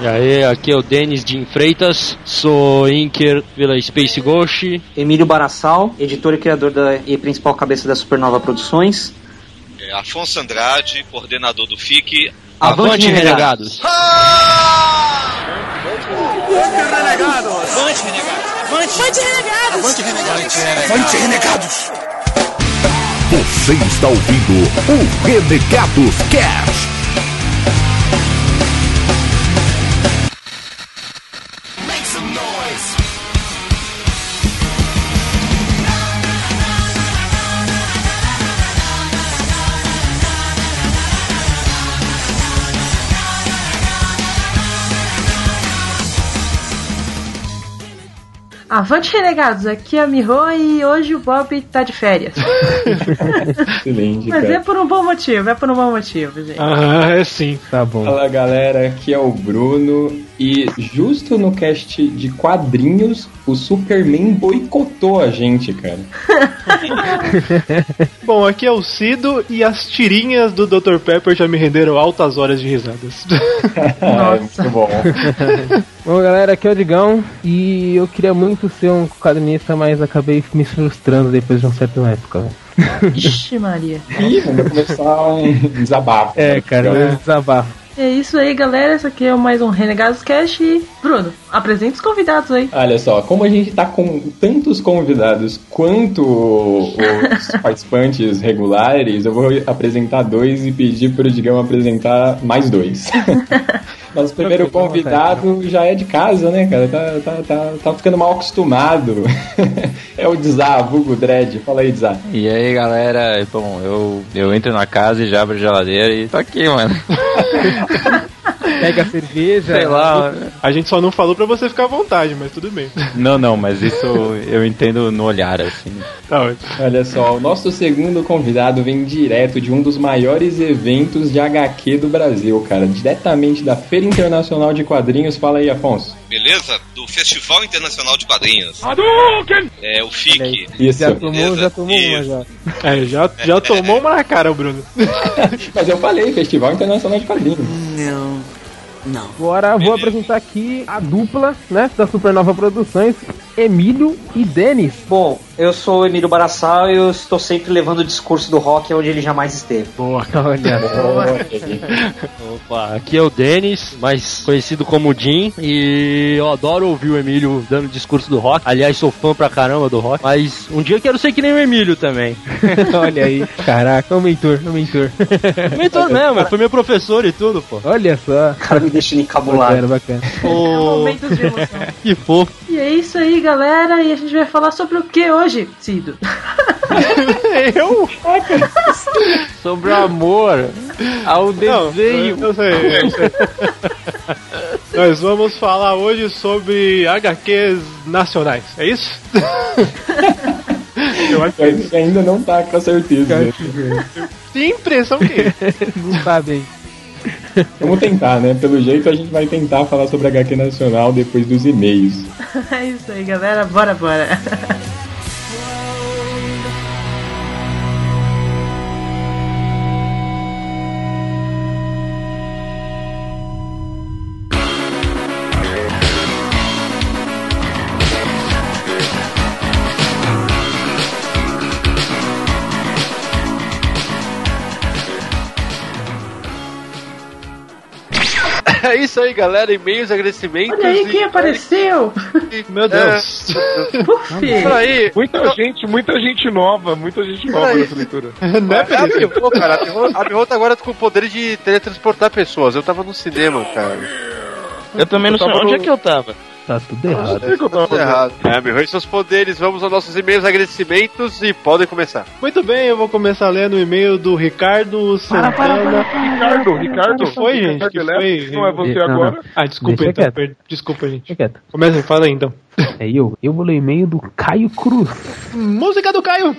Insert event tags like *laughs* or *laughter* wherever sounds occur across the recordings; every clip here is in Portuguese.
E aí, aqui é o Denis de Freitas, sou inker pela Space Ghost. Emílio Barassal, editor e criador da, e principal cabeça da Supernova Produções. É, Afonso Andrade, coordenador do FIC. Avante, Avante Renegados! Avante Renegados! Avante Renegados! Avante Renegados! Avante Renegados! Você está ouvindo o Renegados Cast! Avante Renegados, aqui é a Miho e hoje o Bob tá de férias. *laughs* Excelente. Mas cara. é por um bom motivo, é por um bom motivo, gente. Ah, é sim. Tá bom. Fala galera, aqui é o Bruno e justo no cast de quadrinhos o Superman boicotou a gente, cara. *laughs* bom, aqui é o Cido e as tirinhas do Dr. Pepper já me renderam altas horas de risadas. *laughs* Nossa. muito bom. *laughs* bom, galera, aqui é o Digão e eu queria muito ser um quadrinista, mas acabei me frustrando depois de uma certa época. Ixi, Maria. Ih, vai começar um desabafo. É, cara, um desabafo. É isso aí, galera. Esse aqui é mais um Renegados Cast. Bruno, apresente os convidados aí. Olha só, como a gente tá com tantos convidados quanto os *laughs* participantes regulares, eu vou apresentar dois e pedir pro Digão apresentar mais dois. *laughs* Nosso primeiro convidado já é de casa, né, cara? Tá, tá, tá, tá ficando mal acostumado. *laughs* é o Dizá, vulgo Dredd. Fala aí, Dizá. E aí, galera? Bom, eu, eu entro na casa e já abro a geladeira e tô aqui, mano. Pega a cerveja. Sei lá. A gente só não falou pra você ficar à vontade, mas tudo bem. Não, não, mas isso eu entendo no olhar, assim. Tá ótimo. Olha só, o nosso segundo convidado vem direto de um dos maiores eventos de HQ do Brasil, cara. Diretamente da Feira Internacional de Quadrinhos. Fala aí, Afonso. Beleza? Do Festival Internacional de Quadrinhos. Hadouken! É, o FIC. Isso. Já tomou, Beleza? já tomou uma já. É, já, já *laughs* tomou uma na cara, o Bruno. *laughs* Mas eu falei, Festival Internacional de Quadrinhos. Não. Não. Agora vou apresentar aqui a dupla, né, da Supernova Produções, Emílio e Denis. Bom, eu sou o Emílio Barassal e eu estou sempre levando o discurso do rock onde ele jamais esteve. Boa. Olha *laughs* Opa, aqui é o Denis, mais conhecido como Jim, e eu adoro ouvir o Emílio dando discurso do rock. Aliás, sou fã pra caramba do rock, mas um dia eu quero ser que nem o Emílio também. *laughs* Olha aí. Caraca, é o mentor, é o mentor. *laughs* Mentor mesmo, foi meu professor e tudo, pô. Olha só. O cara me deixa encabulado. Bacana, bacana. É Ô, Momentos de emoção. que fofo. E é isso aí, galera. E a gente vai falar sobre o que hoje, Cido? *laughs* Eu? Sobre o amor ao Não, desenho. eu sei, eu sei. Nós vamos falar hoje sobre HQs nacionais, é isso? *laughs* Eu acho que ainda não tá com a certeza. Tem impressão que *laughs* Não sabem. *laughs* Vamos tentar, né? Pelo jeito a gente vai tentar falar sobre HQ Nacional depois dos e-mails. *laughs* É isso aí, galera. Bora, bora. *laughs* É isso aí, galera. E-mails, agradecimentos. Olha aí e- quem apareceu. Meu Deus. Puf. Por aí. Muita gente, muita gente nova, muita gente nova nessa leitura. *laughs* Não é A Felipe? Mihô, cara, a a tá agora com o poder de teletransportar pessoas. Eu tava no cinema, cara. Eu também não sei onde é que eu tava. Tá tudo errado. Que tava Tudo errado. É, e seus poderes. Vamos aos nossos e-mails, agradecimentos e podem começar. Muito bem, eu vou começar lendo o e-mail do Ricardo Santana. Ricardo, Ricardo. Que foi, gente? Que Elétrico, foi? Não é você Não, não. agora. Ah, desculpa Deixa então. per- Desculpa, gente. Quieto. Começa, fala aí então. *laughs* É eu. Eu vou ler o e-mail do Caio Cruz. Música do Caio!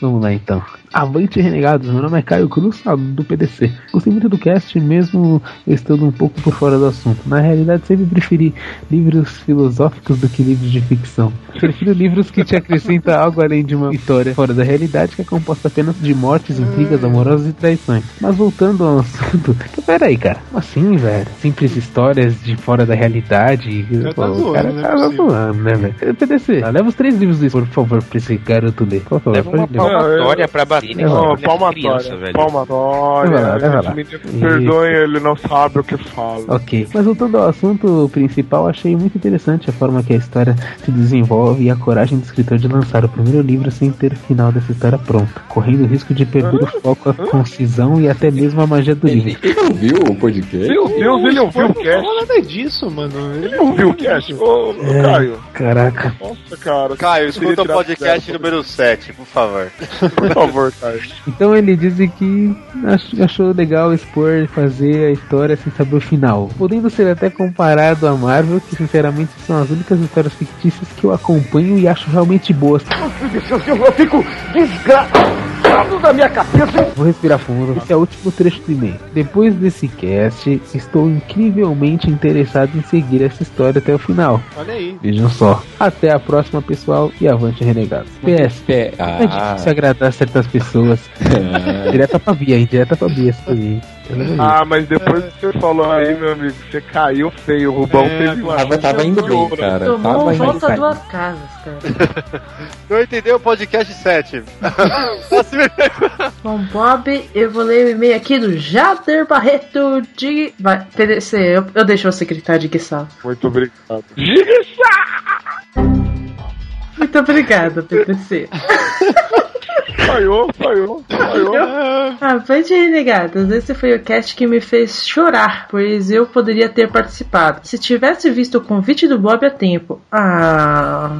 Vamos lá então. Avante Renegados, meu nome é Caio Cruz, do PDC. Gostei muito do cast, mesmo eu estando um pouco por fora do assunto. Na realidade, sempre preferi livros filosóficos do que livros de ficção. Prefiro livros que te acrescentam algo além de uma história fora da realidade, que é composta apenas de mortes, intrigas amorosas e traições. Mas voltando ao assunto, *laughs* peraí, cara, como assim, velho? Simples histórias de fora da realidade. Já tá Pô, o zoando, cara não é tá zoando, né, velho? PDC, leva os três livros desse, por favor, pra esse garoto ler. Por favor, Leva uma palmatória pra bater Ó, nessa palmatória, criança, velho. palmatória. Leva lá, leva lá. Esse menino, Perdoe, ele não sabe o que fala. Ok, mas voltando ao assunto principal, achei muito interessante a forma que a história se desenvolve e a coragem do escritor de lançar o primeiro livro sem ter o final dessa história pronta, correndo o risco de perder o foco, a concisão e até mesmo a magia do livro. Ele ouviu o podcast? Meu Deus, ele ouviu o Não cast. fala nada disso, mano. Ele ouviu o cast? Ô, É. Caio. Caraca. Nossa, cara. Caio, escuta o podcast número 7, por favor. Por favor, Então ele diz que ach- achou legal expor, fazer a história sem saber o final, podendo ser até comparado a Marvel, que sinceramente são as únicas histórias fictícias que eu acompanho e acho realmente boas. Eu fico desgraçado da minha cabeça. Vou respirar fundo. Esse é o último trecho do e-mail. Depois desse cast, estou incrivelmente interessado em seguir essa história até o final. Olha aí. Vejam só. Até a próxima, pessoal, e avante renegados. PS. É, É difícil agradar certas pessoas. ah, *laughs* direta pra Bia, hein? Direta pra Bia, isso aí. Ah, mas depois que você falou aí, meu amigo, você caiu feio. O Rubão É, teve uma. tava, tava indo bem, cara. Tomou Tava indo volta duas casas, cara. *laughs* Não entendeu o podcast 7. *laughs* Bom, Bob, eu vou ler o e-mail aqui do Jader Barreto de. Vai, PDC, eu, eu deixo você gritar de Guissal. Muito obrigado. Muito obrigada, PDC. *laughs* Falhou, falhou, falhou. Avante Renegadas, esse foi o cast que me fez chorar, pois eu poderia ter participado. Se tivesse visto o convite do Bob a tempo. Ah.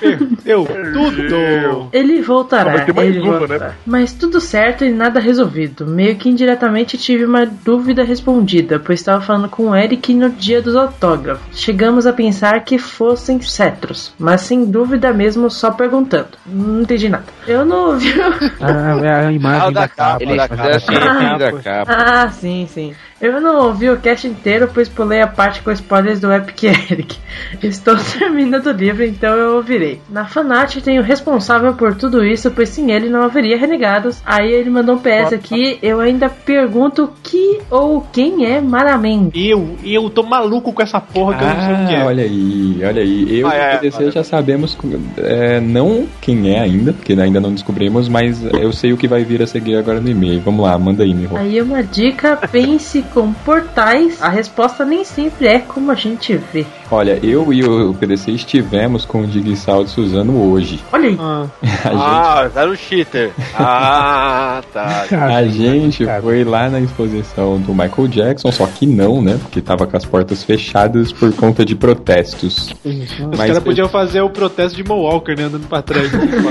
Perdeu tudo. Ele voltará. Ah, ele uma, voltará. né? Mas tudo certo e nada resolvido. Meio que indiretamente tive uma dúvida respondida, pois estava falando com o Eric no dia dos autógrafos. Chegamos a pensar que fossem cetros, mas sem dúvida mesmo só perguntando. Não entendi nada. Eu não ouvi. o- Ah, é a imagem Ah, da da capa. capa, da capa. assim, Ah, da capa. Ah, sim, sim. Eu não ouvi o cast inteiro, pois pulei a parte com spoilers do Epic Eric. Estou *laughs* terminando o livro, então eu ouvirei. Na fanart tem o responsável por tudo isso, pois sem ele não haveria renegados. Aí ele mandou um PS aqui, eu ainda pergunto que ou quem é Maramen. Eu, eu tô maluco com essa porra que eu não sei o que Ah, é. olha aí, olha aí. Eu Ah, e é, o PDC olha. já sabemos é, não quem é ainda, porque ainda não descobrimos, mas eu sei o que vai vir a seguir agora no e-mail. Vamos lá, manda aí, Miho. Aí uma dica, pense com portais. A resposta nem sempre é como a gente vê. Olha, eu e o PDC estivemos com o Digsal de Suzano hoje. Olha aí. Ah, *laughs* A gente Ah, era um cheater. Ah, tá. A gente foi lá na exposição do Michael Jackson, só que não, né? Porque tava com as portas fechadas por conta de protestos. os Mas caras podiam fazer o protesto de Mohawker, né? Andando pra trás. *laughs*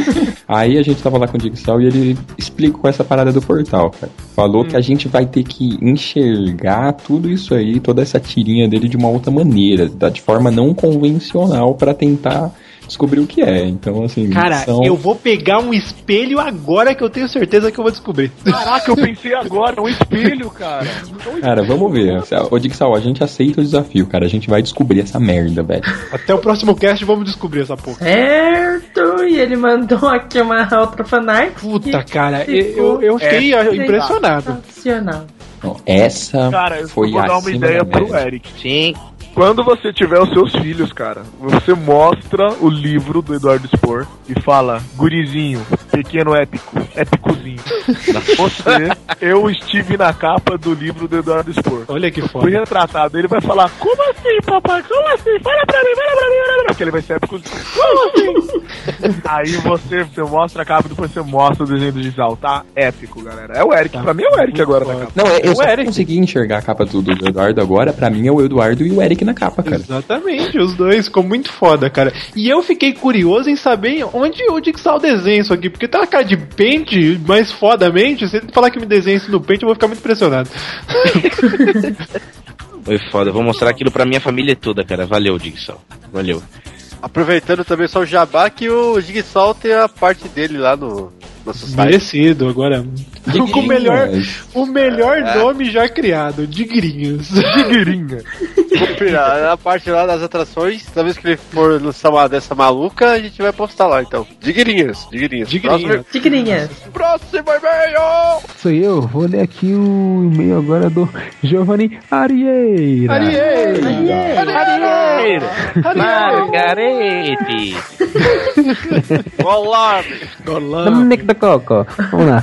Aí a gente tava lá com o Digsal e ele explicou essa parada do portal, cara. Falou que a gente vai ter que enxergar tudo isso aí, toda essa tirinha dele de uma outra maneira, de forma não convencional pra tentar descobrir o que é. Então, assim, Cara, são... eu vou pegar um espelho agora que eu tenho certeza que eu vou descobrir. Caraca, eu pensei agora, um espelho, cara. *laughs* Cara, vamos ver. Ô, Digsal, a gente aceita o desafio, cara. A gente vai descobrir essa merda, velho. Até o próximo cast vamos descobrir essa porra. Certo! E ele mandou aqui uma outra fanart. Puta, cara, eu, eu fiquei É, impressionado. Sensacional. Essa Cara, eu foi vou dar uma ideia pro. Eric. Sim. Quando você tiver os seus filhos, cara, você mostra o livro do Eduardo Spor e fala, gurizinho, pequeno épico, épicozinho. Você, eu estive na capa do livro do Eduardo Spor. Olha que Fui foda. retratado, ele vai falar, como assim, papai? Como assim? Fala pra mim, fala pra mim, fala pra mim. Porque ele vai ser épico. Como assim? Aí você, você mostra a capa, depois você mostra o desenho do Gisal, tá? Épico, galera. É o Eric, pra mim é o Eric agora na capa. Não, eu, eu O só Eric. consegui enxergar a capa do, do Eduardo agora. Pra mim é o Eduardo e o Eric na capa, cara. Exatamente, os dois ficou muito foda, cara. E eu fiquei curioso em saber onde o Dixal desenha isso aqui, porque tá na cara de pente, mais fodamente. Se ele falar que me desenha isso no pente, eu vou ficar muito impressionado. *laughs* Foi foda. Vou mostrar aquilo pra minha família toda, cara. Valeu, Digsol. Valeu. Aproveitando também só o jabá que o Jigsaw tem a parte dele lá no, nosso site. Merecido, agora. O melhor, o melhor É. nome já criado, Digrinhos. Tigrinha. Confira, na parte lá das atrações, toda vez que ele for lançar uma dessa maluca, a gente vai postar lá então. Digurinhas. Digrinhas. Tigrinhas. Próximo, e-mail! Sou eu, vou ler aqui o e-mail agora do Giovanni Arieira. Arieira! Margarete! Olá! Dominic da Coco. Vamos lá.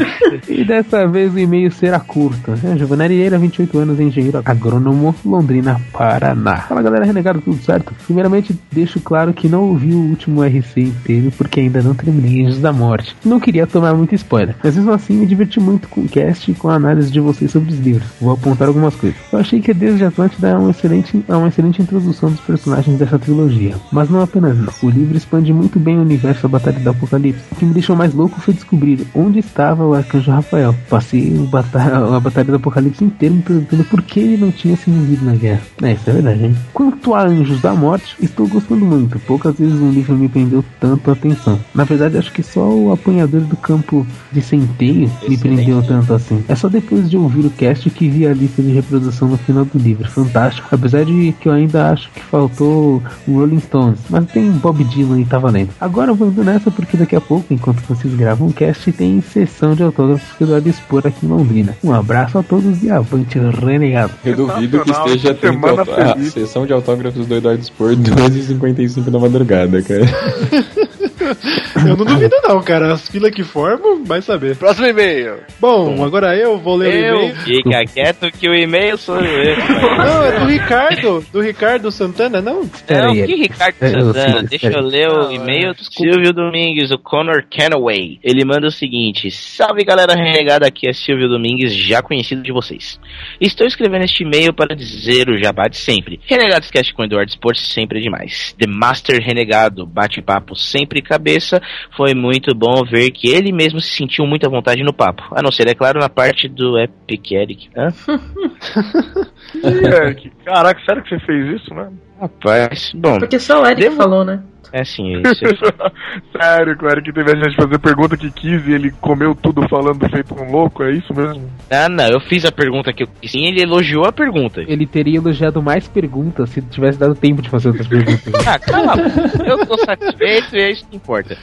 E dessa vez o e-mail será curto. É, Giovanni Arieira, 28 anos, engenheiro agrônomo, Londrina, Paraná. Fala galera renegado, tudo certo? Primeiramente, deixo claro que não ouvi o último RC inteiro porque ainda não terminei Anjos da Morte. Não queria tomar muito spoiler, mas mesmo assim me diverti muito com o cast e com a análise de vocês sobre os livros. Vou apontar algumas coisas. Eu achei que Desde Atlântida é uma excelente, é uma excelente introdução dos personagens dessa trilogia. Mas não apenas isso. O livro expande muito bem o universo da Batalha do Apocalipse. O que me deixou mais louco foi descobrir onde estava o Arcanjo Rafael. Passei o bata- a Batalha do Apocalipse inteiro me perguntando por que ele não tinha se envolvido na guerra. É, isso é verdade, hein? Quanto a Anjos da Morte, estou gostando muito. Poucas vezes um livro me prendeu tanto a atenção. Na verdade, acho que só o apanhador do campo de centeio me prendeu tanto assim. É só depois de ouvir o cast que vi a lista de reprodução no final do livro. Fantástico. Apesar de que eu ainda acho que faltou o Rolling Stones. Mas tem Bob Dylan e tá valendo. Agora eu vou indo nessa porque daqui a pouco, enquanto vocês gravam o cast, tem sessão de autógrafos que vou expor aqui em Londrina. Um abraço a todos e avante renegado. Eu duvido que esteja tendo Semana auto- a feliz. sessão de autógrafos do Eduardo Spor 2h55 da madrugada, cara. *laughs* Eu não duvido não, cara. As filas que formam, vai saber. Próximo e-mail. Bom, agora eu vou ler o Eu e-mail. fica quieto que o e-mail sou eu. Não, é do Ricardo. Do Ricardo Santana, não? Não, que Ricardo É, Santana. Deixa eu ler o e-mail do Silvio Domingues, o Connor Canaway. Ele manda o seguinte: Salve galera renegada, aqui é Silvio Domingues, já conhecido de vocês. Estou escrevendo este e-mail para dizer o jabá de sempre. Renegados Cast com Eduardo Sports sempre é demais. The Master Renegado, bate-papo sempre cabeça. Foi muito bom ver que ele mesmo se sentiu muito à vontade no papo. A não ser, é claro, na parte do Epic Eric. Hã? *laughs* Eric, caraca, sério que você fez isso, né? Rapaz, bom. Porque só o Eric Devo- falou, né? É assim, é isso. *laughs* sério que o Eric teve a gente fazer pergunta que quis e ele comeu tudo falando feito um louco, é isso mesmo? Ah, não, eu fiz a pergunta que eu quis. Sim, ele elogiou a pergunta. Ele teria elogiado mais perguntas se tivesse dado tempo de fazer outras perguntas. Ah, cala a boca. Eu tô satisfeito e é isso que importa.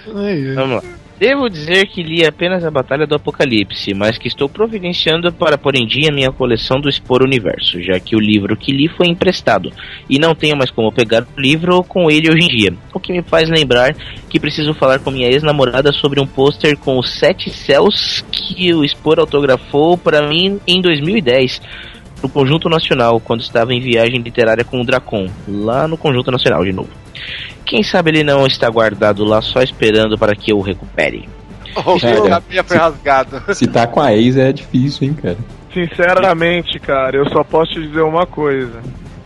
Vamos lá. Devo dizer que li apenas a Batalha do Apocalipse, mas que estou providenciando para pôr em dia minha coleção do Expor Universo, já que o livro que li foi emprestado, e não tenho mais como pegar o livro com ele hoje em dia. O que me faz lembrar que preciso falar com minha ex-namorada sobre um pôster com os sete céus que o Expor autografou para mim em 2010 no Conjunto Nacional, quando estava em viagem literária com o Dracon, lá no Conjunto Nacional de novo. Quem sabe ele não está guardado lá só esperando para que eu o recupere. O Cara. meu capinha foi rasgado. Se tá com a ex é difícil, hein, cara. Sinceramente, cara, eu só posso te dizer uma coisa.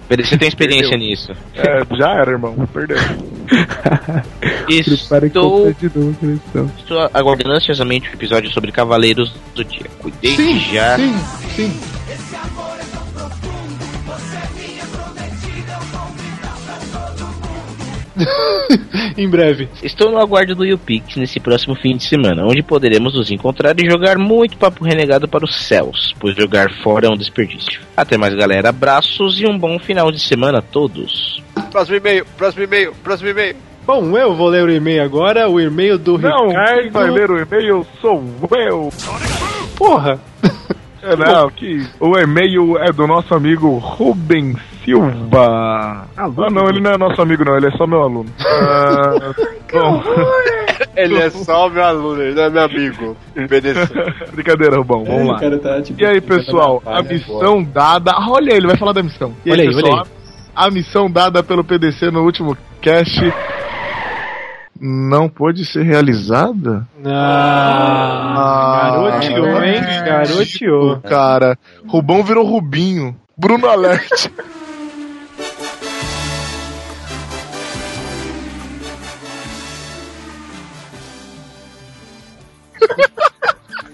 Você tem experiência Perdeu. nisso? É, já era, irmão. Perdeu. *laughs* Estou, de novo, Cristão. estou aguardando ansiosamente o episódio sobre Cavaleiros do Dia. Cuidei Sim, já. sim, sim. *laughs* em breve. Estou no aguardo do YouPix nesse próximo fim de semana, onde poderemos nos encontrar e jogar muito papo renegado para os céus, pois jogar fora é um desperdício. Até mais, galera. Abraços e um bom final de semana a todos. Próximo e-mail, próximo e-mail, próximo e-mail. Bom, eu vou ler o e-mail agora, o e-mail do Não, Ricardo. quem vai ler o e-mail sou eu. Porra! É, não, que o e-mail é do nosso amigo Rubem Silva. Ah, não, ele não é nosso amigo, não, ele é só meu aluno. *laughs* Ah, bom. *laughs* Ele é só meu aluno, ele não é meu amigo. *laughs* Brincadeira, Rubão, vamos lá. tá, tipo, E aí, pessoal, a missão dada. Olha, ele vai falar da missão. E aí, Olha aí, pessoal, olha a missão dada pelo PDC no último cast não pôde ser realizada? Ah, garoteou, não hein? Garoteou. Cara, Rubão virou Rubinho. Bruno Alert. *laughs*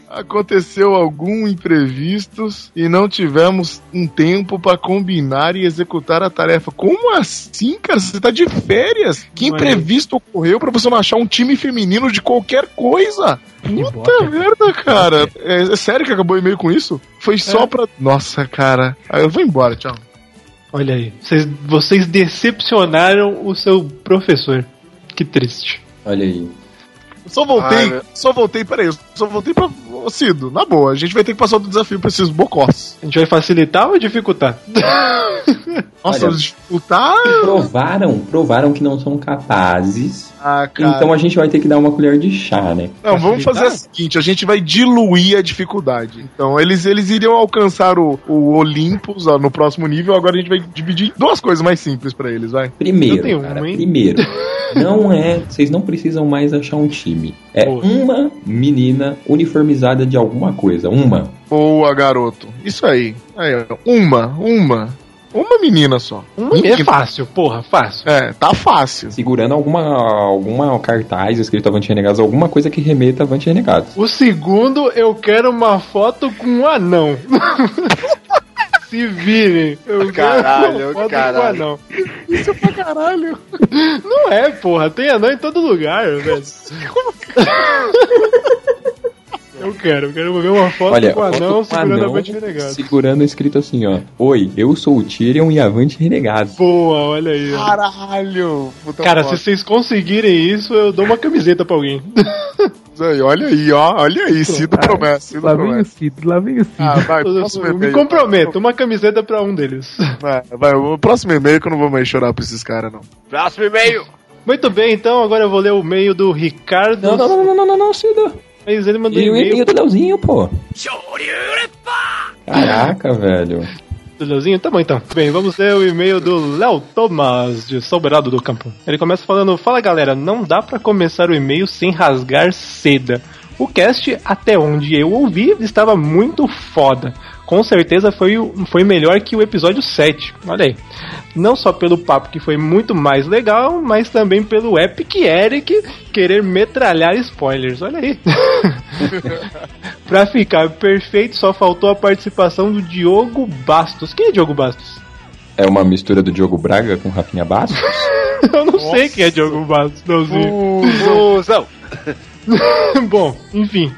aconteceu algum imprevistos e não tivemos um tempo pra combinar e executar a tarefa. Como assim, cara? Você tá de férias? Que imprevisto ocorreu pra você não achar um time feminino de qualquer coisa? Puta merda, cara. É, é sério que acabou o e-mail com isso? Foi só pra. Nossa, cara. Aí eu vou embora, tchau. Olha aí, vocês, vocês decepcionaram o seu professor. Que triste. Olha aí. Só voltei, Ai, meu- só voltei, peraí, eu só voltei pra. Ô, Cido, na boa, a gente vai ter que passar do desafio pra esses bocós. A gente vai facilitar ou dificultar? *laughs* Nossa, Olha. dificultar. Provaram, provaram que não são capazes. Ah, cara. Então a gente vai ter que dar uma colher de chá, né? Não, vamos fazer o seguinte, a gente vai diluir a dificuldade. Então, eles, eles iriam alcançar o, o Olympus ó, no próximo nível, agora a gente vai dividir em duas coisas mais simples pra eles, vai. Primeiro, cara, uma, primeiro, *laughs* não é, vocês não precisam mais achar um time. É uma menina uniformizada de alguma coisa, uma. Boa, garoto. Isso aí. aí uma, uma. Uma menina só. Uma é fácil, porra, fácil. É, tá fácil. Segurando alguma, alguma cartaz escrito Avante Renegados, alguma coisa que remeta a Avante Renegados. O segundo, eu quero uma foto com um anão. *laughs* Se virem. Eu Caralho, quero uma foto caralho. com anão. Isso é pra caralho. Não é, porra. Tem anão em todo lugar, velho. *laughs* Eu quero, eu quero ver uma foto Olha, com o anão segurando anão a Avante Renegado. segurando escrito assim, ó. Oi, eu sou o Tyrion e Avante Renegados. Boa, olha aí. Caralho. Puta Cara, foda. se vocês conseguirem isso, eu dou uma camiseta pra alguém. *laughs* Aí, olha aí, ó. Olha aí, Cido promessa. Cido Lá vem o promessa. Cid, lá vem o Cid. Ah, vai, *laughs* Eu, próximo eu me e-mail. comprometo, uma camiseta pra um deles. *laughs* Vai, vai, o próximo e-mail que eu não vou mais chorar pra esses caras, não. Próximo e-mail. Muito bem, então agora eu vou ler o e-mail do Ricardo. Não, não, não, não, não, não, não, Cido. Mas ele mandou E o e-mail e-mail do Leozinho, pô. *laughs* Caraca, velho. do Leozinho? Tá bom então. Bem, vamos ler o e-mail do Léo Thomas, de Soberado do Campo. Ele começa falando: Fala galera, não dá pra começar o e-mail sem rasgar seda. O cast, até onde eu ouvi, estava muito foda. Com certeza foi, o- foi melhor que o episódio 7. Olha aí. Não só pelo papo que foi muito mais legal, mas também pelo Epic Eric querer metralhar spoilers. Olha aí. *laughs* pra ficar perfeito, só faltou a participação do Diogo Bastos. Quem é Diogo Bastos? É uma mistura do Diogo Braga com Rafinha Bastos? *laughs* Eu não sei quem é Diogo Bastos, Leozinho. Fusão. *laughs* Bom, enfim.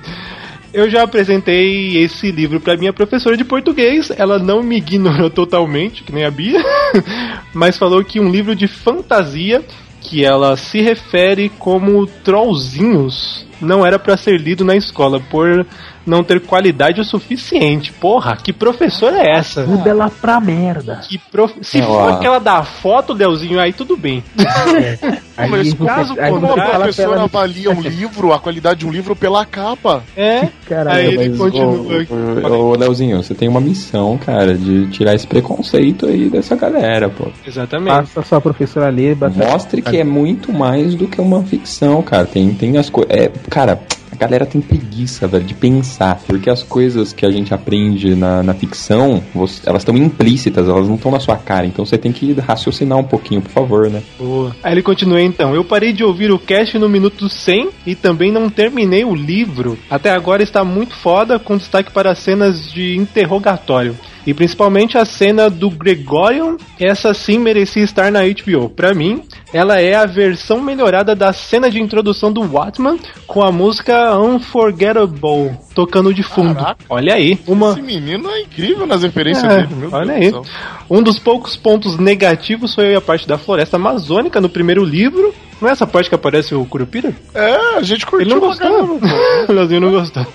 Eu já apresentei esse livro para minha professora de português. Ela não me ignorou *laughs* totalmente, que nem a Bia, *laughs* mas falou que um livro de fantasia que ela se refere como trollzinhos não era para ser lido na escola por não ter qualidade o suficiente. Porra, que professora é essa? Muda ela pra merda. Que prof... Se É, for ó. aquela da foto, Leozinho, aí tudo bem. *laughs* Aí Mas caso aí a professora ela- avalia um livro, a qualidade de um livro pela capa. É, *laughs* Caralho, aí ele continua. Ô, ô, ô, Leozinho, você tem uma missão, cara, de tirar esse preconceito aí dessa galera, pô. Exatamente. Faça sua professora ler. Mostre que é muito mais do que uma ficção, cara. Tem, tem as coisas. É, cara, a galera tem preguiça, velho, de pensar. Porque as coisas que a gente aprende na, na ficção, você- elas estão implícitas, elas não estão na sua cara. Então você tem que raciocinar um pouquinho, por favor, né? Boa. Aí ele continua então. Eu parei de ouvir o cast no minuto 100 e também não terminei o livro. Até agora está muito foda, com destaque para as cenas de interrogatório. E principalmente a cena do Gregorian, essa sim merecia estar na HBO. Pra mim, ela é a versão melhorada da cena de introdução do Watchman com a música Unforgettable tocando de fundo. Caraca. Olha aí, uma Esse menino é incrível nas referências É, dele, meu olha Deus aí. Um dos poucos pontos negativos foi a parte da floresta amazônica no primeiro livro. Não é essa parte que aparece o Curupira? É, a gente curtiu Ele não gostou. *laughs* o Leozinho não gostou.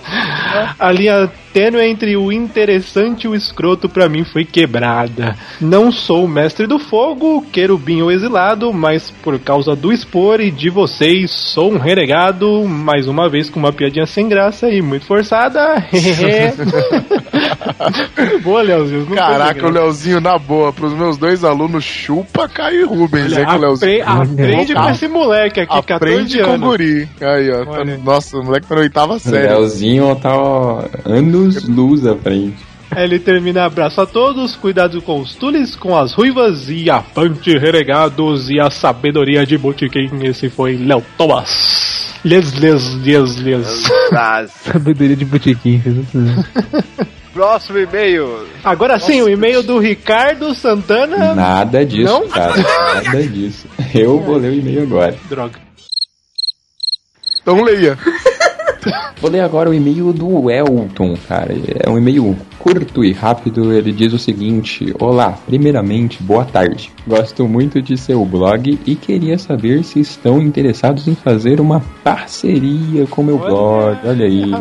A linha tênue entre o interessante e o escroto pra mim foi quebrada. Não sou o mestre do fogo, querubim ou exilado, mas por causa do expor e de vocês, sou um renegado, mais uma vez com uma piadinha sem graça e muito forçada. *laughs* *laughs* Boa, Leozinho. Caraca, o graça. Leozinho, na boa, pros meus dois alunos, chupa Caio e Rubens, Olha, é que o Leozinho. apre- aprende com esse moleque aqui, 14 Aprende com o anos. guri. Aí, ó. tá- nossa, o moleque tá na oitava O série. Leozinho tá ó, anos luz à frente. Ele termina abraço a todos, cuidado com os tules, com as ruivas e avante renegados e a sabedoria de Botiquim. Esse foi Léo Thomas. Les, les, les, les. Sabedoria de mesmo. *laughs* Próximo e-mail. Agora sim, o e-mail do Ricardo Santana. Nada disso, Não? cara. Nada disso. Eu vou ler o e-mail agora. Droga. Então leia. *laughs* Vou ler agora o e-mail do Elton, cara. É um e-mail curto e rápido. Ele diz o seguinte: Olá, primeiramente, boa tarde. Gosto muito de seu blog e queria saber se estão interessados em fazer uma parceria com meu blog. Olha aí.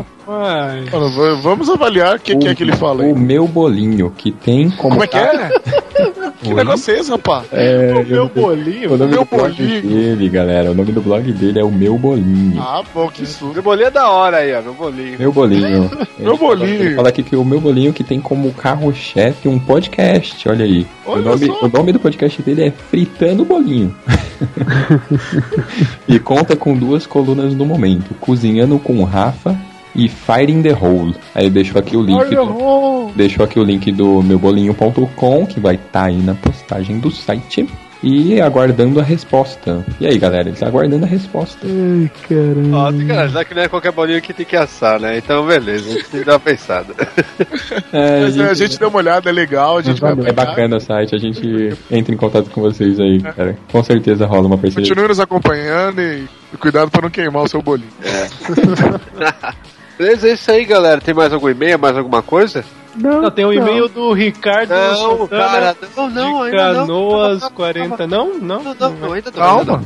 V- vamos avaliar o que, que é que ele fala aí. O meu bolinho, que tem como. Como é que é? *laughs* que Oi? negócio é esse, rapaz? É, O eu meu bolinho. O nome Meu do blog bolinho. dele, galera. O nome do blog dele é o meu bolinho. Ah, bom, que susto. Meu bolinho é da hora aí, ó. Meu bolinho. Meu bolinho. *laughs* Meu bolinho. Ele fala aqui que o meu bolinho que tem como carro-chefe um podcast. Olha aí. Olha o, nome, só. o nome do podcast dele é Fritando Bolinho. *laughs* e conta com duas colunas no momento: Cozinhando com o Rafa e Fire in the Hole. Aí deixou aqui o link. Do, deixou aqui o link do meubolinho.com, que vai estar aí na postagem do site. E aguardando a resposta. E aí, galera, eles aguardando a resposta. Ai, caramba. Ó, tem que analisar que não é qualquer bolinho que tem que assar, né? Então, beleza, a gente tem que dar uma pensada. É, Mas, é, a gente deu uma olhada, é legal, a gente vai É bacana o site, a gente entra em contato com vocês aí, cara. Com certeza rola uma parceria. Continue nos acompanhando e, e cuidado pra não queimar o seu bolinho. *laughs* Beleza, é isso aí, galera. Tem mais algum e-mail, mais alguma coisa? Não, tem o e-mail do Ricardo Não, Santana cara, não, não, de ainda não. Canoas Calma, 40. Não, não. Não, não, não, ainda não. Calma.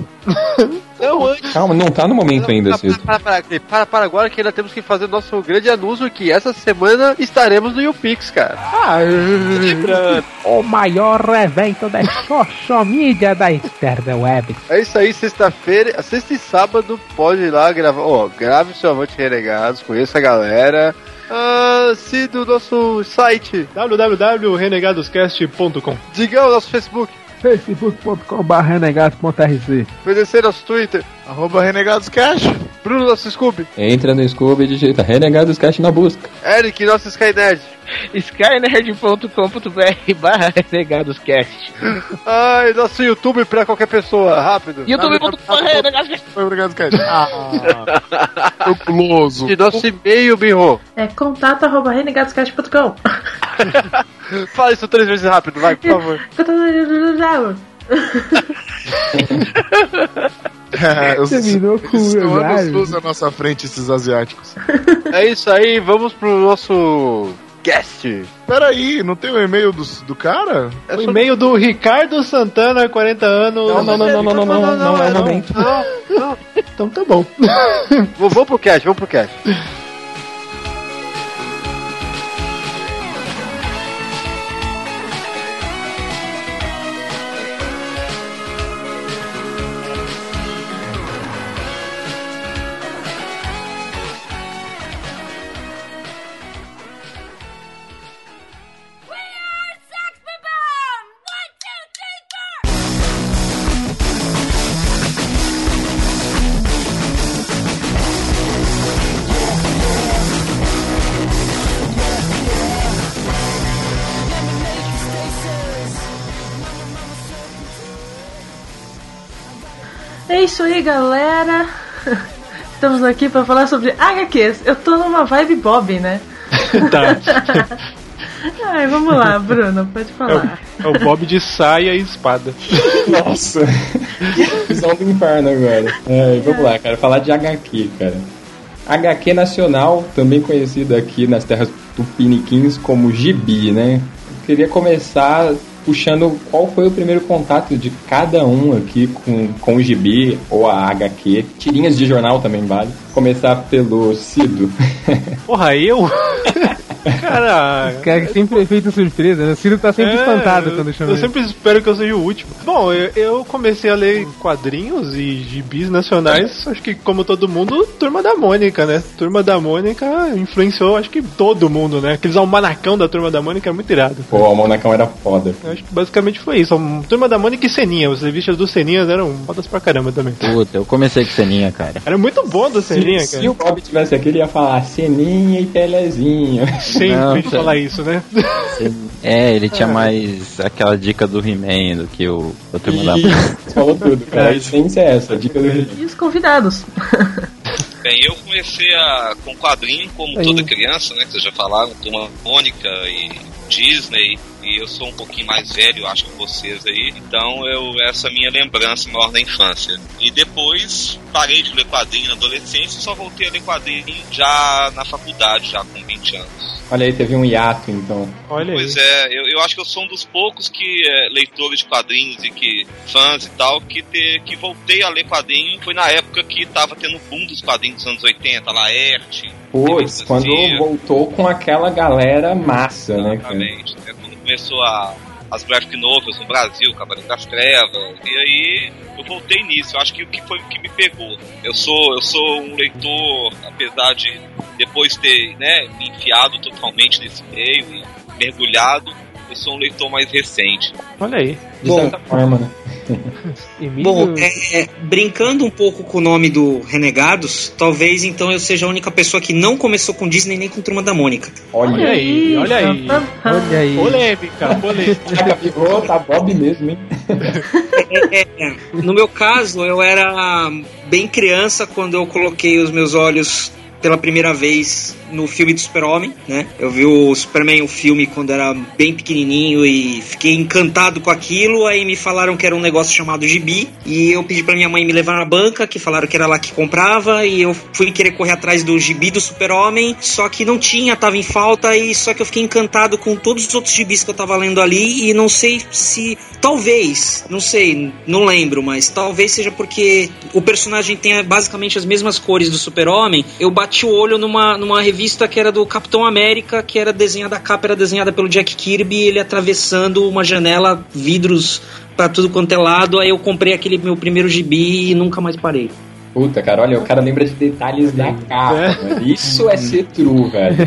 Não, antes. Calma, não tá no momento ainda, Para, Cito. para, para, para, para, para agora que ainda temos que fazer nosso grande anúncio que essa semana estaremos no YouPix, cara. Ah, lembrando. O maior evento da social media da externa web. É isso aí, sexta-feira, sexta e sábado, pode ir lá gravar. Ó, grave seu Avante Renegados, conheça a galera. Ah, se do nosso site, www.renegadoscast.com diga o nosso Facebook, facebook.com.br renegados.rc conhecer nosso Twitter, Arroba Renegados Cash. Bruno nosso Scooby, Entra no Scooby e digita Renegados Cash na busca. Eric nosso Skynet. skynerd.com.br barra renegadoscast. Ai, nosso YouTube pra qualquer pessoa, rápido. youtube.com renegadoscast. Renegados Cash. Ah. E nosso e-mail, Birro. É contato arroba renegadoscast.com. *laughs* Fala isso três vezes rápido, vai, por favor. *laughs* É, os, Terminou com eles estão anos luz à nossa frente, esses asiáticos. É isso aí, vamos pro nosso cast. Peraí, não tem o e-mail do, do cara? É O e-mail do Ricardo Santana, 40 anos. Não, não, não, não, não, não, não, não, é o momento. Não, não. Então tá bom. Vamos vamos pro cast, vamos pro cast. É isso aí, galera. *laughs* Estamos aqui para falar sobre HQs. Eu tô numa vibe Bob, né? *laughs* tá. *laughs* Ai, vamos lá, Bruno, pode É falar. o, é o Bob de saia e espada. Nossa. Visão do inferno agora. É, vamos lá, cara. Falar de HQ, cara. HQ nacional, também conhecido aqui nas terras tupiniquins como gibi, né? Eu queria começar puxando qual foi o primeiro contato de cada um aqui com, com o gibi ou a HQ. Tirinhas de jornal também vale. Começar pelo Cido. Porra, eu? *laughs* Cara. Cara, que sempre é feito surpresa, né? O Ciro tá sempre É, espantado quando chama Eu ele. sempre espero que eu seja o último. Bom, eu, eu comecei a ler quadrinhos e gibis nacionais, acho que como todo mundo, Turma da Mônica, né? Turma da Mônica influenciou, acho que todo mundo, né? Aqueles almanacão da Turma da Mônica é muito irado. Pô, o Monacão era foda. Eu acho que basicamente foi isso. Turma da Mônica e Seninha. Os revistas do Seninha eram fodas pra caramba também. Puta, eu comecei com Seninha, cara. Era muito bom do Seninha, se, cara. se o Bob tivesse aqui, ele ia falar Seninha e Pelezinho. Sempre Não, falar isso, né? É, ele tinha mais aquela dica do He-Man do que o, o Turma da Isso, Você falou tudo, cara. A essência é essa, a dica do E os convidados? Bem, eu comecei a, com quadrinho, como Aí. toda criança, né? Que vocês já falaram, Turma Mônica e Disney. E eu sou um pouquinho mais velho, acho que vocês aí. Então, eu essa é a minha lembrança maior da infância. E depois parei de ler quadrinho na adolescência e só voltei a ler quadrinho já na faculdade, já com 20 anos. Olha aí, teve um hiato então. Olha Pois é, eu, eu acho que eu sou um dos poucos que é, leitores de quadrinhos e que fãs e tal, que, ter, que voltei a ler quadrinho foi na época que tava tendo o boom dos quadrinhos dos anos 80, Laerte. Putz, quando voltou com aquela galera massa, né? Exatamente. né, Quando começou a, as graphic novels no Brasil, Cavaleiro das Trevas, e aí eu voltei nisso. Eu acho que o que foi o que me pegou. Eu sou, eu sou um leitor, apesar de depois ter né, me enfiado totalmente nesse meio e mergulhado, eu sou um leitor mais recente. Olha aí. De certa forma, né? *laughs* Bom, é, é, brincando um pouco com o nome do Renegados, talvez então eu seja a única pessoa que não começou com Disney nem com Turma da Mônica. Olha aí, olha aí. Olha aí. Polêmica, polêmica. Ficou, tá Bob mesmo, hein? *laughs* É, é, no meu caso, eu era bem criança quando eu coloquei os meus olhos pela primeira vez no filme do Super-Homem, né? Eu vi o Superman, o filme, quando era bem pequenininho e fiquei encantado com aquilo. Aí me falaram que era um negócio chamado gibi e eu pedi pra minha mãe me levar na banca, que falaram que era lá que comprava e eu fui querer correr atrás do gibi do Super-Homem, só que não tinha, tava em falta e só que eu fiquei encantado com todos os outros gibis que eu tava lendo ali e não sei se talvez, não sei, não lembro, mas talvez seja porque o personagem tenha basicamente as mesmas cores do Super-Homem. Eu bati o olho numa, numa revista que era do Capitão América, que era desenhada, a capa era desenhada pelo Jack Kirby, ele atravessando uma janela, vidros pra tudo quanto é lado. Aí eu comprei aquele meu primeiro gibi e nunca mais parei. Puta, cara, olha, o cara lembra de detalhes da capa, velho. Isso é ser true, velho.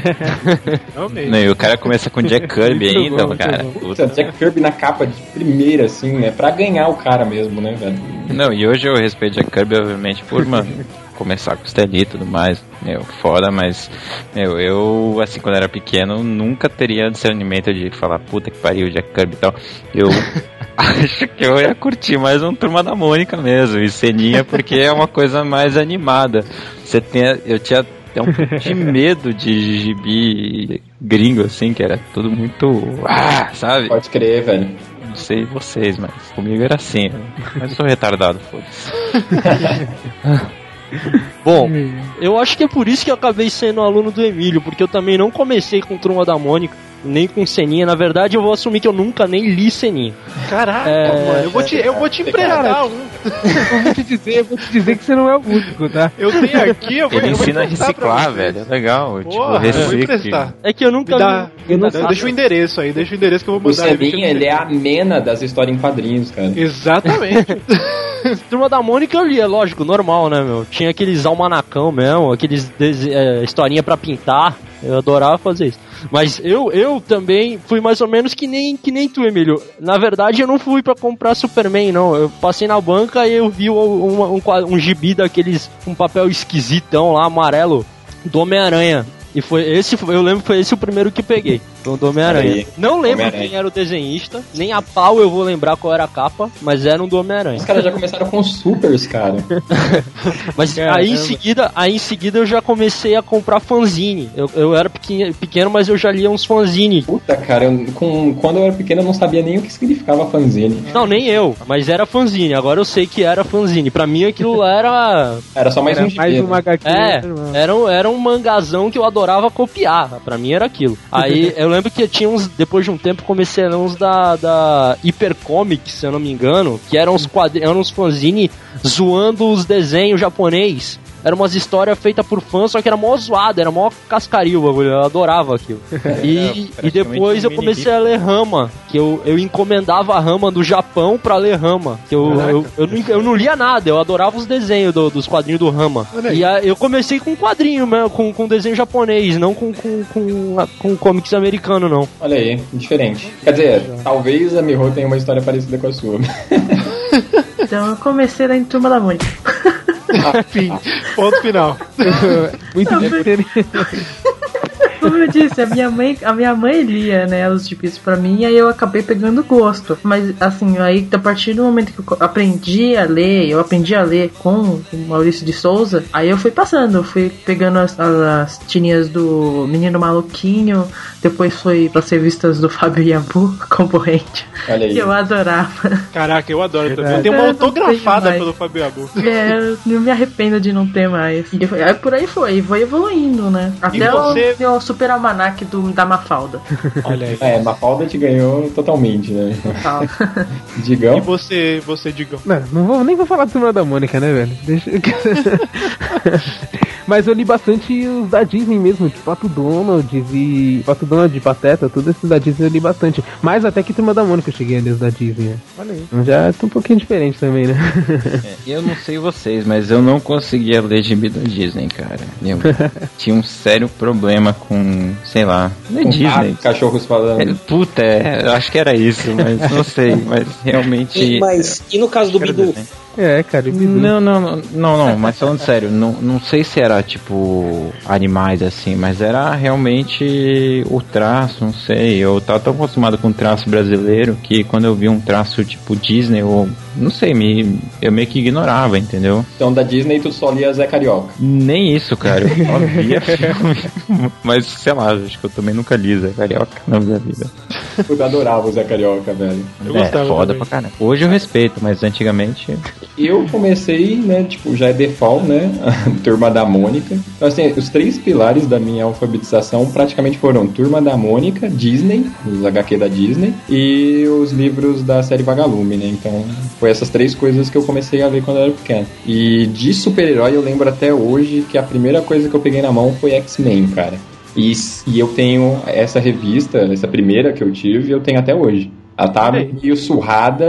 *laughs* Não, e o cara começa com Jack Kirby ainda, cara. Puta, Jack Kirby na capa de primeira, assim, né? Pra ganhar o cara mesmo, né, velho? Não, e hoje eu respeito Jack Kirby, obviamente, por, mano, começar com o Stan Lee e tudo mais, meu, fora, mas, meu, eu, assim, quando era pequeno, nunca teria discernimento de falar, puta que pariu, Jack Kirby e tal. Eu *laughs* acho que eu ia curtir mais um Turma da Mônica mesmo, e Ceninha, porque é uma coisa mais animada. Você tem, eu tinha até um pouco de *laughs* medo de gibi gringo, assim, que era tudo muito, ah, sabe? Pode crer, velho. Não sei vocês, mas comigo era assim. Mas eu sou retardado, foda-se. *laughs* *laughs* Bom, eu acho que é por isso que eu acabei sendo aluno do Emílio, porque eu também não comecei com Turma da Mônica, nem com Seninha. Na verdade, eu vou assumir que eu nunca nem li Seninha. Caraca, É, mano, eu vou te, eu vou te emprestar um. Eu vou te dizer, eu vou te dizer que você não é o único, tá? Eu tenho aqui, eu vou Ele eu vou ensina a emprestar pra reciclar, velho. É legal. tipo, Porra, eu vou recicla. emprestar. É que eu nunca Me dá, li. me dá- deixa o endereço aí, deixa o endereço que eu vou O mandar ele. Seninha, ele é a mena das histórias em quadrinhos, cara. Exatamente. *laughs* *laughs* Turma da Mônica eu li, é lógico, normal, né, meu? Tinha aqueles almanacão mesmo, aqueles é, historinha pra pintar. Eu adorava fazer isso. Mas eu, eu também fui mais ou menos que nem, que nem tu, Emílio. Na verdade, eu não fui pra comprar Superman, não. Eu passei na banca e eu vi um, um, um, um gibi daqueles com papel esquisitão lá, amarelo, do Homem-Aranha. E foi esse, eu lembro que foi esse o primeiro que peguei. Foi o do Homem-Aranha. Não lembro Homem-Aranha. quem era o desenhista, nem a pau eu vou lembrar qual era a capa, mas era um do Homem-Aranha. Os caras já começaram com os supers, cara. *laughs* Mas Caramba. aí em seguida, aí em seguida eu já comecei a comprar fanzine. Eu, eu era pequeno, pequeno, mas eu já lia uns fanzine. Puta, cara, eu, com, quando eu era pequeno eu não sabia nem o que significava fanzine. Não, nem eu, mas era fanzine. Agora eu sei que era fanzine. Pra mim aquilo lá era. *laughs* Era só mais Era um gibi, mais né? uma HQ. É, era um, era um mangazão que eu adorava copiar. Pra mim era aquilo. Aí *laughs* eu lembro que tinha uns. Depois de um tempo ler uns da, da Hyper Comics, se eu não me engano, que eram uns quadrinhos, eram uns fanzine zoando os desenhos japonês. Era umas histórias feitas por fãs, só que era mó zoado, era mó bagulho, eu adorava aquilo. *laughs* E, e depois eu comecei a ler Rama, que eu, eu encomendava a Rama do Japão pra ler Rama. Que eu, eu, eu, não, eu não lia nada, eu adorava os desenhos do- dos quadrinhos do Rama. E a- eu comecei com quadrinho, mesmo, com, com desenho japonês, não com, com, com, com comics americano, não. Olha aí, diferente. Quer dizer, talvez a Miho tenha uma história parecida com a sua. *laughs* Então eu comecei lá em Turma da Mônica. *laughs* Fim. Ponto final. Muito diferente. Como eu disse, a minha mãe, a minha mãe lia, né, os gibis pra mim, e aí eu acabei pegando gosto. Mas assim, aí a partir do momento que eu aprendi a ler, eu aprendi a ler com o Maurício de Souza, aí eu fui passando, eu fui pegando as, as, as tirinhas do Menino Maluquinho, depois foi pras revistas do Fábio Yabu, *laughs* concorrente, Olha aí. que eu adorava. Caraca, eu adoro também. Eu tenho uma Eu autografada pelo Fabio Abu. É, eu não me arrependo de não ter mais. E foi- aí por aí foi, foi evoluindo, né? Até você- o, o super almanac do, da Mafalda. *laughs* Olha aí. É, Mafalda te ganhou totalmente, né? Tal. *laughs* Digão. E você, você, Digão? Não, não vou, nem vou falar do Turma da Mônica, né, velho? Deixa... *laughs* Mas eu li bastante os da Disney mesmo, tipo Pato Donald e. Pato Donald, Pateta, todos esses da Disney eu li bastante. Mais até que Turma da Mônica eu cheguei a ler os da Disney, né? Olha aí. Então já tá um pouquinho diferente também, né? É, eu não sei vocês, mas eu não conseguia ler gibi da Disney, cara. Eu tinha um sério problema com, sei lá, não é Com Disney. ca- cachorros falando. É, puta, é, acho que era isso, mas não sei, mas realmente. E, mas, e no caso do Bidu? É, cara, e Bidu. Não, não, não, não, não, mas falando *laughs* sério, não, não sei se era tipo animais assim, mas era realmente o traço, não sei. Eu tava tão acostumado com o traço brasileiro que quando eu vi um traço tipo Disney, eu não sei, me, eu meio que ignorava, entendeu? Então da Disney tu só lia Zé Carioca. Nem isso, cara. Eu só via *laughs* filme. Mas sei lá, acho que eu também nunca li Zé Carioca na minha vida. Eu adorava o Zé Carioca, velho. Eu é, gostava foda também. pra caramba. Hoje eu respeito, mas antigamente. Eu comecei, né, tipo, já é default, né, *laughs* Turma da Mônica. Então, assim, os três pilares da minha alfabetização praticamente foram Turma da Mônica, Disney, os HQ da Disney, e os livros da série Vagalume, né, então foi essas três coisas que eu comecei a ler quando eu era pequeno. E de super-herói eu lembro até hoje que a primeira coisa que eu peguei na mão foi X-Men, cara. E, e eu tenho essa revista, essa primeira que eu tive, eu tenho até hoje. Ela tá meio surrada,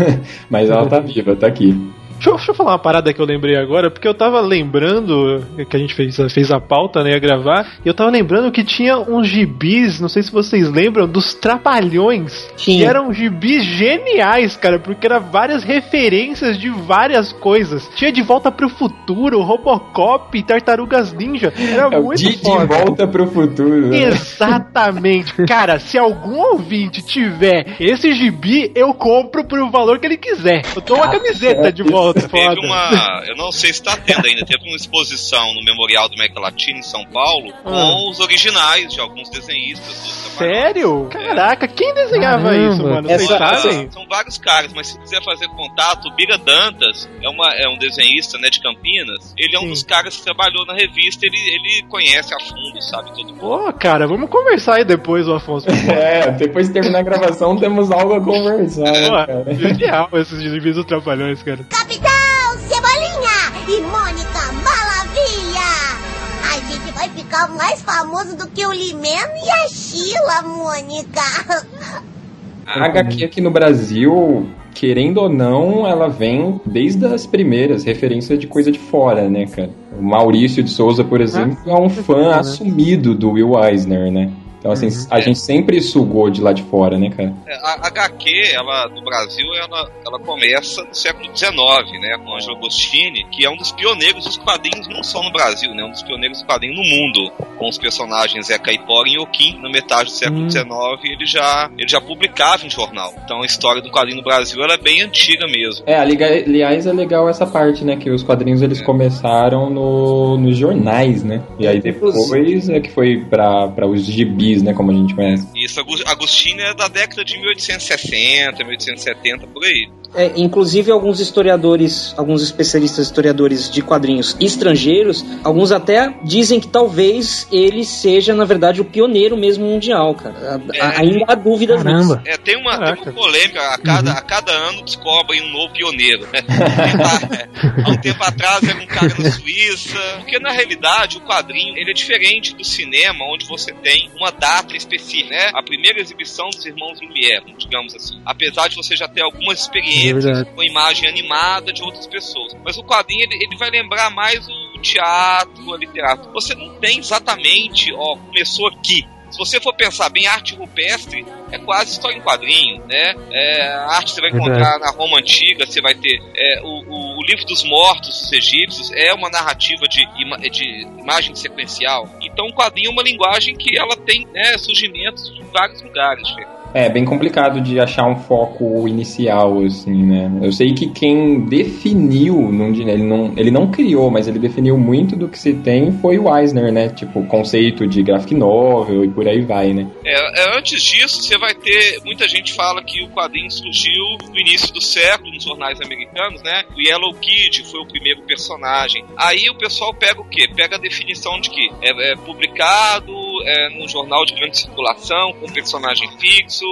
*laughs* mas ela tá viva, tá aqui. Deixa eu, deixa eu falar uma parada que eu lembrei agora, porque eu tava lembrando que a gente fez, fez a pauta, né, ia gravar, e eu tava lembrando que tinha uns gibis, não sei se vocês lembram, dos Trapalhões, que Tinha. eram gibis geniais, cara, porque eram várias referências de várias coisas. Tinha De Volta pro Futuro, Robocop, Tartarugas Ninja, era É muito de, de foda. volta pro futuro. né? Exatamente. *laughs* Cara, se algum ouvinte tiver esse gibi, eu compro por o valor que ele quiser. Eu dou uma camiseta de volta. Teve Foda. uma. Eu não sei se tá tendo ainda. Teve uma exposição no Memorial do América Latina em São Paulo com os originais de alguns desenhistas. Sério? Caraca, quem desenhava Caramba. isso, mano? Essa- Vocês sabem? São, vários caras, mas se quiser fazer contato, o Bira Dantas é, uma, é um desenhista né, de Campinas. Ele é um Sim. dos caras que trabalhou na revista, ele, ele conhece a fundo, sabe? Todo mundo. Pô, cara, vamos conversar aí depois, o Afonso. *laughs* É, depois de terminar a gravação, temos algo a conversar. né, cara? Pô, genial esses gibis dos Trapalhões, cara. Capitão e Mônica Maravilha! A gente vai ficar mais famoso do que o Limeno e a Sheila, Mônica! A HQ aqui no Brasil, querendo ou não, ela vem desde as primeiras referências de coisa de fora, né, cara? O Maurício de Souza, por exemplo, é um fã assumido do Will Eisner, né? Então, assim, a gente sempre sugou de lá de fora, né, cara? É, A HQ, ela, no Brasil, ela, ela começa no século XIX, né, com Angelo Agostini, que é um dos pioneiros dos quadrinhos, não só no Brasil, né, um dos pioneiros dos quadrinhos no mundo, com os personagens Zé Caipora e Oquim, na metade do século. XIX, ele já, ele já publicava em jornal. Então a história do quadrinho no Brasil, ela é bem antiga mesmo. É, aliás, é legal essa parte, né? Que os quadrinhos eles começaram no, nos jornais, né? E aí depois é que foi pra, pra os gibis, né? Como a gente conhece. Isso, Agostini é da década de 1860, 1870, por aí. É, inclusive alguns historiadores, alguns especialistas historiadores de quadrinhos estrangeiros, alguns até dizem que talvez ele seja, na verdade, o pioneiro mesmo mundial, cara. A- a- ainda há dúvidas nisso. É, tem uma, tem uma polêmica, a cada, a cada ano descobrem um novo pioneiro. né? *laughs* Há um tempo atrás era um cara na Suíça. Porque na realidade o quadrinho ele é diferente do cinema, onde você tem uma data específica. Né? A primeira exibição dos Irmãos Lumière, digamos assim. Apesar de você já ter algumas É verdade. com imagem animada de outras pessoas. Mas o quadrinho ele, ele vai lembrar mais o teatro, a literatura. Você não tem exatamente, ó, começou aqui. se você for pensar bem, arte rupestre é quase história em quadrinho, né? É, a arte você vai encontrar na Roma Antiga, você vai ter é, o, o, o, livro dos mortos dos egípcios, é uma narrativa de, de imagem sequencial. Então o quadrinho é uma linguagem que ela tem né, surgimentos em vários lugares. É bem complicado de achar um foco inicial, assim, né? Eu sei que quem definiu, ele não, ele não criou, mas ele definiu muito do que se tem foi o Eisner, né? Tipo, conceito de graphic novel e por aí vai, né? É, é, antes disso, você vai ter. Muita gente fala que o quadrinho surgiu no início do século, nos jornais americanos, né? O Yellow Kid foi o primeiro personagem. Aí o pessoal pega o quê? Pega a definição de que é, é publicado é, no jornal de grande circulação, com personagem fixo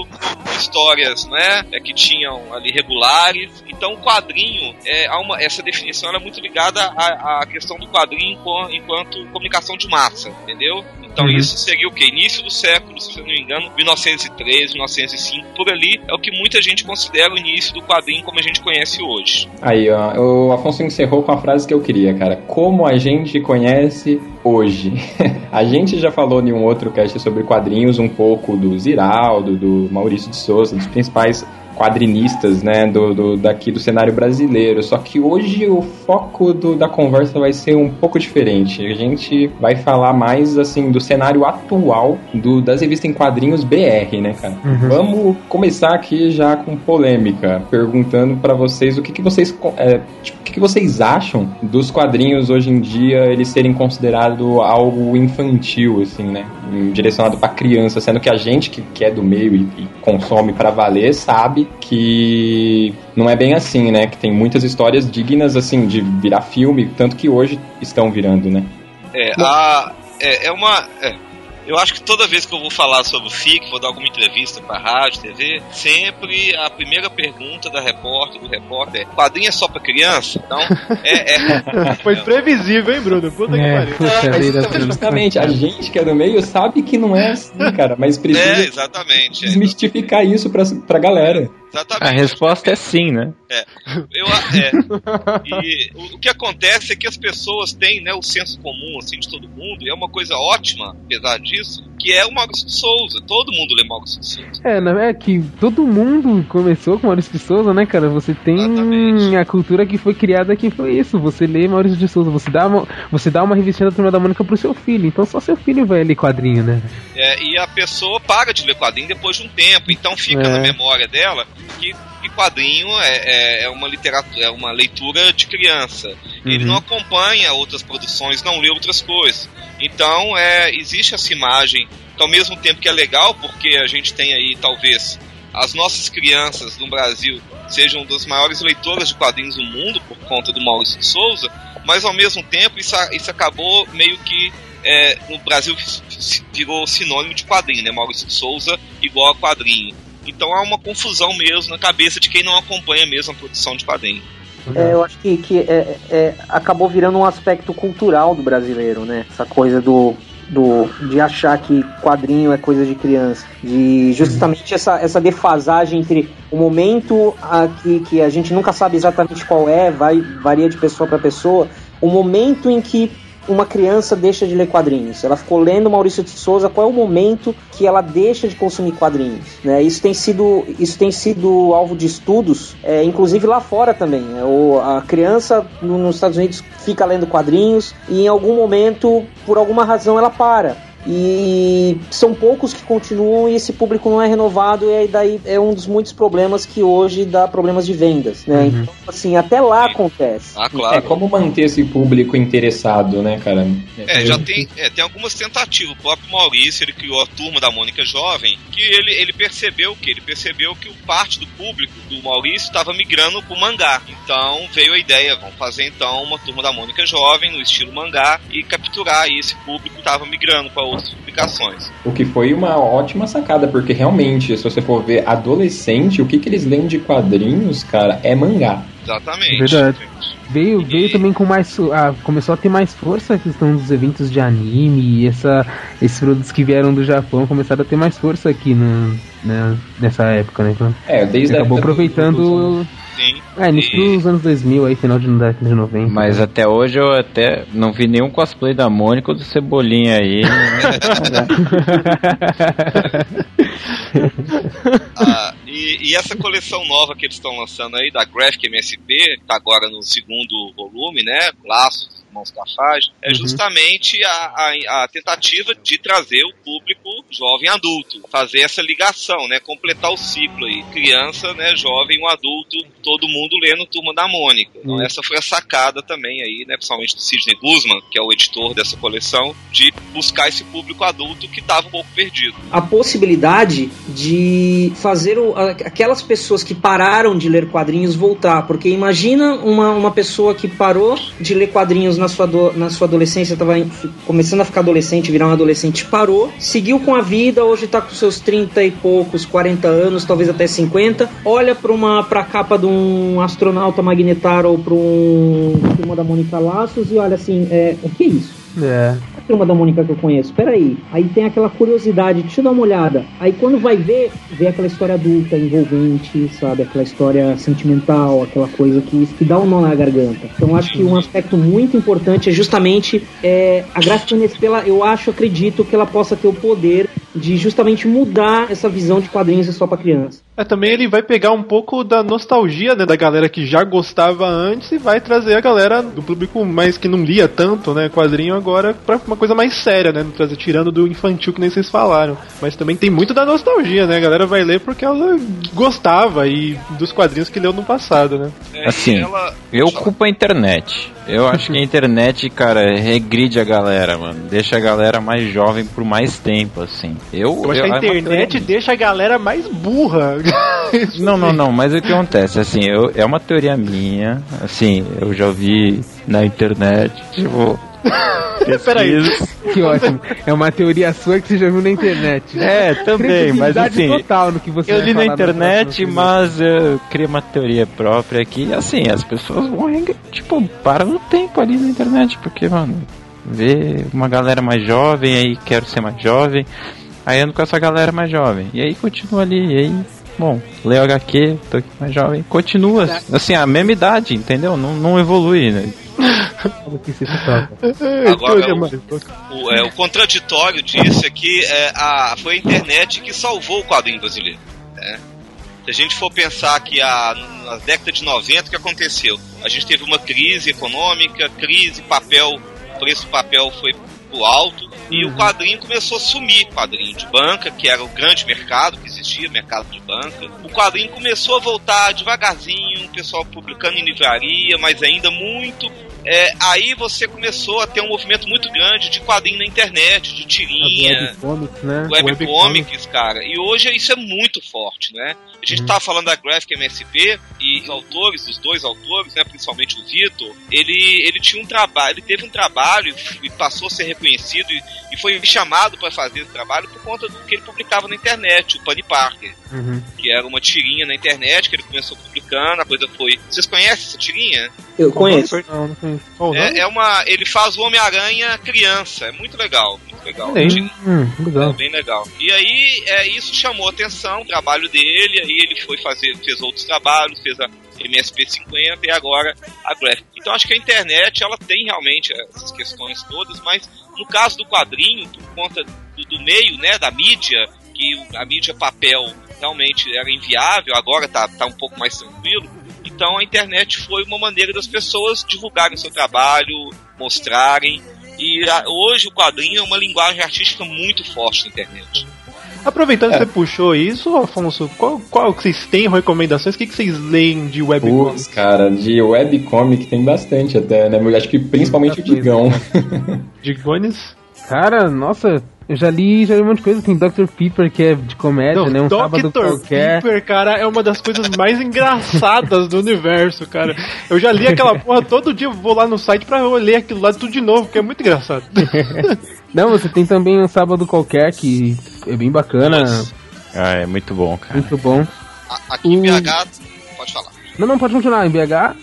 histórias né, é, que tinham ali regulares. Então, o quadrinho, é, uma, essa definição é muito ligada à, à questão do quadrinho enquanto comunicação de massa, entendeu? Então uhum. isso seria o que? Início do século, se eu não me engano, 1903, 1905, por ali, é o que muita gente considera o início do quadrinho como a gente conhece hoje. Aí, ó, o Afonso encerrou com a frase que eu queria, cara. Como a gente conhece hoje. *laughs* a gente já falou em um outro cast sobre quadrinhos, um pouco do Ziraldo, do Maurício de Souza, dos principais quadrinistas, né, do, do, daqui do cenário brasileiro. Só que hoje o foco do, da conversa vai ser um pouco diferente. A gente vai falar mais assim do cenário atual do, das revistas em quadrinhos BR, né, cara? Uhum. Vamos começar aqui já com polêmica, perguntando para vocês o que, que vocês é, tipo, o que, que vocês acham dos quadrinhos hoje em dia eles serem considerados algo infantil, assim, né? Direcionado para criança, sendo que a gente que, que é do meio e, e consome para valer sabe que não é bem assim, né? Que tem muitas histórias dignas, assim, de virar filme, tanto que hoje estão virando, né? É, a, é, é uma. É, eu acho que toda vez que eu vou falar sobre o FIC, vou dar alguma entrevista para rádio, TV, sempre a primeira pergunta da repórter, do repórter é: quadrinho é só para criança? Então, é. é *laughs* Foi previsível, hein, Bruno? Puta que é, pariu. É, justamente, a gente que é do meio sabe que não é assim, cara, mas precisa é, exatamente, desmistificar isso pra, pra galera. Exatamente. A resposta é sim, né? É. Eu, é. E o, o, que acontece é que as pessoas têm né, o senso comum assim, de todo mundo, e é uma coisa ótima, apesar disso, que é o Maurício de Souza. Todo mundo lê Maurício de Souza. É, não é que todo mundo começou com Maurício de Souza, né, cara? Você tem Exatamente. a cultura que foi criada que foi isso. Você lê Maurício de Souza, você dá uma, você dá uma revistinha da Turma da Mônica pro seu filho. Então só seu filho vai ler quadrinho, né? É, e a pessoa para de ler quadrinho depois de um tempo. Então fica é. na memória dela que que quadrinho é, é, é, uma literatura, é uma leitura de criança. Uhum. Ele não acompanha outras produções, não lê outras coisas. Então é, existe essa imagem que ao mesmo tempo que é legal, porque a gente tem aí talvez as nossas crianças no Brasil sejam das maiores leitoras de quadrinhos do mundo por conta do Maurício de Souza, mas ao mesmo tempo isso, isso acabou meio que é, no Brasil virou sinônimo de quadrinho, né? Maurício de Souza igual a quadrinho. Então há uma confusão mesmo na cabeça de quem não acompanha mesmo a produção de quadrinho. É, eu acho que, que é, é, acabou virando um aspecto cultural do brasileiro, né? Essa coisa do, do de achar que quadrinho é coisa de criança, de justamente essa, essa defasagem entre o momento que, que a gente nunca sabe exatamente qual é, vai varia de pessoa para pessoa, o momento em que uma criança deixa de ler quadrinhos? Ela ficou lendo Maurício de Souza, qual é o momento que ela deixa de consumir quadrinhos? Né? Isso, tem sido, isso tem sido alvo de estudos, é, inclusive lá fora também. Né? O, a criança nos Estados Unidos fica lendo quadrinhos e em algum momento, por alguma razão, ela para e são poucos que continuam e esse público não é renovado e daí é um dos muitos problemas que hoje dá problemas de vendas, né? Uhum. Então, assim, até lá acontece. Ah, claro. É como manter esse público interessado, né, cara? É, já tem, é, tem algumas tentativas. O próprio Maurício, ele criou a turma da Mônica Jovem, que ele, ele percebeu que ele percebeu que parte do público do Maurício estava migrando pro mangá. Então veio a ideia, vamos fazer então uma turma da Mônica Jovem no estilo mangá e capturar esse público que estava migrando para outras publicações. O que foi uma ótima sacada, porque realmente, se você for ver adolescente, o que, que eles leem de quadrinhos, cara, é mangá. Exatamente. Verdade. Veio, e... veio também com mais. Ah, começou a ter mais força a questão dos eventos de anime e essa, esses produtos que vieram do Japão começaram a ter mais força aqui no, né, nessa época, né? Então, é, desde acabou aproveitando Sim. É, início dos anos 2000 aí, final de década de 90. Mas até hoje eu até não vi nenhum cosplay da Mônica ou do Cebolinha aí. *laughs* Ah, e, e essa coleção nova que eles estão lançando aí, da Graphic MSP, que tá agora no segundo volume, né? Laços, Mãos Cafage, é Uhum. justamente a, a, a tentativa de trazer o público jovem adulto, fazer essa ligação, né? Completar o ciclo aí. Criança, né? Jovem, um adulto, todo mundo lendo Turma da Mônica. Então Uhum. essa foi a sacada também aí, né? Principalmente do Sidney Guzman, que é o editor dessa coleção, de buscar esse público adulto que estava um pouco perdido. a possibilidade de fazer o- aquelas pessoas que pararam de ler quadrinhos voltar. Porque imagina uma, uma pessoa que parou de ler quadrinhos na sua, ado- na sua adolescência, estava começando a ficar adolescente, virar um adolescente, parou, seguiu com a vida, hoje tá com seus 30 e poucos, 40 anos, talvez até 50, olha para uma pra capa de um astronauta magnetar ou para um turma da Mônica Laços e olha assim, é, o que é isso? É. turma da Mônica que eu conheço, peraí. Aí tem aquela curiosidade, deixa eu dar uma olhada. Aí quando vai ver, vê aquela história adulta, envolvente, sabe? Aquela história sentimental, aquela coisa que, que dá um nó na garganta. Então acho que um aspecto muito importante é justamente é, a gráfica MSP, ela, eu acho, acredito que ela possa ter o poder de justamente mudar essa visão de quadrinhos só pra criança. É, também ele vai pegar um pouco da nostalgia, né, da galera que já gostava antes e vai trazer a galera do público mais que não lia tanto, né, quadrinho agora pra uma coisa mais séria, né, não trazer tirando do infantil que nem vocês falaram. Mas também tem muito da nostalgia, né, a galera vai ler porque ela gostava e dos quadrinhos que leu no passado, né. Assim, eu culpo a internet. Eu acho que a internet, cara, regride a galera, mano. Deixa a galera mais jovem por mais tempo, assim. Eu, Eu acho que eu- a é internet deixa a galera mais burra. *laughs* Não, não, não, mas o que acontece, assim, eu, é uma teoria minha, assim, eu já vi na internet, tipo. *laughs* Peraí. Que ótimo. É uma teoria sua que você já viu na internet. É, também, mas assim. total no que você eu li na internet, mas eu criei uma teoria própria que, assim, as pessoas vão, tipo, para no tempo ali na internet, porque, mano, vê uma galera mais jovem, aí quero ser mais jovem, aí ando com essa galera mais jovem, e aí continua ali, e aí, bom, leio HQ, tô aqui mais jovem, continua, assim, a mesma idade, entendeu? Não, não evolui, né? Agora, o, o, é, o contraditório disso é que é, a, foi a internet que salvou o quadrinho brasileiro. né? Se a gente for pensar que a, na década de 90, o que aconteceu? A gente teve uma crise econômica, crise, papel, o preço do papel foi pro alto e o quadrinho começou a sumir. Quadrinho de banca, que era o grande mercado que existia, mercado de banca. O quadrinho começou a voltar devagarzinho, o pessoal publicando em livraria, mas ainda muito é, aí você começou a ter um movimento muito grande de quadrinho na internet, de tirinha, Webcomics, né? webcomics, cara. E hoje isso é muito forte, né? A gente tava falando da Graphic MSP e os autores, os dois autores, né, principalmente o Vitor, ele, ele tinha um trabalho, ele teve um trabalho e passou a ser reconhecido e, e foi chamado para fazer esse trabalho por conta do que ele publicava na internet, o Bunny Parker Uhum. que era uma tirinha na internet que ele começou publicando, a coisa foi. Vocês conhecem essa tirinha? Eu conheço. Não, não conheço. É, é uma. Ele faz o Homem-Aranha criança, é muito legal, muito legal. Hum, legal. É bem legal. E aí, é, isso chamou a atenção, o trabalho dele, aí ele foi fazer, fez outros trabalhos, fez a MSP50 e agora a Graphic. Então acho que a internet, ela tem realmente essas questões todas, mas no caso do quadrinho, por conta do, do meio, né, da mídia, que a mídia papel realmente era inviável, agora tá, tá um pouco mais tranquilo, então a internet foi uma maneira das pessoas divulgarem seu trabalho, mostrarem, e a- hoje o quadrinho é uma linguagem artística muito forte na internet. Aproveitando que você puxou isso, Afonso, qual, qual que vocês têm recomendações? O que, que vocês leem de webcomics? Putz, cara, de webcomic tem bastante até, né? Eu acho que principalmente o Digão. *laughs* Digones? Cara, nossa, eu já li, já li um monte de coisa. Tem Dr. Pepper, que é de comédia, né? Um sábado Dr. qualquer. Pepper, cara, é uma das coisas mais engraçadas do universo, cara. Eu já li aquela *laughs* porra todo dia, vou lá no site pra eu ler aquilo lá tudo de novo, porque é muito engraçado. *laughs* Não, você tem também um sábado qualquer, que é bem bacana. Ah, é muito bom, cara. Muito bom. Aqui em BH, pode falar. Não, não, pode continuar. Em BH.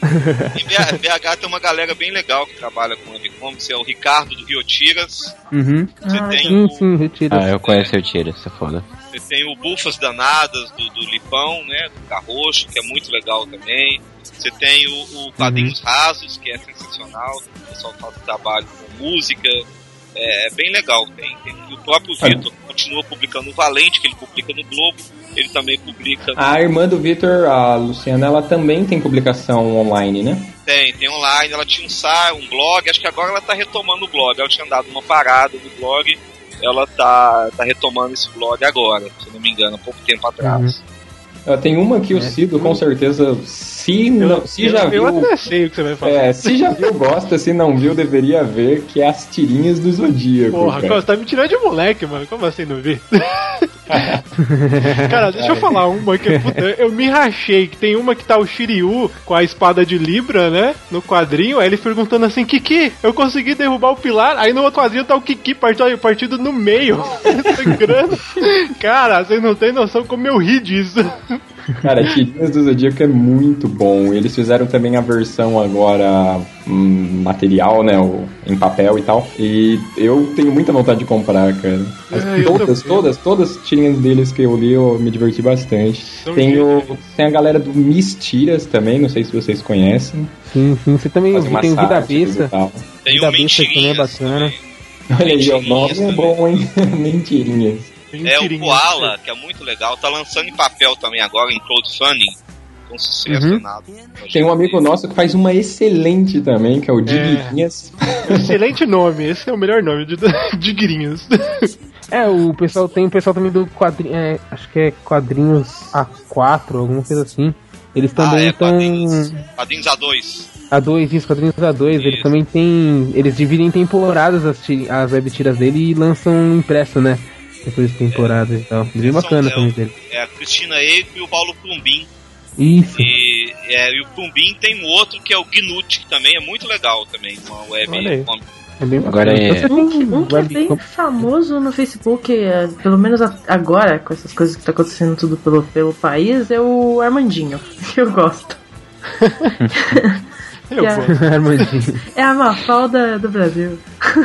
Em BH, BH tem uma galera bem legal que trabalha com webcomics, é o Ricardo do Rio Tiras. Uhum. Você tem sim, o- sim, retira. Ah, eu conheço o Tira, isso é foda. Você tem o Bufas Danadas do, do Lipão, né? Do Carroxo, que é muito legal também. Você tem o, o Quadrinhos Rasos, que é sensacional. O pessoal faz trabalho com música. É, é bem legal. Tem, tem- o próprio Vitor continua publicando o Valente, que ele publica no Globo. Ele também publica. A irmã do Vitor, a Luciana, ela também tem publicação online, né? Tem, tem online. Ela tinha um site, um blog. Acho que agora ela tá retomando o blog. Ela tinha dado uma parada no blog. Ela tá, tá retomando esse blog agora, se eu não me engano, há pouco tempo atrás. Ela tem uma que o Cido, com certeza, se, não, se eu, já eu viu. até sei o que você vai falar. É, se já viu, gosta, se não viu, deveria ver, que é as tirinhas do Zodíaco. Porra, cara. você tá me tirando de moleque, mano. Como assim não vi? *laughs* Cara, deixa eu falar uma que puta, eu me rachei. Que tem uma que tá o Shiryu com a espada de Libra, né? No quadrinho. Aí ele perguntando assim: Kiki, eu consegui derrubar o pilar. Aí no outro quadrinho tá o Kiki partido, partido no meio, *laughs* sangrando. Cara, vocês não tem noção como eu ri disso. Cara, Tirinhas do Zodíaco é muito bom. Eles fizeram também a versão agora hum, material, né? o- em papel e tal. E eu tenho muita vontade de comprar, cara. As- É, todas, todas, todas as tirinhas deles que eu li, eu me diverti bastante. São Tem, o, tem a galera do Mistiras também, não sei se vocês conhecem. Sim, sim. Você também Fazem tem o umas Vida Besta. tal. Tem Vida o Besta que também é bacana. Olha aí, o nome é bom, hein? *laughs* Mentirinhas. É o Koala, que é muito legal. Tá lançando em papel também agora, em crowdfunding. Com sucesso Uhum. Tem um amigo nosso que faz uma excelente também, que é o Diguinhas. *laughs* Excelente nome, esse é o melhor nome Grinhos. *laughs* É, o pessoal tem o pessoal também do quadrinho. É, acho que é quadrinhos A4, alguma coisa assim. Eles também Ah, é, estão. quadrinhos, quadrinhos A2. A2, isso, quadrinhos A2, eles também têm. Eles dividem em temporadas as, as web tiras dele e lançam impresso, né? Depois de temporadas e tal. Bem bacana também dele. É a Cristina Eco e o Paulo Plumbin. Isso. E, é, e o Plumbin tem um outro que é o Gnut, que também é muito legal também. Uma web. É bem Agora é- Um, tem um que é bem famoso no Facebook, é, pelo menos agora, com essas coisas que tá acontecendo tudo pelo, pelo país, é o Armandinho, *laughs* que eu gosto. *laughs* Eu Que é-. *laughs* Armandinho. É a Mafalda do Brasil.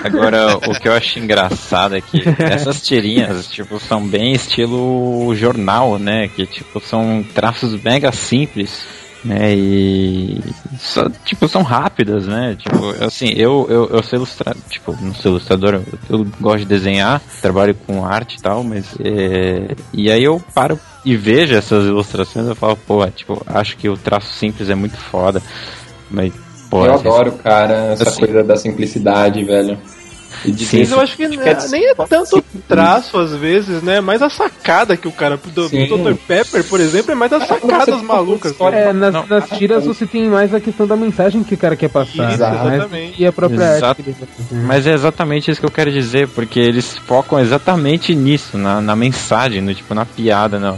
Agora, o que eu acho engraçado é que essas tirinhas, tipo, são bem estilo jornal, né? Que, tipo, são traços mega simples, né? E, só, tipo, são rápidas, né? Tipo, assim, eu, eu, eu sou ilustrador, tipo, não sou ilustrador, eu, eu gosto de desenhar, trabalho com arte e tal, mas, é, e aí eu paro e vejo essas ilustrações eu falo, pô, tipo, acho que o traço simples é muito foda, mas, pô, eu assim, adoro, cara, essa assim- coisa da simplicidade, velho. E Sim, eu acho que né, nem é tanto traço às vezes, né? Mas a sacada que o cara do, Sim. do Dr. Pepper, por exemplo, é mais as sacadas malucas. É, nas, nas tiras você tem mais a questão da mensagem que o cara quer passar. Isso, né? E a própria Exato. arte fazer. Mas é exatamente isso que eu quero dizer, porque eles focam exatamente nisso, na, na mensagem, no, tipo, na piada, na,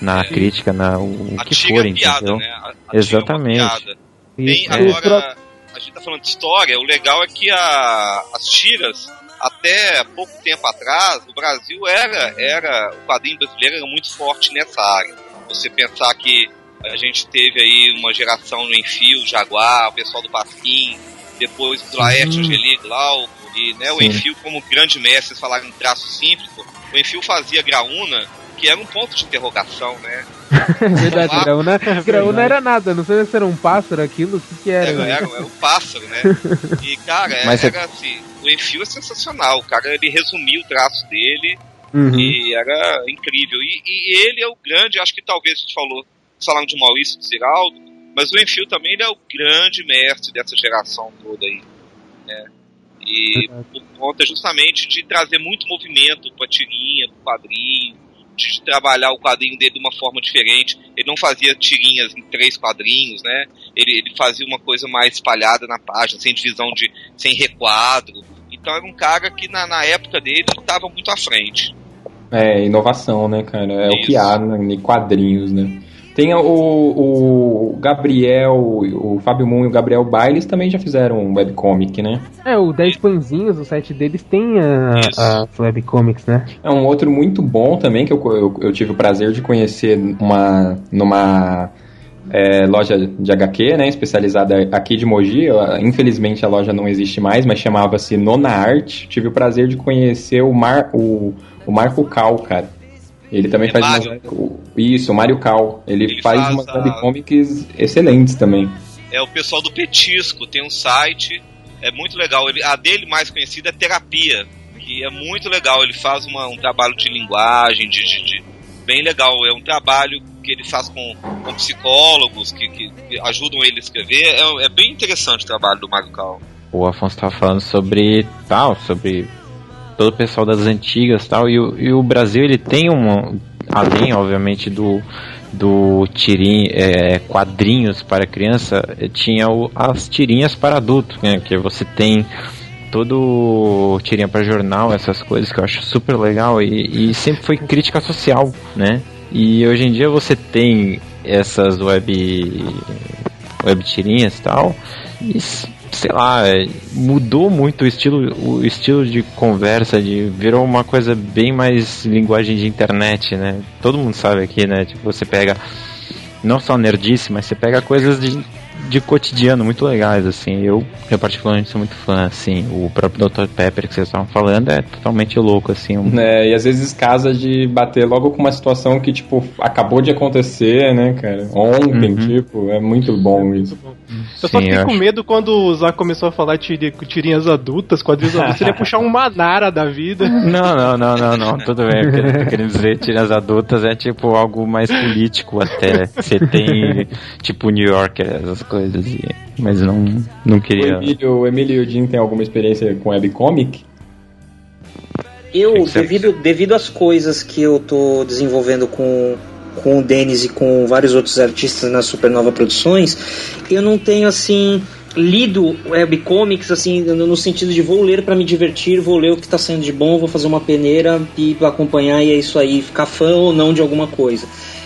na crítica, na, o, o que for, piada, entendeu? né? A- Exatamente. Tem Isso. agora, a gente tá falando de história, o legal é que a- as tiras, até pouco tempo atrás, o Brasil era, era, o quadrinho brasileiro era muito forte nessa área. Você pensar que a gente teve aí uma geração no Enfio, Jaguar, o pessoal do Pasquim, depois do Laerte, Angeli, Glauco, e né, o. Enfio como grande mestre, vocês falaram em traço simples, o Enfio fazia graúna, que era um ponto de interrogação, né? *laughs* É verdade, Lá- graúna, graúna era nada, não sei se era um pássaro aquilo, o que, que era. Era, né? era, era um pássaro, né? *laughs* E, cara, Mas era assim, o Enfio é sensacional. O cara, ele resumiu o traço dele Uhum. e era incrível. E, e ele é o grande, acho que talvez a gente falou, falando de Maurício de Ziraldo, mas o Enfio também ele é o grande mestre dessa geração toda aí. Né? E por conta justamente de trazer muito movimento pra tirinha, pro quadrinho, de trabalhar o quadrinho dele de uma forma diferente. Ele não fazia tirinhas em três quadrinhos, né? Ele, ele fazia uma coisa mais espalhada na página, sem divisão de. sem requadro. Então era um cara que na, na época dele estava muito à frente. É, inovação, né, cara? É o que Isso. há né, em quadrinhos, né? Tem o, o Gabriel, o Fábio Moon e o Gabriel Bailes também já fizeram um webcomic, né? É, o 10 Pãezinhos, o site deles tem a, Isso. a webcomics, né? É um outro muito bom também, que eu, eu, eu tive o prazer de conhecer uma, numa é, loja de HQ, né, especializada aqui de Mogi. Eu, Infelizmente a loja não existe mais, mas chamava-se Nona Arte. Tive o prazer de conhecer o, Mar, o, o Marco Cal, cara. Ele também É faz Mário? Isso, o Mario Cal. Ele, Ele faz, faz umas a- webcomics excelentes também. É o pessoal do Petisco, tem um site, é muito legal. Ele, a dele mais conhecida é Terapia, que é muito legal. Ele faz uma- um trabalho de linguagem, de, de- de- bem legal. É um trabalho que ele faz com, com psicólogos que, que- que ajudam ele a escrever. É, é bem interessante o trabalho do Mário Cal. O Afonso tava falando sobre tal, sobre todo o pessoal das antigas tal, e o, e o Brasil ele tem um, além obviamente do do tirim, é, quadrinhos para criança, eh, tinha o- as tirinhas para adulto, né, que você tem todo tirinha para jornal, essas coisas que eu acho super legal e, e sempre foi crítica social, né? E hoje em dia você tem essas web web tirinhas e tal. Sei lá, é, mudou muito o estilo, o estilo de conversa, de virou uma coisa bem mais linguagem de internet, né? Todo mundo sabe aqui, né? Tipo, você pega não só nerdice, mas você pega coisas de, de cotidiano muito legais, assim. Eu, eu particularmente sou muito fã, assim. O próprio Dr. Pepper que vocês estavam falando é totalmente louco, assim. Um, É, e às vezes casa de bater logo com uma situação que, tipo, acabou de acontecer, né, cara? Ontem, Uhum. tipo, é muito bom isso. Eu só Sim, fiquei eu com acho. medo quando o Zá começou a falar tiri- tirinhas adultas, quadrinhos adultos, ele ia puxar um Manara da vida. *laughs* Não, não, não, não, não, tudo bem. O que eu tô querendo dizer, tiras adultas é tipo algo mais político até. Você tem tipo New Yorker, essas coisas. e- Mas não, não O queria. Emílio, o Emílio e o Jim tem alguma experiência com webcomic? Eu, devido, devido às coisas que eu tô desenvolvendo com, com o Denis e com vários outros artistas na Supernova Produções, eu não tenho assim lido webcomics assim no no sentido de vou ler pra me divertir, vou ler o que tá saindo de bom, vou fazer uma peneira e acompanhar e é isso aí, ficar fã ou não de alguma coisa.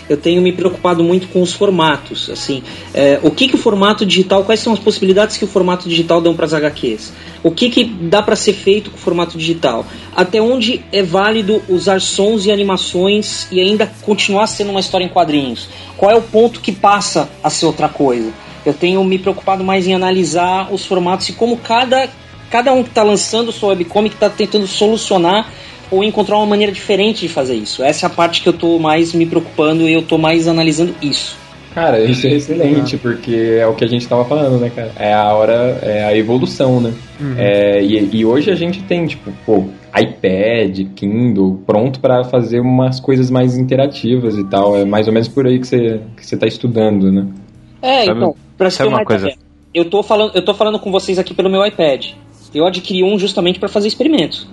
Eu tenho me preocupado muito com os formatos, assim, é, o que que o formato digital, quais são as possibilidades que o formato digital dão para as HQs? O que que dá para ser feito com o formato digital? Até onde é válido usar sons e animações e ainda continuar sendo uma história em quadrinhos? Qual é o ponto que passa a ser outra coisa? Eu tenho me preocupado mais em analisar os formatos e como cada, cada um que está lançando sua webcomic está tentando solucionar ou encontrar uma maneira diferente de fazer isso. Essa é a parte que eu estou mais me preocupando e eu estou mais analisando isso. Cara, isso é excelente, porque é o que a gente tava falando, né, cara? É a hora, é a evolução, né? Uhum. É, e, e hoje a gente tem, tipo, pô, iPad, Kindle, pronto pra fazer umas coisas mais interativas e tal. É mais ou menos por aí que você, que você tá estudando, né? É, Sabe- então, pra sabe uma, coisa? eu tô falando, eu tô falando com vocês aqui pelo meu iPad. Eu adquiri um justamente para fazer experimentos.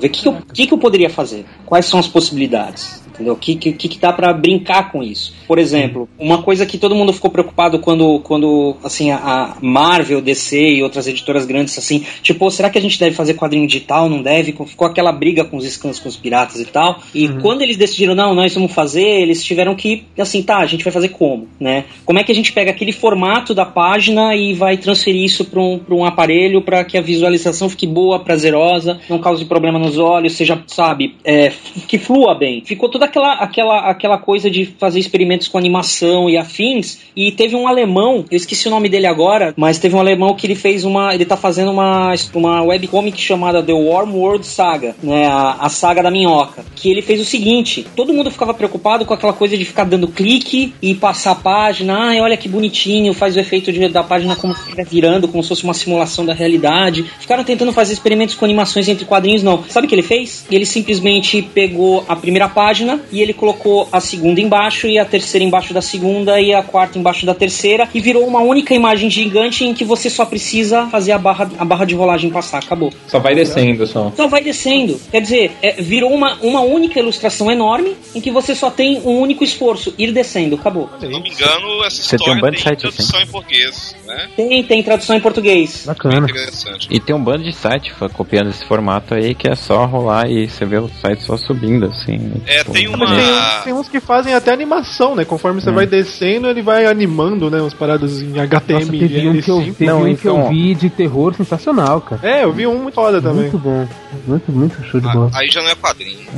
Ver o que, que, eu, que, que eu poderia fazer. Quais são as possibilidades. Entendeu? O que, que, que dá para brincar com isso? Por exemplo, uma coisa que todo mundo ficou preocupado quando, quando assim, a, Marvel, DC e outras editoras grandes, assim, tipo, será que a gente deve fazer quadrinho digital? Não deve? Ficou aquela briga com os scans, com os piratas e tal. E quando eles decidiram, não, nós vamos fazer, eles tiveram que, assim, tá, a gente vai fazer como, né? Como é que a gente pega aquele formato da página e vai transferir isso para um, pra um aparelho para que a visualização fique boa, prazerosa, não cause problema nos olhos, seja, sabe, é, que flua bem. Ficou toda aquela, aquela, aquela coisa de fazer experimentos com animação e afins. E teve um alemão, eu esqueci o nome dele agora, mas teve um alemão que ele fez uma. Ele tá fazendo uma, uma webcomic chamada The Warm World Saga, né? A, a saga da minhoca. Que ele fez o seguinte: todo mundo ficava preocupado com aquela coisa de ficar dando clique e passar a página. Ai, olha que bonitinho, faz o efeito de, da página como estivesse virando, como se fosse uma simulação da realidade. Ficaram tentando fazer experimentos com animações entre quadrinhos, não. Sabe o que ele fez? Ele simplesmente pegou a primeira página e ele colocou a segunda embaixo e a terceira embaixo da segunda e a quarta embaixo da terceira e virou uma única imagem gigante em que você só precisa fazer a barra, a barra de rolagem passar. Acabou. Só vai descendo só. Só vai descendo. Quer dizer, é, virou uma, uma única ilustração enorme em que você só tem um único esforço, ir descendo. Acabou. Se não me engano, essa Você tem um história bando de tem tradução em português, né? Tem, tem tradução em português. Bacana. Interessante. E tem um bando de site copiando esse formato aí que é só rolar e você vê o site só subindo, assim. É, Tipo, tem Mas uma. tem, uns- tem uns que fazem até animação, né? Conforme você vai descendo, ele vai animando, né? Umas paradas em Nossa, HTML. teve um que eu, teve Não, um que eu então- vi de terror sensacional, cara. É, eu vi um muito foda também. Muito bom. Muito, muito show de Ah, bola. aí já não é quadrinho. *laughs*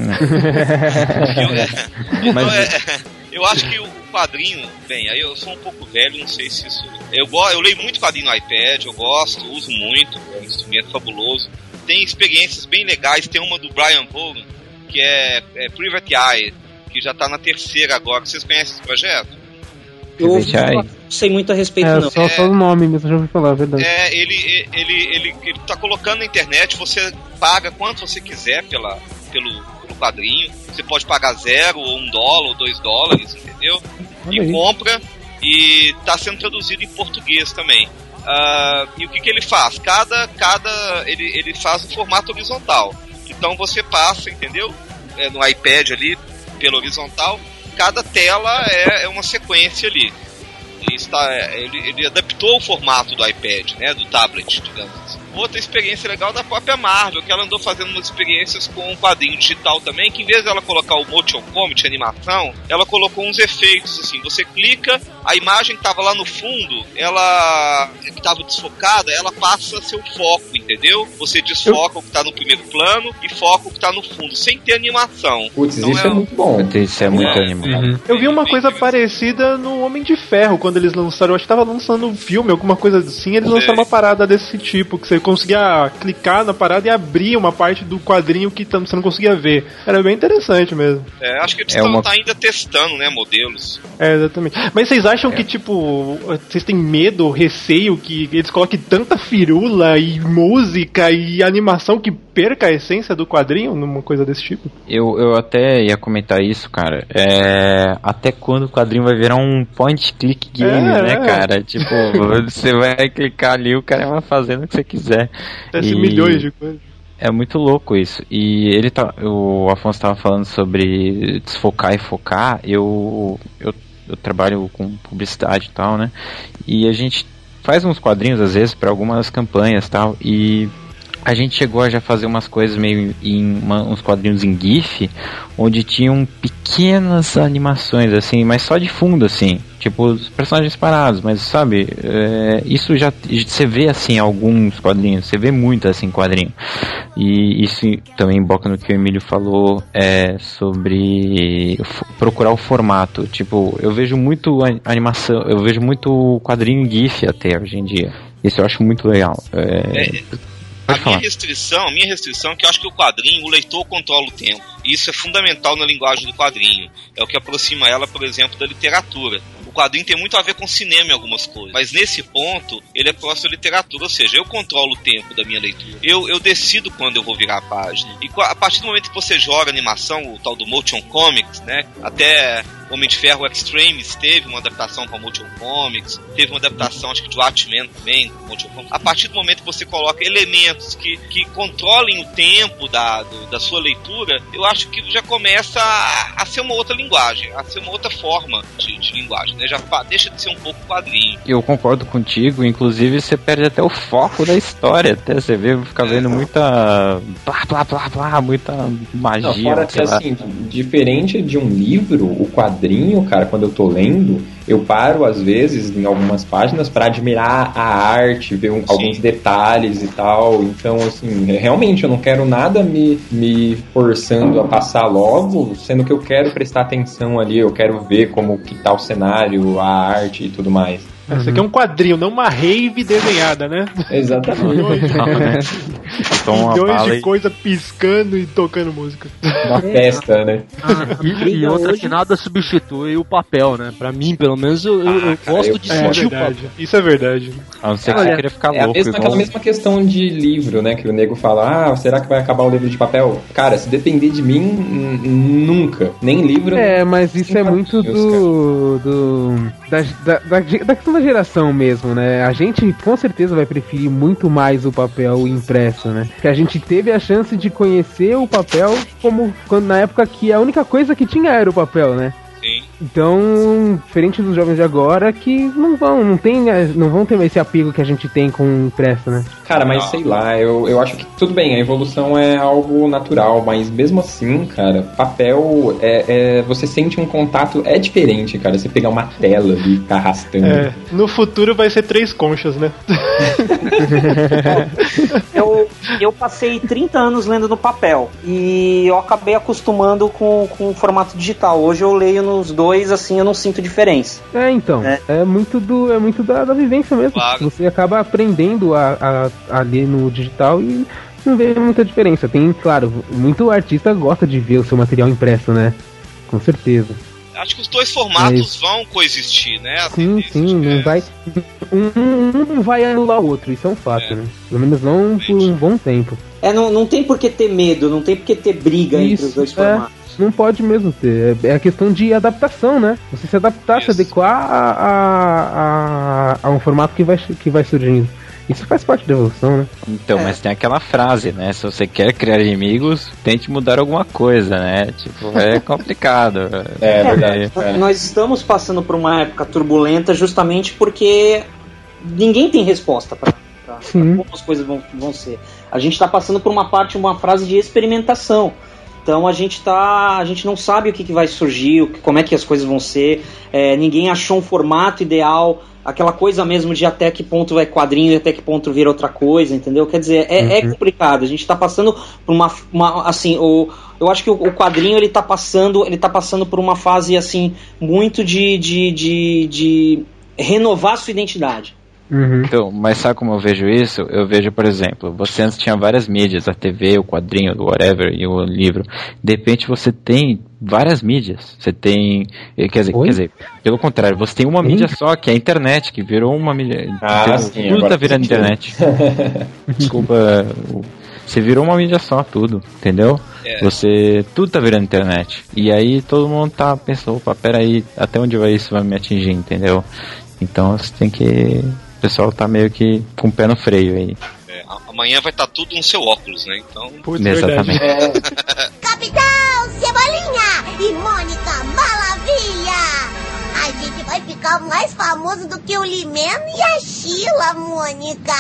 Mas- Então, é, eu acho que o quadrinho, bem, aí eu sou um pouco velho, não sei se isso. Eu, eu leio muito quadrinho no iPad, eu gosto, uso muito, é um instrumento fabuloso. Tem experiências bem legais, tem uma do Brian Vaughan, que é, é Private Eye. que já tá na terceira agora. Vocês conhecem esse projeto? Eu não sei muito a respeito, É, não. só, só o nome mesmo, já ouvi falar, é verdade. É, ele, ele, ele, ele tá colocando na internet, você paga quanto você quiser pela, pelo, pelo quadrinho. Você pode pagar zero, ou um dólar, ou dois dólares, entendeu? Olha e aí. compra, e tá sendo traduzido em português também. Ah, e o que, que ele faz? Cada, cada ele, ele faz um formato horizontal. Então você passa, entendeu? É, no iPad ali, pela horizontal, cada tela é, é uma sequência ali. Ele, está, ele, ele adaptou o formato do iPad, né, do tablet, digamos assim. Outra experiência legal da própria Marvel, que ela andou fazendo umas experiências com um quadrinho digital também, que em vez dela colocar o motion comic, animação, ela colocou uns efeitos assim. Você clica, a imagem que tava lá no fundo, ela que tava desfocada, ela passa seu foco, entendeu? Você desfoca o que tá no primeiro plano e foca o que tá no fundo, sem ter animação. Putz, Então isso é muito bom. Isso é muito É. animado. Eu vi uma coisa parecida no Homem de Ferro, quando eles lançaram, eu acho que tava lançando um filme, alguma coisa assim, eles lançaram uma parada desse tipo, que você conseguia clicar na parada e abrir uma parte do quadrinho que você não conseguia ver. Era bem interessante mesmo. É, acho que eles É estão uma- tá ainda testando, né, modelos. É, exatamente. Mas vocês acham que, tipo, vocês têm medo, receio que eles coloquem tanta firula e música e animação que perca a essência do quadrinho numa coisa desse tipo? Eu, eu até ia comentar isso, cara. É, até quando o quadrinho vai virar um point click game, É, né, é. cara? Tipo, *laughs* você vai clicar ali, o cara vai fazendo o que você quiser. Acontece E- milhões de coisas. É muito louco isso. E ele tá. O Afonso tava falando sobre desfocar e focar. Eu, eu, eu trabalho com publicidade e tal, né? E a gente faz uns quadrinhos às vezes para algumas campanhas e tal. E a gente chegou a já fazer umas coisas meio em uma- uns quadrinhos em GIF, onde tinham pequenas animações, assim, mas só de fundo, assim. Tipo, os personagens parados, mas sabe, é, isso já você vê assim alguns quadrinhos, você vê muito assim quadrinho. E isso também boca no que o Emílio falou é, sobre procurar o formato. Tipo, eu vejo muito animação, eu vejo muito quadrinho em GIF até hoje em dia. Isso eu acho muito legal. É, A pode minha falar. restrição, a minha restrição é que eu acho que o quadrinho, o leitor controla o tempo. E isso é fundamental na linguagem do quadrinho. É o que aproxima ela, por exemplo, da literatura. O quadrinho tem muito a ver com cinema em algumas coisas. Mas nesse ponto, ele é próximo à literatura. Ou seja, eu controlo o tempo da minha leitura. Eu, eu decido quando eu vou virar a página. E a partir do momento que você joga animação, o tal do Motion Comics, né? Até Homem de Ferro Extremes teve uma adaptação para Motion Comics. Teve uma adaptação, acho que de Watchmen também, com Motion Comics. A partir do momento que você coloca elementos que, que controlem o tempo da, do- da sua leitura, eu acho que já começa a, a ser uma outra linguagem, a ser uma outra forma de, de linguagem, né? Já deixa de ser um pouco quadrinho. Eu concordo contigo, inclusive você perde até o foco da história, até você vê, fica vendo muita blá blá blá blá, muita magia. Não, fora que assim, diferente de um livro, o quadrinho, cara, quando eu tô lendo, eu paro às vezes em algumas páginas para admirar a arte, ver um- alguns detalhes e tal. Então, assim, realmente eu não quero nada me, me forçando a passar logo, sendo que eu quero prestar atenção ali, eu quero ver como que tá o cenário, a arte e tudo mais. Isso aqui é um quadrinho, não uma rave desenhada, né? Exatamente. *laughs* Não, né? Uma Milhões bala de e- coisa piscando e tocando música. Uma festa, né? E, e outra que nada substitui o papel, né? Pra mim, pelo menos, eu, eu- eu cara, gosto eu- de É sentir o verdade. papel. Isso é verdade. A não ser que você queria ficar É a louco mesma, igual. aquela mesma questão de livro, né? Que o nego fala, ah, será que vai acabar o livro de papel? Cara, se depender de mim, nunca. Nem livro. É, mas isso é nem muito do. do da, da, da, da questão da geração mesmo, né? A gente com certeza vai preferir muito mais o papel impresso, né? Que a gente teve a chance de conhecer o papel como quando, na época que a única coisa que tinha era o papel, né? Então, diferente dos jovens de agora que não vão, não tem, não vão ter esse apego que a gente tem com o impresso, né? Cara, mas sei lá, eu, eu acho que tudo bem, a evolução é algo natural, mas mesmo assim, cara, papel é, é- você sente um contato, é diferente, cara, você pegar uma tela e ficar arrastando. É, no futuro vai ser três conchas, né? *laughs* Eu, eu passei 30 anos lendo no papel e eu acabei acostumando com, com o formato digital. Hoje eu leio nos dois, assim, eu não sinto diferença. É, então, é, muito do é muito da, da vivência mesmo. Claro. Você acaba aprendendo a, a, a ler no digital e não vê muita diferença. Tem, claro, muito artista gosta de ver o seu material impresso, né? com certeza. Acho que os dois formatos vão coexistir, né? Sim, sim, não vai. Um, um não vai anular o outro, isso é um fato, né? Pelo menos não por um bom tempo. É, não, não tem por que ter medo, não tem por que ter briga entre os dois é, formatos. não pode mesmo ter. É, é a questão de adaptação, né? Você se adaptar, se adequar a, a, a, a um formato que vai, que vai surgindo. Isso faz parte da evolução, né? Então, mas tem aquela frase, né? Se você quer criar inimigos, tente mudar alguma coisa, né? Tipo, é *laughs* complicado. É, Nós estamos passando por uma época turbulenta justamente porque ninguém tem resposta para como as coisas vão, vão ser. A gente está passando por uma parte, uma fase de experimentação. Então a gente tá, a gente não sabe o que, que vai surgir, o que- como é que as coisas vão ser. É, ninguém achou um formato ideal, aquela coisa mesmo de até que ponto é quadrinho e até que ponto vira outra coisa, entendeu? Quer dizer, é, é Uhum. complicado. A gente tá passando por uma, uma assim, o, eu acho que o, o quadrinho ele tá passando, ele tá passando por uma fase assim muito de, de, de, de renovar sua identidade. Então, mas sabe como eu vejo isso? Eu vejo, por exemplo, você antes tinha várias mídias, a TV, o quadrinho, o whatever e o livro. De repente você tem várias mídias. Você tem. eh, Quer dizer, quer dizer, pelo contrário, você tem uma mídia só, que é a internet, que virou uma mídia. Ah, virou- sim, tudo tá virando internet. *laughs* Desculpa. Você virou uma mídia só, tudo, entendeu? É. Você. Tudo tá virando internet. E aí todo mundo tá pensando, opa, peraí, até onde vai isso vai me atingir, entendeu? Então você tem que. O pessoal tá meio que com o pé no freio aí. É, amanhã vai estar tudo no seu óculos, né? Então. Exatamente. *laughs* Capitão Cebolinha e Mônica Maravilha! A gente vai ficar mais famoso do que o Limeno e a Sheila, Mônica!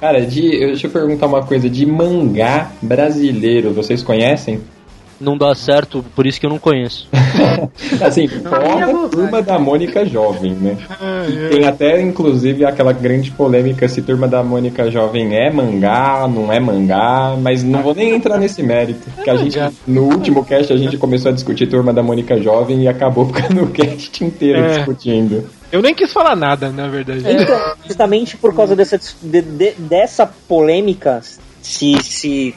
Cara, de, eu- deixa eu perguntar uma coisa. De mangá brasileiro, vocês conhecem? Não dá certo, por isso que eu não conheço. *laughs* Assim, fora a Turma da Mônica Jovem, né? E Tem até, inclusive, aquela grande polêmica se Turma da Mônica Jovem é mangá, não é mangá, mas não vou nem entrar nesse mérito. Que a gente, no último cast, a gente começou a discutir Turma da Mônica Jovem e acabou ficando o cast inteiro É. discutindo. Eu nem quis falar nada, na verdade. Então, justamente por causa dessa, de- de- dessa polêmica, se, se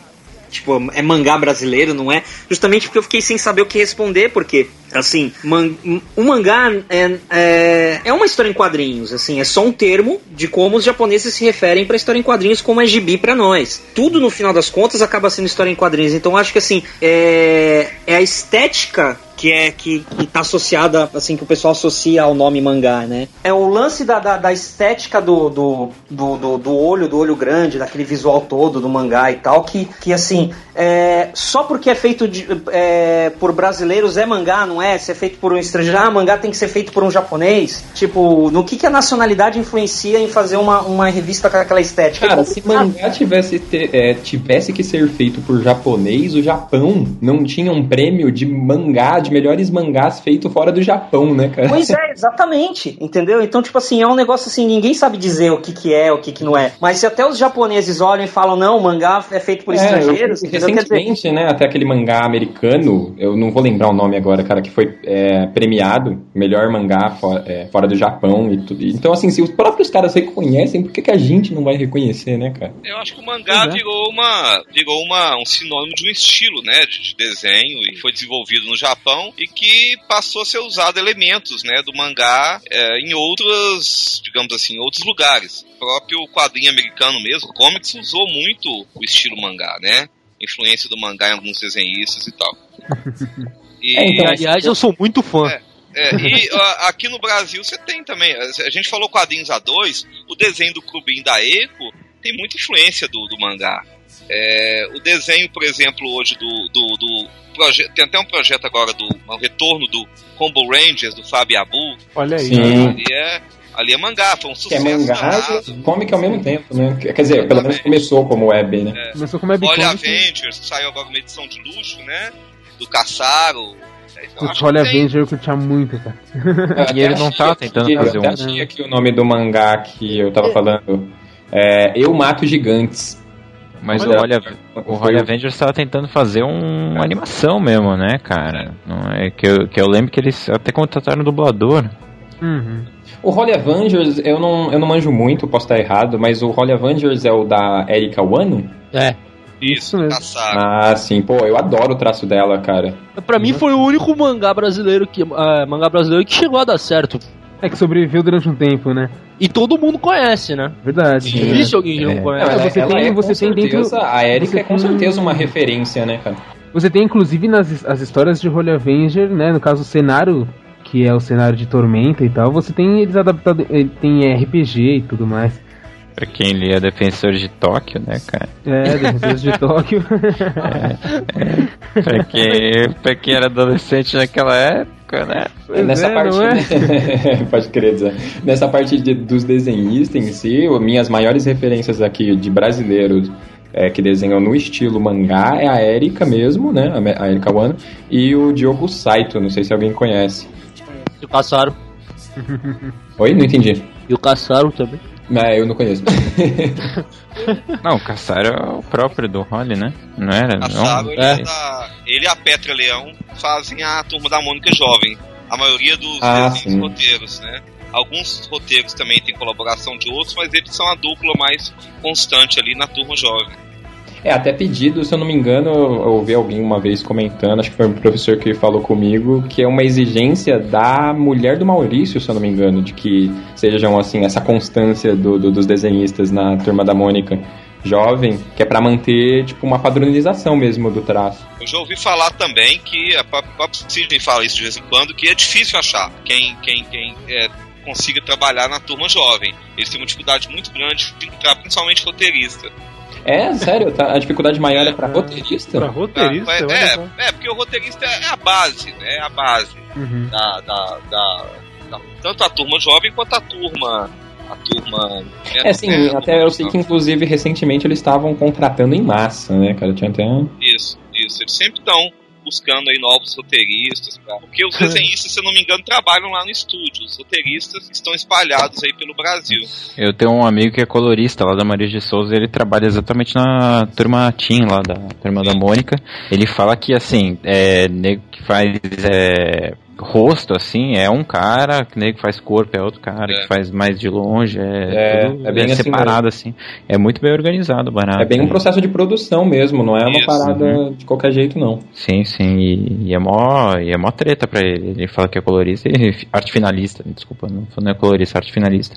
tipo, é mangá brasileiro, não é? Justamente porque eu fiquei sem saber o que responder, porque, assim, man, o mangá é, é, é uma história em quadrinhos, assim, é só um termo de como os japoneses se referem pra história em quadrinhos como é gibi pra nós. Tudo, no final das contas, acaba sendo história em quadrinhos. Então, acho que, assim, é, é a estética que é que, que tá associada, assim, que o pessoal associa ao nome mangá, né? É o lance da, da, da estética do, do, do, do, do olho, do olho grande, daquele visual todo do mangá e tal, que, que assim, é, só porque é feito de, é, por brasileiros é mangá, não é? Se é feito por um estrangeiro, ah, mangá tem que ser feito por um japonês. Tipo, no que, que a nacionalidade influencia em fazer uma, uma revista com aquela estética? Cara, se mangá tivesse, ter- é, tivesse que ser feito por japonês, o Japão não tinha um prêmio de mangá, de melhores mangás feito fora do Japão, né, cara? Pois é, *laughs* exatamente, entendeu? Então, tipo assim, é um negócio assim, ninguém sabe dizer o que, que é, o que, que não é. Mas se até os japoneses olham e falam, não, o mangá é feito por É, estrangeiros, eu-? Quer dizer, recentemente, né, até aquele mangá americano, eu não vou lembrar o nome agora, cara, que foi é, premiado, melhor mangá fora, é, fora do Japão e tudo. Então, assim, se os próprios caras reconhecem, por que, que a gente não vai reconhecer, né, cara? Eu acho que o mangá é. virou, uma, virou uma, um sinônimo de um estilo, né, de desenho e foi desenvolvido no Japão e que passou a ser usado elementos, né, do mangá é, em outros, digamos assim, em outros lugares. O próprio quadrinho americano mesmo, o comics usou muito o estilo mangá, né, influência do mangá em alguns desenhistas e tal. *laughs* E, É, então, aliás, eu sou muito fã. é, e ó, aqui no Brasil você tem também. A gente falou quadrinhos A2, o desenho do Clubinho da Eco tem muita influência do, do mangá. É, o desenho, por exemplo, hoje do. do, do proje- tem até um projeto agora do um retorno do Combo Rangers, do Fábio Abu. Olha aí. Sim. Ali é, ali é mangá, foi um Que é sucesso. mangá e comic ao mesmo tempo, né? Quer dizer, pelo menos começou como web, né? Começou como Olha webcomic. Avengers, que saiu agora uma edição de luxo, né? Do Caçaro. É, então, Putz, olha que tem- Avenger eu curtia muito, cara. Eu E ele não tava tentando fazer Eu um. achei aqui o nome do mangá que eu tava falando. É, eu Mato Gigantes. Mas Olha, o Holly, o Holly o- Avengers estava tentando fazer um, uma animação mesmo, né, cara? Não é que eu, que eu lembro que eles até contrataram um dublador. Uhum. O Holy Avengers, eu não, eu não manjo muito, posso estar errado, mas o Holy Avengers é o da Erika Wano? É. Isso, mesmo. Ah, sim. Pô, eu adoro o traço dela, cara. Pra mim foi o único mangá brasileiro que é, mangá brasileiro que chegou a dar certo. É que sobreviveu durante um tempo, né? E todo mundo conhece, né? Verdade. É difícil alguém que não Não, conhece. você ela tem- é você tem dentro- certeza- A Erika é com tem- certeza uma referência, né, cara? Você tem inclusive nas as histórias de Holy Avenger, né? No caso, o cenário, que é o cenário de Tormenta e tal, você tem eles adaptados. Ele tem RPG e tudo mais. Pra quem lia Defensor de Tóquio, né, cara? É, Defensores de Tóquio. *laughs* Pra quem, pra quem era adolescente naquela época, né? Pois Nessa é, parte, não é? né? *laughs* pode crer, Zé. Nessa parte de- dos desenhistas em si, minhas maiores referências aqui de brasileiros é, que desenham no estilo mangá é a Erika mesmo, né? A Erika Wano, e o Diogo Saito, não sei se alguém conhece. E o Caçaro. *laughs* Oi? Não entendi. E o Caçaro também. É, eu não conheço. *laughs* Não, o Caçaro é o próprio do Holly, né? Não era? Caçaro, Não? ele, é da- ele e a Petra Leão fazem a turma da Mônica Jovem. A maioria dos Ah, roteiros, né? Alguns roteiros também têm colaboração de outros, mas eles são a dupla mais constante ali na turma jovem. É, até pedido, se eu não me engano, eu ouvi alguém uma vez comentando, acho que foi um professor que falou comigo, que é uma exigência da mulher do Maurício, se eu não me engano, de que sejam, assim, essa constância do, do- dos desenhistas na turma da Mônica jovem, que é pra manter, tipo, uma padronização mesmo do traço. Eu já ouvi falar também que a própria Sidney fala isso de vez em quando, que é difícil achar quem, quem, quem é, consiga trabalhar na turma jovem. Eles têm uma dificuldade muito grande de encontrar, principalmente roteirista. É, sério, tá? a dificuldade maior é pra roteirista? Pra roteirista, é, olha é, só. é, porque o roteirista é a base, né? É a base Uhum. da, da, da- da- tanto a turma jovem quanto a turma. A turma. É, sim, até eu sei que, inclusive, recentemente eles estavam contratando em massa, né, cara? Tinha até... Isso, isso. Eles sempre estão buscando aí novos roteiristas. Pra... Porque os desenhistas, se eu não me engano, trabalham lá no estúdio. Os roteiristas estão espalhados aí pelo Brasil. Eu tenho um amigo que é colorista lá da Maria de Souza ele trabalha exatamente na turma Team lá da turma da Mônica. Ele fala que assim, é, nego que faz é, rosto assim é um cara, que nego que faz corpo é outro cara, que faz mais de longe é, É, tudo- é bem assim separado assim. É muito bem organizado o barato. É bem um processo de produção mesmo, não é uma Isso, parada uhum. de qualquer jeito, não. Sim, sim, e, e é mó, e é mó treta pra ele. Ele fala que é colorista e arte finalista, desculpa, não, não é colorista, arte finalista.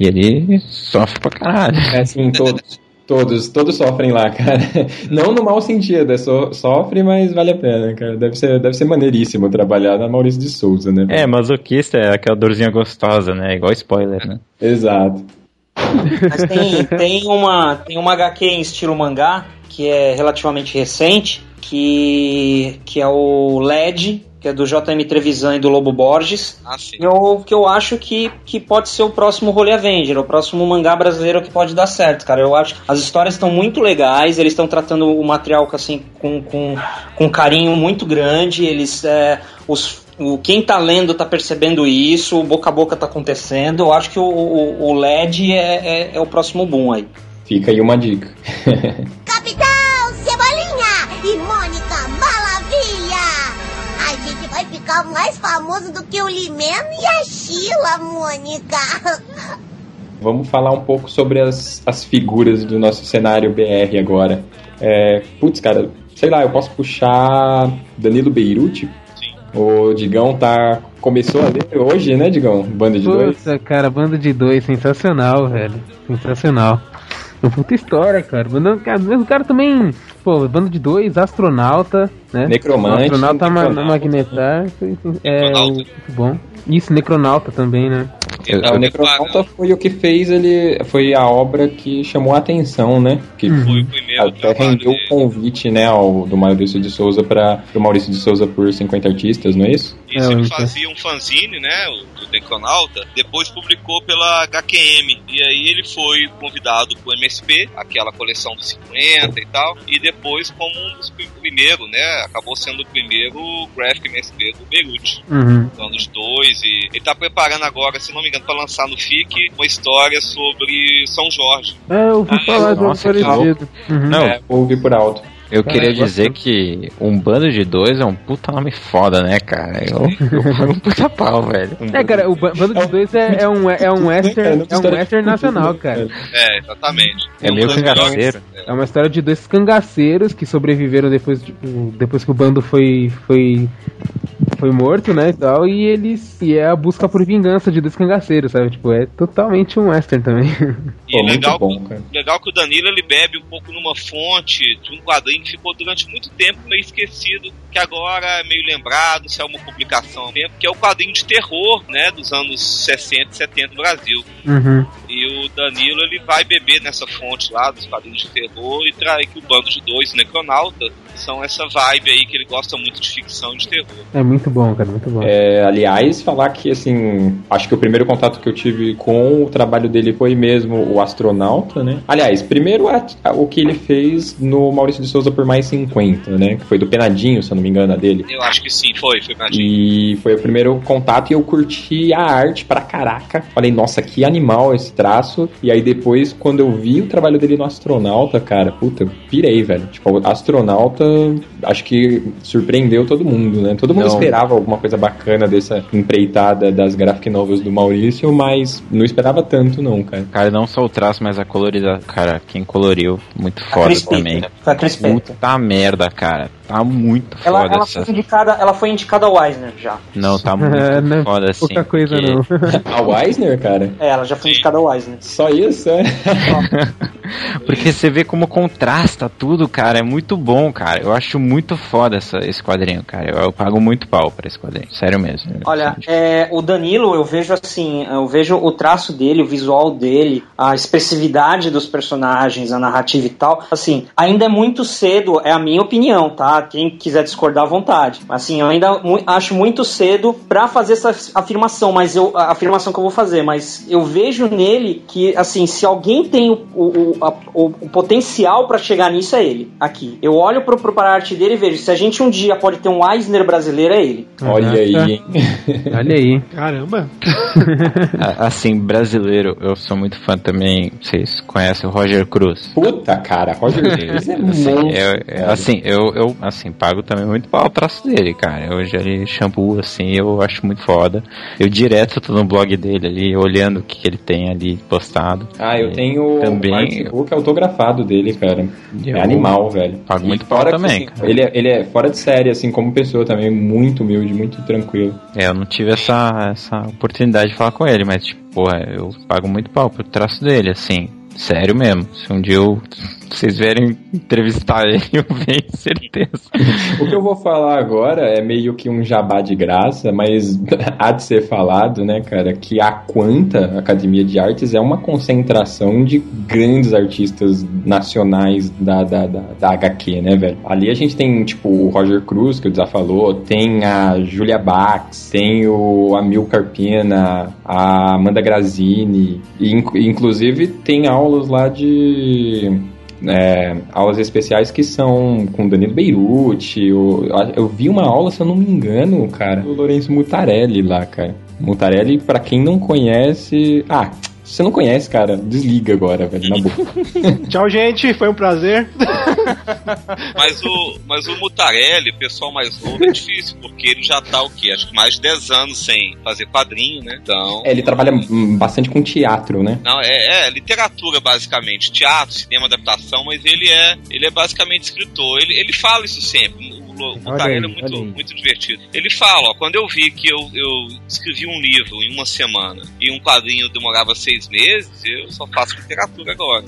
E ele sofre pra caralho. É assim, todos. Todos, todos sofrem lá, *laughs* cara. Não no mau sentido, é so, sofre, mas vale a pena, cara. Deve ser, deve ser maneiríssimo trabalhar na Maurício de Souza, né? É, masoquista é aquela dorzinha gostosa, né? Igual spoiler, né? Exato. Mas tem, tem, uma, tem uma HQ em estilo mangá, que é relativamente recente, que, que é o LED, que é do JM Trevisan e do Lobo Borges. Ah, sim. Eu, que eu acho que, que pode ser o próximo Holy Avenger, o próximo mangá brasileiro que pode dar certo, cara. Eu acho que as histórias estão muito legais, eles estão tratando o material assim, com, com, com carinho muito grande, eles. É, os, o, quem tá lendo tá percebendo isso, o boca a boca tá acontecendo. Eu acho que o, o, o LED é, é, é o próximo boom aí. Fica aí uma dica. *laughs* ficar mais famoso do que o Limeno e a Sheila, Mônica! Vamos falar um pouco sobre as, as figuras do nosso cenário BR agora. É, putz, cara, sei lá, eu posso puxar Danilo Beirute? O Digão tá. Começou a ler hoje, né, Digão? Banda de dois? Puta, cara, banda de dois, sensacional, velho. Sensacional. Uma puta história, cara. Cara, mesmo cara também, pô, banda de dois, astronauta, né? Necromante, Astronauta ma magnetar. É, muito bom. Isso, Necronauta também, né? É, o Necronauta foi o que fez ele. Foi a obra que chamou a atenção, né? Que Foi o primeiro até rendeu o convite, né, ao, do Maurício de Souza para o Maurício de Souza por 50 artistas, não é isso? Isso, ele fazia um fanzine, né, o do Necronauta, depois publicou pela HQM, e aí ele foi convidado pro MSP, aquela coleção dos 50 e tal, e depois como um dos prim- primeiros, né, acabou sendo o primeiro graphic MSP do Beirute. Uhum. Anos dois, e ele tá preparando agora, se não me engano, para lançar no FIC uma história sobre São Jorge. É, eu ouvi falar de que parecido. Uhum. É, ouvi por alto. Eu queria dizer que um bando de dois é um puta nome foda, né, cara? Eu, eu pago um puta pau, velho. *laughs* Um É, cara, o Ba- Bando de Dois é, é um, é um *laughs* western, é um western nacional, cara. É, exatamente. É meio cangaceiro. É uma história de dois cangaceiros que sobreviveram depois, de- depois que o bando foi, foi, foi morto, né, e tal, e eles, e é a busca por vingança de dois cangaceiros, sabe, tipo, é totalmente um western também. E legal, legal que o Danilo ele bebe um pouco numa fonte de um quadrinho que ficou durante muito tempo meio esquecido, que agora é meio lembrado, se é uma publicação tempo, que é o quadrinho de terror, né, dos anos 60 e 70 no Brasil. Uhum. E o Danilo ele vai beber nessa fonte lá dos quadrinhos de terror e trai que o bando de dois, Necronauta, são essa vibe aí que ele gosta muito de ficção e de terror. É muito bom, cara, muito bom. É, aliás, falar que, assim, acho que o primeiro contato que eu tive com o trabalho dele foi mesmo o astronauta, né? Aliás, primeiro a- a- o que ele fez no Maurício de Souza por mais 50, né? Que foi do Penadinho, se eu não me engano, a dele. Eu acho que sim, foi, foi pra E foi o primeiro contato e eu curti a arte pra caraca. Falei, nossa, que animal esse traço. E aí depois, quando eu vi o trabalho dele no Astronauta, cara, puta, eu pirei, velho. Tipo, o Astronauta, acho que surpreendeu todo mundo, né? Todo mundo Não. esperava alguma coisa bacana dessa empreitada das graphic novels do Maurício, mas não esperava tanto, não, cara. Cara, não só o traço, mas a colorida. Cara, quem coloriu, muito foda Cris Peter. também. Foi a Cris. Puta merda, cara. Tá muito Ela, foda ela, essa. foi indicada, ela foi indicada ao Eisner já. Não, tá *laughs* muito É, não foda assim. pouca coisa, não. *laughs* A Weisner, cara? É, ela já foi indicada ao Eisner. Só isso, é? *laughs* Porque você vê como contrasta tudo, cara. É muito bom, cara. Eu acho muito foda essa, esse quadrinho, cara. Eu, eu pago muito pau pra esse quadrinho. Sério mesmo. Olha, é, o Danilo, eu vejo assim, eu vejo o traço dele, o visual dele, a expressividade dos personagens, a narrativa e tal. Assim, ainda é muito cedo, é a minha opinião, tá? Quem quiser discordar à vontade. Assim, eu ainda mu- acho muito cedo pra fazer essa afirmação, mas eu a afirmação que eu vou fazer, mas eu vejo nele que assim, se alguém tem o, o, a- o- o potencial pra chegar nisso é ele, aqui. Eu olho pro, pro para a arte dele e vejo, se a gente um dia pode ter um Eisner brasileiro é ele. Olha aí, hein? *laughs* Olha aí. Caramba. *laughs* Assim, brasileiro, eu sou muito fã também. Vocês conhecem o Roger Cruz? Puta, cara, Roger Cruz é assim, monstro, eu, eu- assim, eu, eu assim, pago também muito pau o traço dele, cara. Já li shampoo, assim, eu acho muito foda. Eu direto tô no blog dele ali, olhando o que, que ele tem ali postado. Ah, eu E tenho também. o artbook autografado dele, cara. É animal, velho. pago E muito pau fora que, também, assim, ele, é, ele é fora de série, assim, como pessoa também, muito humilde, muito tranquilo. É, eu não tive essa, essa oportunidade de falar com ele, mas, tipo, porra, eu pago muito pau pro traço dele, assim. Sério mesmo. Se um dia eu, vocês vierem entrevistar *laughs* ele, eu venho, certeza. O que eu vou falar agora é meio que um jabá de graça, mas *laughs* há de ser falado, né, cara, que a Quanta Academia de Artes é uma concentração de grandes artistas nacionais da, da, da, da HQ, né, velho? Ali a gente tem, tipo, o Roger Cruz, que o já falou, tem a Julia Bax, tem o Amilcar Pena, a Amanda Grazini, e, inc- inclusive tem aulas lá de é, aulas especiais que são com Danilo Beirute. Eu, eu vi uma aula, se eu não me engano, cara, do Lourenço Mutarelli lá, cara. Mutarelli, pra quem não conhece. Ah, se você não conhece, cara, desliga agora, velho, na boca. *laughs* Tchau, gente. Foi um prazer. Mas o, mas o Mutarelli, pessoal mais novo, é difícil, porque ele já tá o quê? Acho que mais de 10 anos sem fazer quadrinho, né? Então. É, ele trabalha bastante com teatro, né? Não, é, é literatura basicamente, teatro, cinema, adaptação, mas ele é, ele é basicamente escritor. Ele, ele fala isso sempre. O, o Olha Mutarelli aí, é muito, muito divertido. Ele fala, ó, quando eu vi que eu, eu escrevi um livro em uma semana e um quadrinho demorava seis meses, eu só faço literatura agora.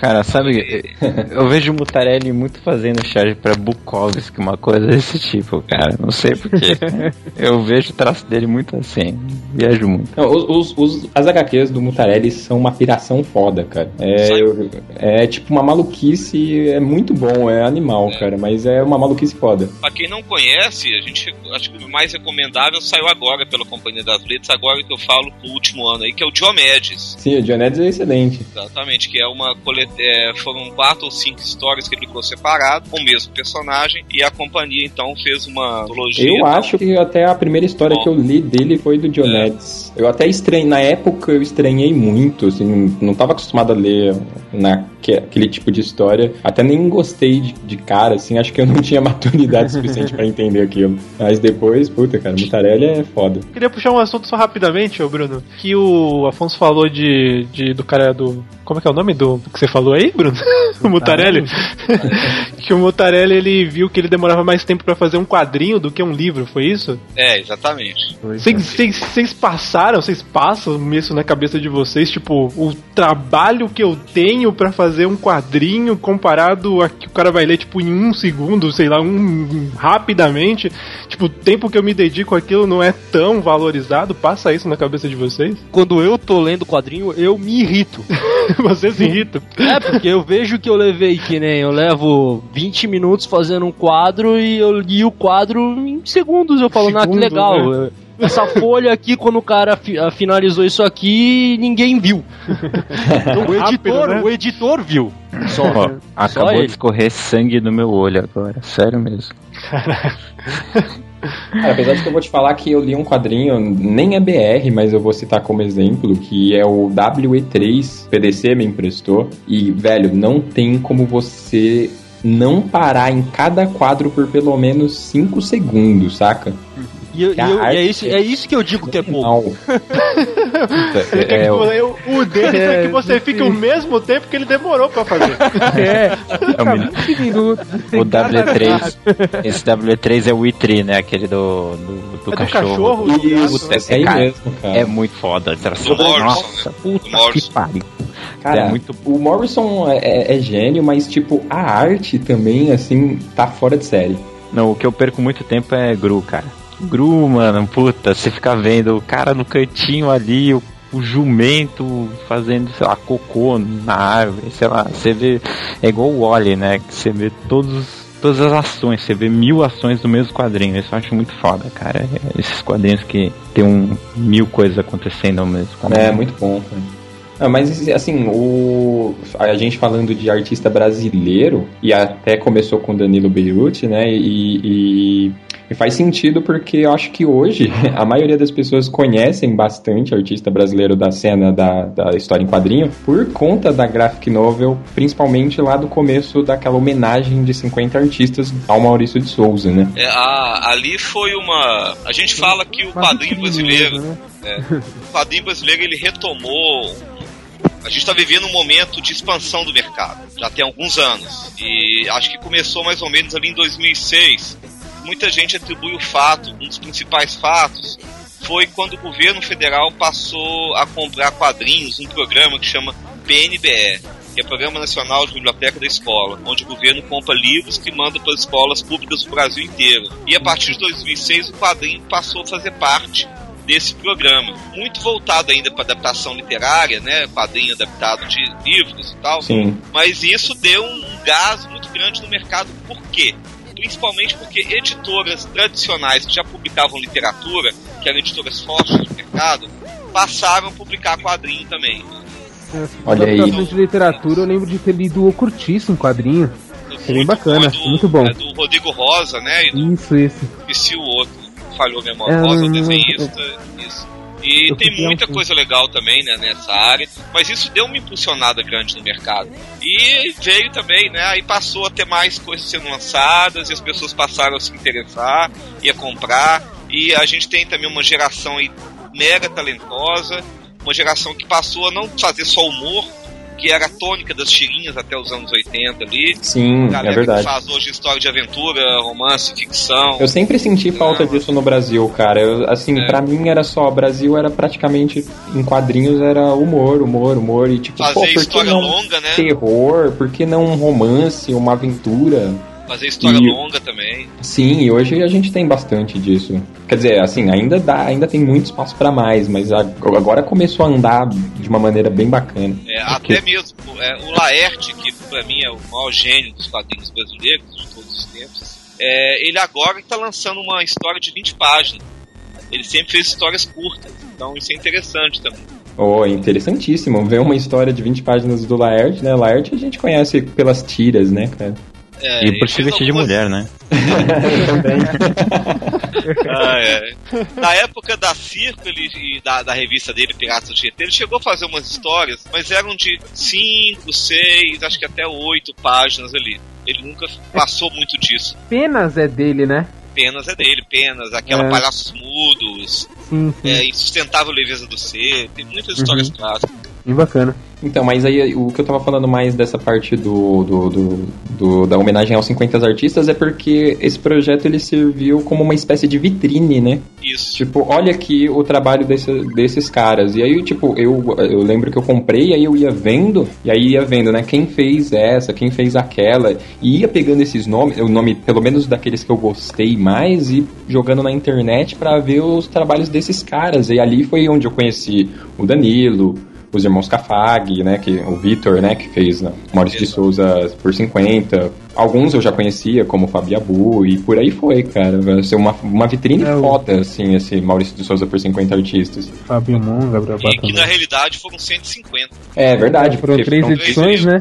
Cara, sabe, eu vejo o Mutarelli muito fazendo charge pra Bukowski, uma coisa desse tipo, cara. Não sei porquê. *laughs* eu vejo o traço dele muito assim. Viajo muito. Não, os, os- as HQs do Mutarelli são uma piração foda, cara. É, eu- é tipo uma maluquice, é muito bom, é animal, cara, mas é uma maluquice foda. Pra quem não conhece, a gente acho que o mais recomendável saiu agora pela Companhia das Letras, agora que eu falo do último ano aí, que é o Diomedes. Sim, o Dionedes é excelente. Exatamente, que é uma colet... é, foram quatro ou cinco histórias que ele ficou separado, com o mesmo personagem, e a companhia então fez uma antologia. Eu acho que até a primeira história que eu li dele foi do Dionedes. Eu até estranhei, na época eu estranhei muito, assim, não tava acostumado a ler que, aquele tipo de história. Até nem gostei de, de cara, assim, acho que eu não tinha maturidade suficiente pra entender aquilo. Mas depois, puta, cara, Mutarelli é foda. Queria puxar um assunto só rapidamente, ô Bruno. Que o Afonso falou de, de do cara do. Como é que é o nome do que você falou aí, Bruno? *laughs* o Mutarelli? *laughs* que o Mutarelli ele viu que ele demorava mais tempo pra fazer um quadrinho do que um livro, foi isso? É, exatamente. Vocês passaram, vocês passam isso na cabeça de vocês, tipo, o trabalho que eu tenho pra fazer um quadrinho comparado a que o cara vai ler, tipo, em um segundo, sei lá, um rapidamente. Tipo, o tempo que eu me dedico àquilo não é tão valorizado. Passa isso na cabeça de vocês? *laughs* Quando eu tô lendo quadrinho, eu me irrito. *laughs* Você se irrita? É, porque eu vejo que eu levei que nem eu levo 20 minutos fazendo um quadro e eu li o quadro em segundos. Eu falo, ah, que Segundo, legal. né? Essa folha aqui, quando o cara fi- ah, finalizou isso aqui, ninguém viu. Então, *laughs* o, Rápido, editor, né? o editor viu. Só. Ó, acabou ele. de escorrer sangue no meu olho agora. Sério mesmo. Cara, apesar de que eu vou te falar que eu li um quadrinho, nem é BR, mas eu vou citar como exemplo, que é o WE3, PDC me emprestou. E, velho, não tem como você não parar em cada quadro por pelo menos 5 segundos, saca? E, eu- e eu- e é, isso, é isso que eu digo que é pouco. Que eu- o dele é que você fique o mesmo tempo que ele demorou pra fazer. *laughs* É, É o menino. 20 minutos. O W3, esse W3 é o Itri, né? Aquele do, do, do É do cachorro. cachorro, do Isso, Puta, esse aí cara, mesmo, cara. É muito foda. Do Morrison, Nossa, né? puta Morrison. que pariu. Cara, É muito- o Morrison é, é- é gênio, mas, tipo, a arte também, assim, tá fora de série. Não, o que eu perco muito tempo é Gru, cara. Gru, mano, puta, você fica vendo o cara no cantinho ali, o, o jumento fazendo, sei lá, cocô na árvore, sei lá, você vê. É igual o Wally, né? Que você vê todos, todas as ações, você vê mil ações no mesmo quadrinho. Isso eu acho muito foda, cara. É, Esses quadrinhos que tem um mil coisas acontecendo ao mesmo quadrinho. É, muito bom, cara. Ah, mas assim, o a gente falando de artista brasileiro e até começou com Danilo Beirute, né? E, e, e faz sentido porque eu acho que hoje *laughs* a maioria das pessoas conhecem bastante artista brasileiro da cena da, da história em quadrinho por conta da graphic novel, principalmente lá do começo daquela homenagem de 50 artistas ao Maurício de Souza, né? É, a- ali foi uma. A gente fala que o quadrinho brasileiro. né? é, o quadrinho brasileiro ele retomou. A gente está vivendo um momento de expansão do mercado, já tem alguns anos. E acho que começou mais ou menos ali em 2006. Muita gente atribui o fato, um dos principais fatos, foi quando o governo federal passou a comprar quadrinhos, um programa que chama PNBE, que é Programa Nacional de Biblioteca da Escola, onde o governo compra livros que manda para as escolas públicas do Brasil inteiro. E a partir de 2006 o quadrinho passou a fazer parte desse programa, muito voltado ainda para adaptação literária, né, quadrinho adaptado de livros e tal. Sim. Mas isso deu um gás muito grande no mercado. Por quê? Principalmente porque editoras tradicionais que já publicavam literatura, que eram editoras fortes do mercado, passaram a publicar quadrinho também. Olha aí. De literatura, eu lembro de ter lido o Curtíssimo, um quadrinho. É bem bacana, do, muito bom. é do Rodrigo Rosa, né? E do Isso, isso. esqueci o outro, falhou a memória, É, Rosa, o desenhista, isso. E Eu tem muita coisa legal também né, nessa área, mas isso deu uma impulsionada grande no mercado. E veio também, né? Aí passou a ter mais coisas sendo lançadas e as pessoas passaram a se interessar e a comprar. E a gente tem também uma geração aí mega talentosa, uma geração que passou a não fazer só humor, que era a tônica das tirinhas até os anos 80 ali. Sim, Galera é verdade. que faz hoje história de aventura, romance, ficção. Eu sempre senti falta disso no Brasil, cara. Eu, assim, É. pra mim era só, Brasil era praticamente, em quadrinhos era humor, humor, humor. E tipo, Fazer pô, por que não longa, né? terror? Por que não um romance, uma aventura? Fazer história E- longa também. Sim, e hoje a gente tem bastante disso. Quer dizer, assim, ainda dá, ainda tem muito espaço pra mais, mas agora começou a andar de uma maneira bem bacana. É, até mesmo é, o Laerte, que pra mim é o maior gênio dos quadrinhos brasileiros de todos os tempos, é, ele agora está lançando uma história de 20 páginas. Ele sempre fez histórias curtas, então isso é interessante também. Oh, interessantíssimo. Ver uma história de 20 páginas do Laerte, né? Laerte a gente conhece pelas tiras, né, cara? É, E por se vestir de mulher, né? Ah, *laughs* é. Na época da Circo ele, e da, da revista dele, Piratas do Tietê, ele chegou a fazer umas histórias, mas eram de 5, 6, acho que até 8 páginas ali. Ele nunca passou muito disso. Apenas é dele, né? Penas é dele, penas, aquela É. Palhaços Mudos, Sim, sim. é, Insustentável Leveza do Ser, tem muitas histórias Uhum. clássicas. Bem bacana. Então, mas aí o que eu tava falando mais dessa parte do, do, do- do- da homenagem aos 50 artistas é porque esse projeto ele serviu como uma espécie de vitrine, né? Isso. Tipo, olha aqui o trabalho desse, desses caras. E aí, tipo, eu, eu lembro que eu comprei, e aí eu ia vendo, e aí ia vendo, né? Quem fez essa, quem fez aquela. E ia pegando esses nomes, o nome, pelo menos daqueles que eu gostei mais, e jogando na internet pra ver os trabalhos desses caras. E ali foi onde eu conheci o Danilo, os irmãos Cafag, né, que o Vitor, né, que fez né, Maurício de Souza por 50. Alguns eu já conhecia, como o Fabiabu, e por aí foi, cara. Vai ser uma, uma vitrine É, foda, assim, esse Maurício de Souza por 50 artistas. Fábio Mon, Gabriel E que na realidade foram 150. É verdade. Foram três edições, né?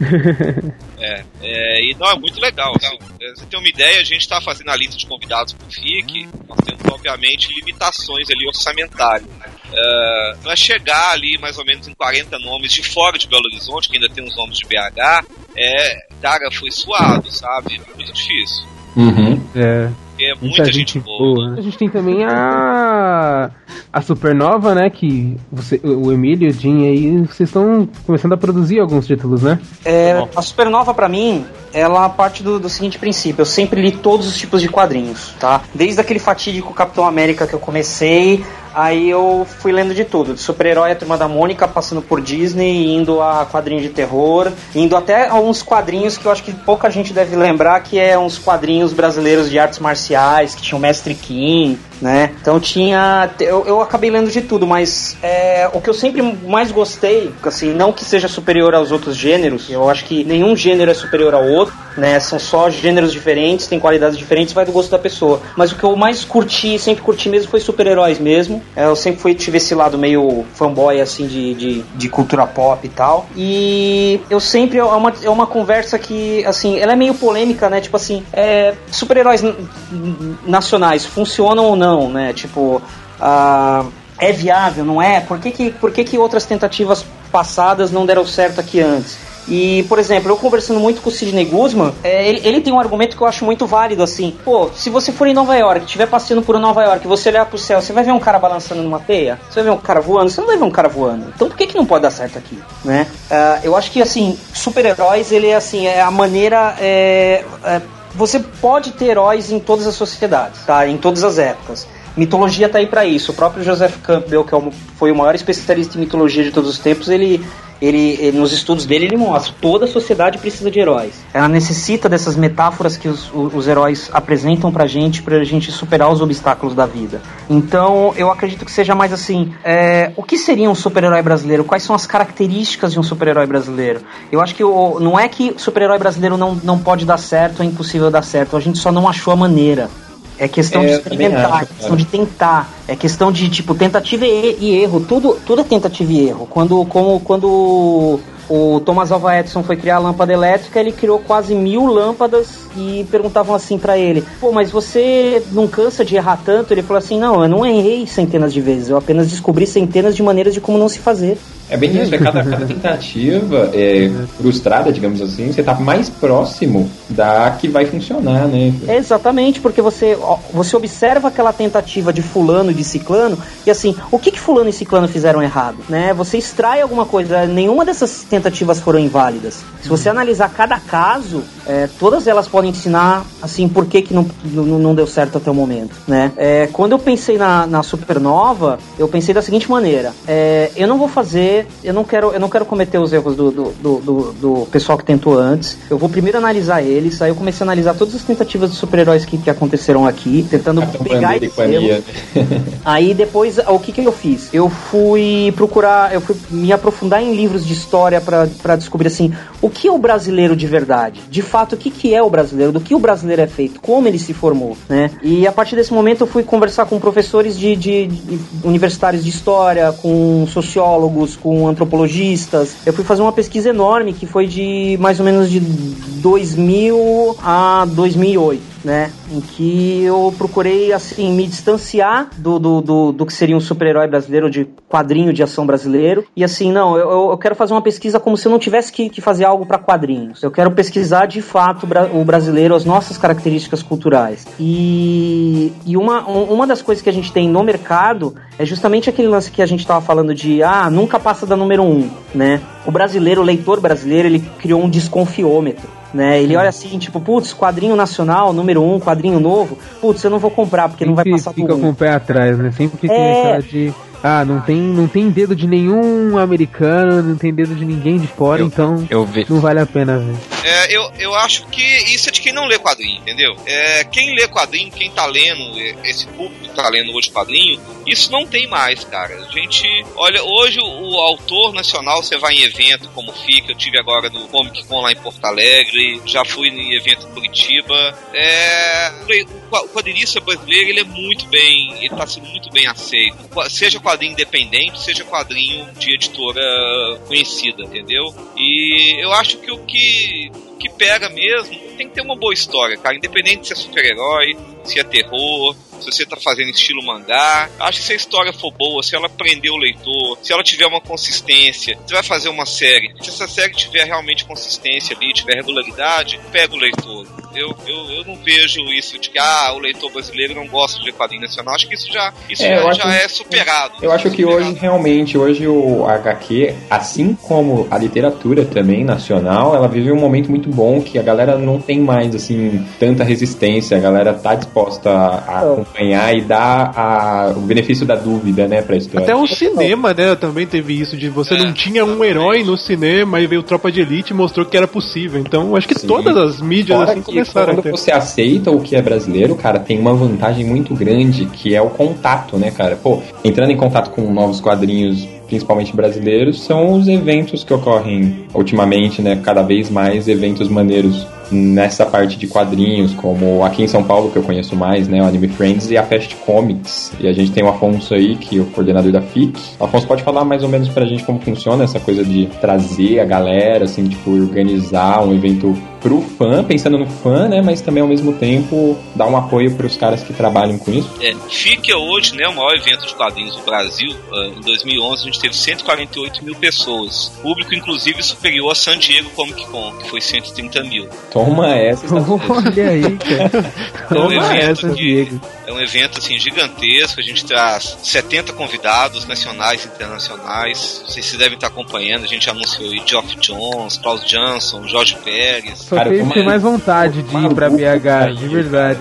*laughs* É, é, e não, é muito legal. Assim, você tem uma ideia, a gente tá fazendo a lista de convidados pro FIC, nós temos, obviamente, limitações ali orçamentárias. É, pra chegar ali mais ou menos em 40 nomes de fora de Belo Horizonte, que ainda tem os nomes de BH, é, cara, foi suado, sabe? Muito difícil. Uhum. É. É muita, gente, boa. A gente tem também a a Supernova, né? Que você, o Emílio, o Jim aí, vocês estão começando a produzir alguns títulos, né? É, a Supernova, pra mim, ela parte do, do seguinte princípio: eu sempre li todos os tipos de quadrinhos, tá? Desde aquele fatídico Capitão América que eu comecei, aí eu fui lendo de tudo: de super-herói a turma da Mônica, passando por Disney, indo a quadrinho de terror, indo até a uns quadrinhos que eu acho que pouca gente deve lembrar, que é uns quadrinhos brasileiros de artes marciais, que tinha o Mestre Kim, né? Então tinha. Eu, eu acabei lendo de tudo, mas é, o que eu sempre mais gostei, assim, não que seja superior aos outros gêneros, eu acho que nenhum gênero é superior ao outro, né? São só gêneros diferentes, tem qualidades diferentes, vai do gosto da pessoa. Mas o que eu mais curti, sempre curti mesmo, foi super-heróis mesmo. É, eu sempre fui, tive esse lado meio fanboy, assim, de, de, de cultura pop e tal. E eu sempre. É uma, é uma conversa que, assim, ela é meio polêmica, né? Tipo assim, é, super-heróis nacionais funcionam ou não, né? Tipo. ah, é viável, não é? Por que, que, por que, que outras tentativas passadas não deram certo aqui antes? E, por exemplo, eu conversando muito com o Sidney Guzman, é, ele, ele tem um argumento que eu acho muito válido, assim. Pô, se você for em Nova York, estiver passeando por Nova York, você olhar pro céu, você vai ver um cara balançando numa teia? Você vai ver um cara voando? Você não vai ver um cara voando. Então por que, que não pode dar certo aqui, né? Ah, eu acho que, assim, super-heróis, ele é, assim, é a maneira... é, é, você pode ter heróis em todas as sociedades, tá? Em todas as épocas. Mitologia tá aí para isso. O próprio Joseph Campbell, que é foi o maior especialista em mitologia de todos os tempos, ele, ele, ele- nos estudos dele ele mostra toda a sociedade precisa de heróis. Ela necessita dessas metáforas que os, os heróis apresentam pra gente, pra gente superar os obstáculos da vida. Então, eu acredito que seja mais assim, é, o que seria um super-herói brasileiro? Quais são as características de um super-herói brasileiro? Eu acho que o, não é que super-herói brasileiro não, não pode dar certo, é impossível dar certo. A gente só não achou a maneira. É questão É, de experimentar, acho, é questão de tentar, é questão de tipo tentativa e, e erro, tudo, tudo é tentativa e erro. Quando, como, quando o Thomas Alva Edison foi criar a lâmpada elétrica, ele criou quase mil lâmpadas e perguntavam assim pra ele: pô, mas você não cansa de errar tanto? Ele falou assim: não, eu não errei centenas de vezes, eu apenas descobri centenas de maneiras de como não se fazer. É bem isso, é cada, cada *laughs* tentativa é, frustrada, digamos assim, você tá mais próximo da que vai funcionar, né? Exatamente, porque você, você observa aquela tentativa de fulano e de ciclano e assim, o que, que fulano e ciclano fizeram errado? Né? Você extrai alguma coisa, nenhuma dessas tentativas foram inválidas. Se você analisar cada caso, é, todas elas podem ensinar assim por que, que não, não, não deu certo até o momento. Né? É, quando eu pensei na, na Supernova, eu pensei da seguinte maneira: é, eu não vou fazer, eu não quero, eu não quero cometer os erros do, do, do, do- pessoal que tentou antes. Eu vou primeiro analisar eles, aí eu comecei a analisar todas as tentativas de super-heróis que, que aconteceram aqui, tentando pegar e esses erros. Aí depois, o que que eu fiz? Eu fui procurar, eu fui me aprofundar em livros de história pra pra descobrir assim, o que é o brasileiro de verdade? De fato, o que que é o brasileiro? Do que o brasileiro é feito? Como ele se formou, né? E a partir desse momento eu fui conversar com professores de, de- de universitários de história, com sociólogos, com antropologistas. Eu fui fazer uma pesquisa enorme que foi de mais ou menos de 2000 a 2008 né? Em que eu procurei, assim, me distanciar do, do, do, do que seria um super-herói brasileiro, de quadrinho de ação brasileiro. E assim, não, eu, eu quero fazer uma pesquisa como se eu não tivesse que, que fazer algo para quadrinhos. Eu quero pesquisar de fato o brasileiro, as nossas características culturais. E, e uma, uma das coisas que a gente tem no mercado é justamente aquele lance que a gente estava falando de, ah, nunca passa da número um, né? O brasileiro, o leitor brasileiro, ele criou um desconfiômetro né? Ele olha assim, tipo, putz, quadrinho nacional, número um, quadrinho novo, putz, eu não vou comprar porque Sempre não vai passar fica com o pé atrás, né? Sempre que é... tem aquela de ah, não tem, não tem dedo de nenhum americano, não tem dedo de ninguém de fora, eu, então eu não vale a pena ver. É, eu, eu acho que isso é de quem não lê quadrinho, entendeu? É, quem lê quadrinho, quem tá lendo, esse público que tá lendo hoje quadrinho, isso não tem mais, cara. A gente, olha, hoje o, o autor nacional, você vai em evento como fica, eu tive agora no Comic Con lá em Porto Alegre, já fui em evento em Curitiba. É, o quadrinista brasileiro, ele é muito bem, ele tá sendo muito bem aceito. Seja quadrinho independente, seja quadrinho de editora conhecida, entendeu? E eu acho que o que, que pega mesmo tem que ter uma boa história, cara. Independente se é super-herói, se é terror, se você tá fazendo estilo mangá. Acho que se a história for boa, se ela prender o leitor, se ela tiver uma consistência, você vai fazer uma série. Se essa série tiver realmente consistência ali, tiver regularidade, pega o leitor. Eu, eu, eu não vejo isso de que ah, o leitor brasileiro não gosta de quadrinho nacional. Acho que isso já, isso é, já, já é superado. Eu acho que hoje, realmente, hoje o HQ, assim como a literatura também nacional, ela vive um momento muito bom que a galera não tem mais, assim, tanta resistência. A galera tá disposta a, a acompanhar e dar a, o benefício da dúvida, né, pra história. Até o cinema, né, também teve isso, de você é, não tinha um herói no cinema e veio Tropa de Elite e mostrou que era possível. Então, acho que Sim. todas as mídias Fora assim começaram quando você aceita o que é brasileiro, cara, tem uma vantagem muito grande, que é o contato, né, cara? Pô, entrando em contato com novos quadrinhos principalmente brasileiros, são os eventos que ocorrem ultimamente, né? Cada vez mais eventos maneiros nessa parte de quadrinhos, como aqui em São Paulo, que eu conheço mais, né, o Anime Friends e a Fast Comics. E a gente tem o Afonso aí, que é o coordenador da FIC. O Afonso pode falar mais ou menos pra gente como funciona essa coisa de trazer a galera, assim, tipo, organizar um evento pro fã, pensando no fã, né? Mas também ao mesmo tempo dar um apoio para os caras que trabalham com isso. É, FIC é hoje, né, o maior evento de quadrinhos do Brasil. Uh, em 2011 a gente teve 148 mil pessoas. Público, inclusive, superior a San Diego Comic Con, que foi 130 mil. Toma essa. Olha aí, *laughs* cara. Toma é um essa, Diego. É um evento assim gigantesco. A gente traz 70 convidados nacionais e internacionais. Vocês se devem estar acompanhando. A gente anunciou aí Geoff Jones, Klaus Johnson, Jorge Pérez. Só ter mais vontade de ir pra BH, de verdade.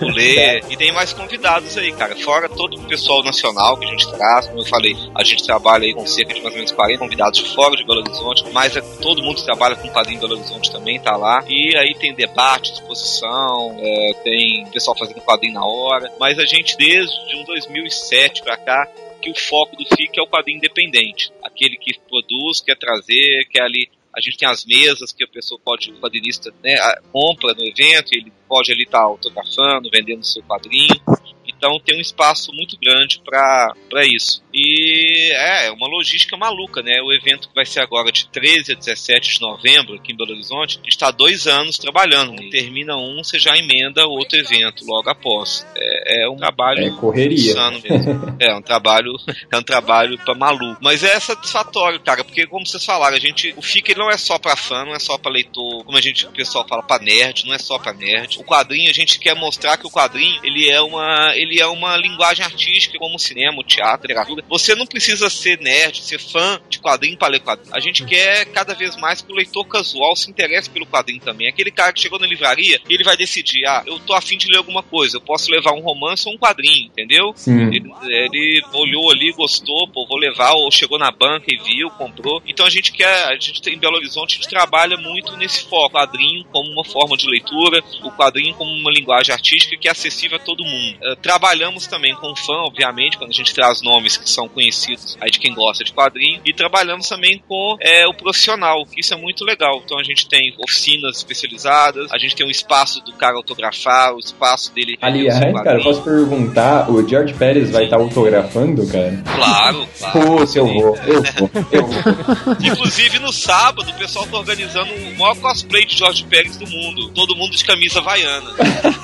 Ler. *laughs* E tem mais convidados aí, cara. Fora todo o pessoal nacional que a gente traz. Como eu falei, a gente trabalha aí com cerca de mais ou menos 40 convidados de fora de Belo Horizonte. Mas é, todo mundo que trabalha com quadrinho em Belo Horizonte também tá lá. E aí tem debate, exposição, é, tem pessoal fazendo quadrinho na hora. Mas a gente, desde um 2007 pra cá, que o foco do FIC é o quadrinho independente. Aquele que produz, quer trazer, quer ali a gente tem as mesas que a pessoa pode, o quadrinista né, compra no evento, ele pode ali estar tá autografando, vendendo seu quadrinho. Então tem um espaço muito grande para isso. E é, é uma logística maluca, né? O evento que vai ser agora de 13 a 17 de novembro aqui em Belo Horizonte, está dois anos trabalhando. Né? Termina um, você já emenda outro evento logo após. É, é um trabalho é correria. mesmo. é um trabalho, *laughs* é um trabalho para maluco. Mas é satisfatório, cara, porque como vocês falaram, a gente, o FIC não é só para fã, não é só para leitor, como a gente, o pessoal fala, para nerd, não é só para nerd. O quadrinho a gente quer mostrar que o quadrinho ele é uma, ele ele é uma linguagem artística, como o cinema, o teatro, a literatura. Você não precisa ser nerd, ser fã de quadrinho para ler quadrinho. A gente quer cada vez mais que o leitor casual se interesse pelo quadrinho também. Aquele cara que chegou na livraria, ele vai decidir, ah, eu tô afim de ler alguma coisa, eu posso levar um romance ou um quadrinho, entendeu? Ele, ele, olhou ali, gostou, pô, vou levar, ou chegou na banca e viu, comprou. Então a gente quer, a gente tem em Belo Horizonte, a gente trabalha muito nesse foco, quadrinho como uma forma de leitura, o quadrinho como uma linguagem artística que é acessível a todo mundo. Uh, trabalhamos também com fã, obviamente, quando a gente traz nomes que que são conhecidos aí de quem gosta de quadrinho, e trabalhamos também com é, o profissional, que isso é muito legal. Então a gente tem oficinas especializadas, a gente tem um espaço do cara autografar, o espaço dele. Aliás, cara, eu posso perguntar, o George Pérez vai estar autografando, cara? Claro, claro. Putz, eu vou, eu vou, eu *laughs* vou. Inclusive no sábado, o pessoal tá organizando o maior cosplay de George Pérez do mundo. Todo mundo de camisa.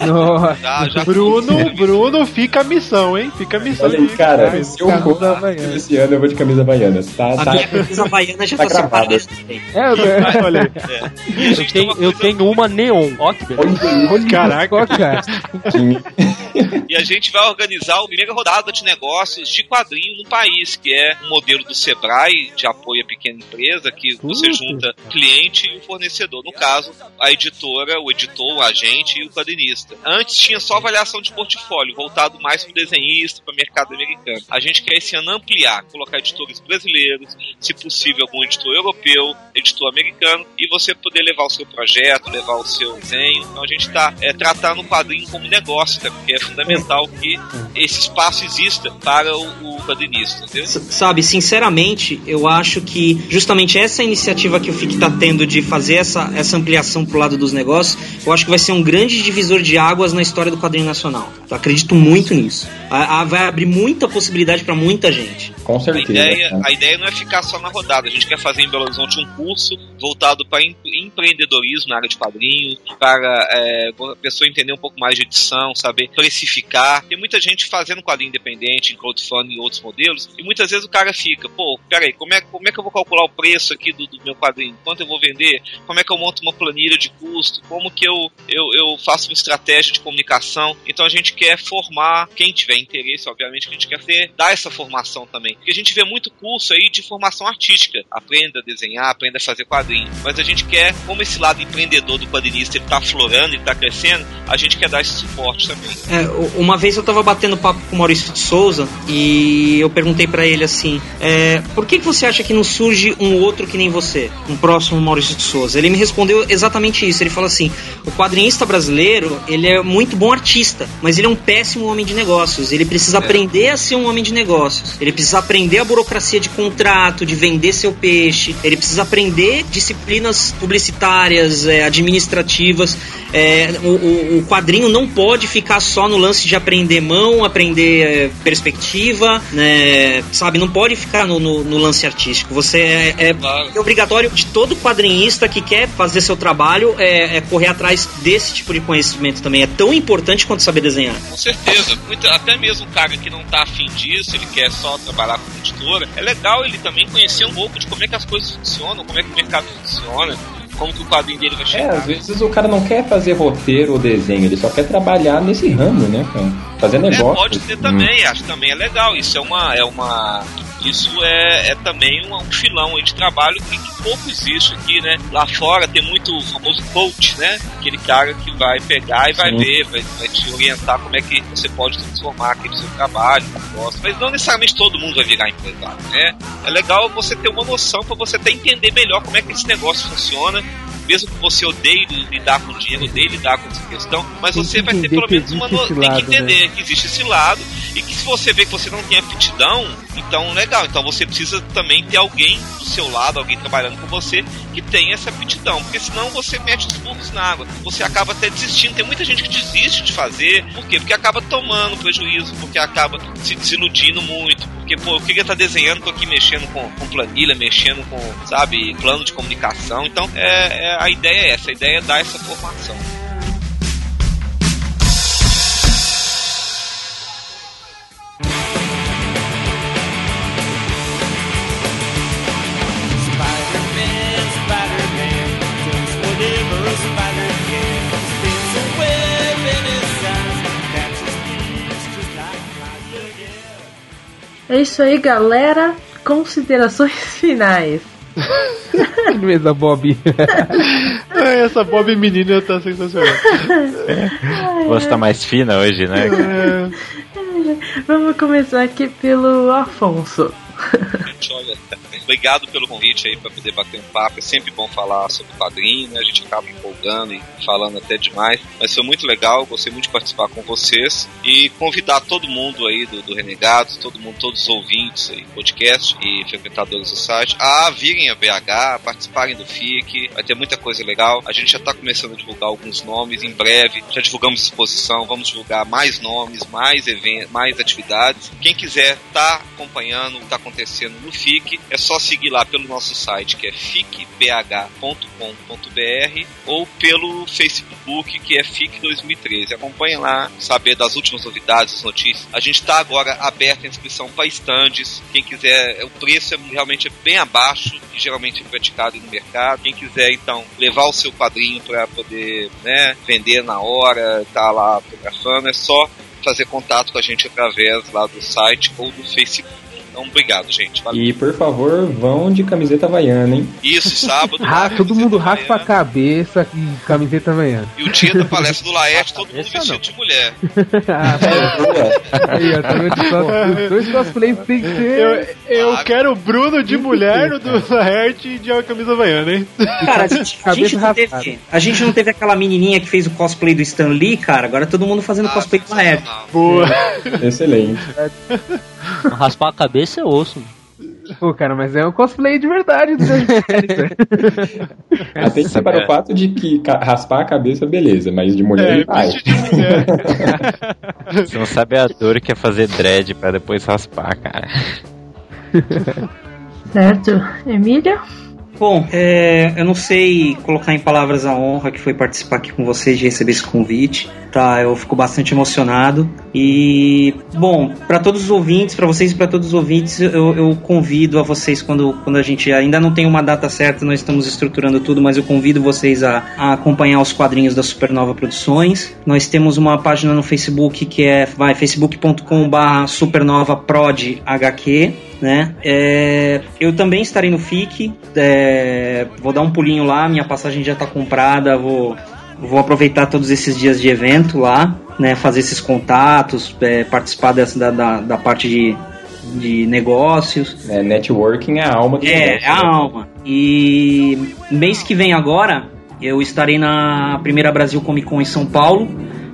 Nossa. Já- já Bruno, Bruno, fica a missão, hein? Fica a missão Olha aí. aí, cara, se eu for esse ano eu vou de camisa havaiana. Tá, A tá, minha camisa havaiana já tá tá também. É, eu- Olha aí. A Eu tenho, uma eu tenho uma neon. Ó que beleza. Caraca. cara. E a gente vai organizar a primeira rodada de negócios de quadrinho no país, que é um modelo do Sebrae de apoio à pequena empresa, que você junta o cliente e o fornecedor. No caso, a editora, o editor, o agente e o quadrinista. Antes tinha só avaliação de portfólio, voltado mais para o desenhista, para o mercado americano. A gente quer esse ano ampliar, colocar editores brasileiros, se possível algum editor europeu, editor americano, e você poder levar o seu projeto, levar o seu desenho. Então a gente está tratando o quadrinho como negócio, né? porque é fundamental que esse espaço exista para o, o quadrinista, entendeu? Sabe, sinceramente, eu acho que justamente essa iniciativa que o FIC tá tendo de fazer essa, essa ampliação pro lado dos negócios, eu acho que vai ser um grande divisor de águas na história do quadrinho nacional. Eu acredito muito nisso. A- a- vai abrir muita possibilidade para muita gente. Com A certeza. ideia, cara. a ideia não é ficar só na rodada. A gente quer fazer em Belo Horizonte um curso voltado para em- empreendedorismo na área de quadrinhos, para é, a pessoa entender um pouco mais de edição, saber precificar. Tem muita gente fazendo quadrinho independente, em crowdfunding e outros modelos, e muitas vezes o cara fica, pô, peraí, como é, como é que eu vou calcular o preço aqui do, do meu quadrinho? Quanto eu vou vender? Como é que eu monto uma planilha de custo? Como que eu, eu, eu faço uma estratégia de comunicação? Então a gente quer formar, quem tiver interesse, obviamente, que a gente quer ter, dar essa formação também. Porque a gente vê muito curso aí de formação artística. Aprenda a desenhar, aprenda a fazer quadrinho. Mas a gente quer, como esse lado empreendedor do quadrinista ele tá aflorando, ele tá crescendo, a gente quer dar esse suporte também. É, uma vez eu tava batendo papo com o Maurício de Souza e eu perguntei pra ele assim: é, por que, que você acha que não surge um outro que nem você? Um próximo Maurício de Souza? Ele me respondeu exatamente isso. Ele falou assim: o quadrinista brasileiro ele é muito bom artista, mas ele é um péssimo homem de negócios. Ele precisa aprender a ser um homem de negócios. Ele precisa aprender a burocracia de contrato, de vender seu peixe. Ele precisa aprender disciplinas publicitárias, é, administrativas. É, o, o- quadrinho não pode ficar só no lance de aprender mão, aprender é, perspectiva, né? Sabe, não pode ficar no, no- no lance artístico. Você é, é- é obrigatório de todo quadrinista que quer fazer seu trabalho é, é correr atrás desse tipo de conhecimento também. É tão importante quanto saber desenhar. Com certeza. Muita- até mesmo o cara que não tá afim disso, ele quer só trabalhar com editora, é legal ele também conhecer um pouco de como é que as coisas funcionam, como é que o mercado funciona, como que o quadrinho dele vai É, chegar. às vezes o cara não quer fazer roteiro ou desenho, ele só quer trabalhar nesse ramo, né, cara? Fazer É, negócio. pode ter também, acho que também é legal. Isso é uma. É uma isso é, é também um, um filão de trabalho que, que pouco existe aqui, né? Lá fora tem muito o famoso coach, né? Aquele cara que vai pegar e vai Sim. ver, vai, vai te orientar como é que você pode transformar aquele seu trabalho, negócio. Mas não necessariamente todo mundo vai virar empresário, né? É legal você ter uma noção para você até entender melhor como é que esse negócio funciona. Mesmo que você odeie lidar com dinheiro, odeie lidar com essa questão, mas Tem você vai ter pelo menos uma no... tem que né? entender que existe esse lado e que se você vê que você não tem aptidão, então legal, então você precisa também ter alguém do seu lado, alguém trabalhando com você que tem essa aptidão, porque senão você mete os burros na água, você acaba até desistindo. Tem muita gente que desiste de fazer, por quê? Porque acaba tomando prejuízo, porque acaba se desiludindo muito, porque pô, eu queria estar desenhando, tô aqui mexendo com, com planilha, mexendo com, sabe, plano de comunicação. Então, é, é- a ideia é essa, a ideia é dar essa formação. É isso aí, galera. Considerações *laughs* finais. *laughs* Beleza, Bob. *laughs* Ai, essa Bob menina tá sensacional. Você tá mais fina hoje, né? É. Vamos começar aqui pelo Afonso. Olha, obrigado pelo convite aí para poder bater um papo. É sempre bom falar sobre quadrinho, né? A gente acaba empolgando e falando até demais. Mas foi muito legal, gostei muito de participar com vocês e convidar todo mundo aí do, do Renegados, todo mundo, todos os ouvintes aí, podcast e frequentadores do site, a virem a BH, participarem do FIC. Vai ter muita coisa legal. A gente já está começando a divulgar alguns nomes em breve. Já divulgamos exposição, vamos divulgar mais nomes, mais eventos, mais atividades. Quem quiser tá acompanhando o que está acontecendo no FIC, é só seguir lá pelo nosso site que é ficbh.com.br ou pelo Facebook que é FIC 2013. Acompanhe lá, saber das últimas novidades, as notícias. A gente está agora aberto a inscrição para estandes. Quem quiser, o preço é realmente bem abaixo que geralmente é praticado no mercado. Quem quiser então levar o seu quadrinho para poder né, vender na hora, tá lá fotografando, é só fazer contato com a gente através lá do site ou do Facebook. Então, obrigado, gente. Valeu. E por favor, vão de camiseta havaiana, hein? Isso, *laughs* sábado. Ah, todo mundo raspa a cabeça e camiseta havaiana. E o dia da palestra do Laerte, *laughs* todo mundo vestido de mulher. *laughs* Ah, Aí, ó, tá vendo? Os dois cosplays tem que ser. Eu, eu quero o Bruno de mulher, o do Laerte e de uma camisa havaiana, hein? Cara, a gente, a, gente não teve, a gente não teve aquela menininha que fez o cosplay do Stan Lee, cara. Agora todo mundo fazendo cosplay do Laerte. Boa. Excelente. *laughs* Raspar a cabeça é osso. Pô, cara, mas é um cosplay de verdade do *laughs* Até que para o fato de que raspar a cabeça, beleza, mas de mulher É, ele vai. *laughs* Você não sabe a dor que é fazer dread pra depois raspar, cara. Certo. Emília? Bom, é, eu não sei colocar em palavras a honra que foi participar aqui com vocês de receber esse convite, tá? Eu fico bastante emocionado e, bom, para todos os ouvintes, para vocês e para todos os ouvintes, eu, eu convido a vocês quando, quando a gente ainda não tem uma data certa, nós estamos estruturando tudo, mas eu convido vocês a, a acompanhar os quadrinhos da Supernova Produções. Nós temos uma página no Facebook que é facebook.com/supernovaprod.hq né? É, eu também estarei no FIC, é, vou dar um pulinho lá, minha passagem já está comprada, vou, vou aproveitar todos esses dias de evento lá, né? Fazer esses contatos, é, participar dessa, da, da, da parte de, de negócios. É, networking é a alma do É, negócio, é a né? alma. E mês que vem agora, eu estarei na primeira Brasil Comic Con em São Paulo,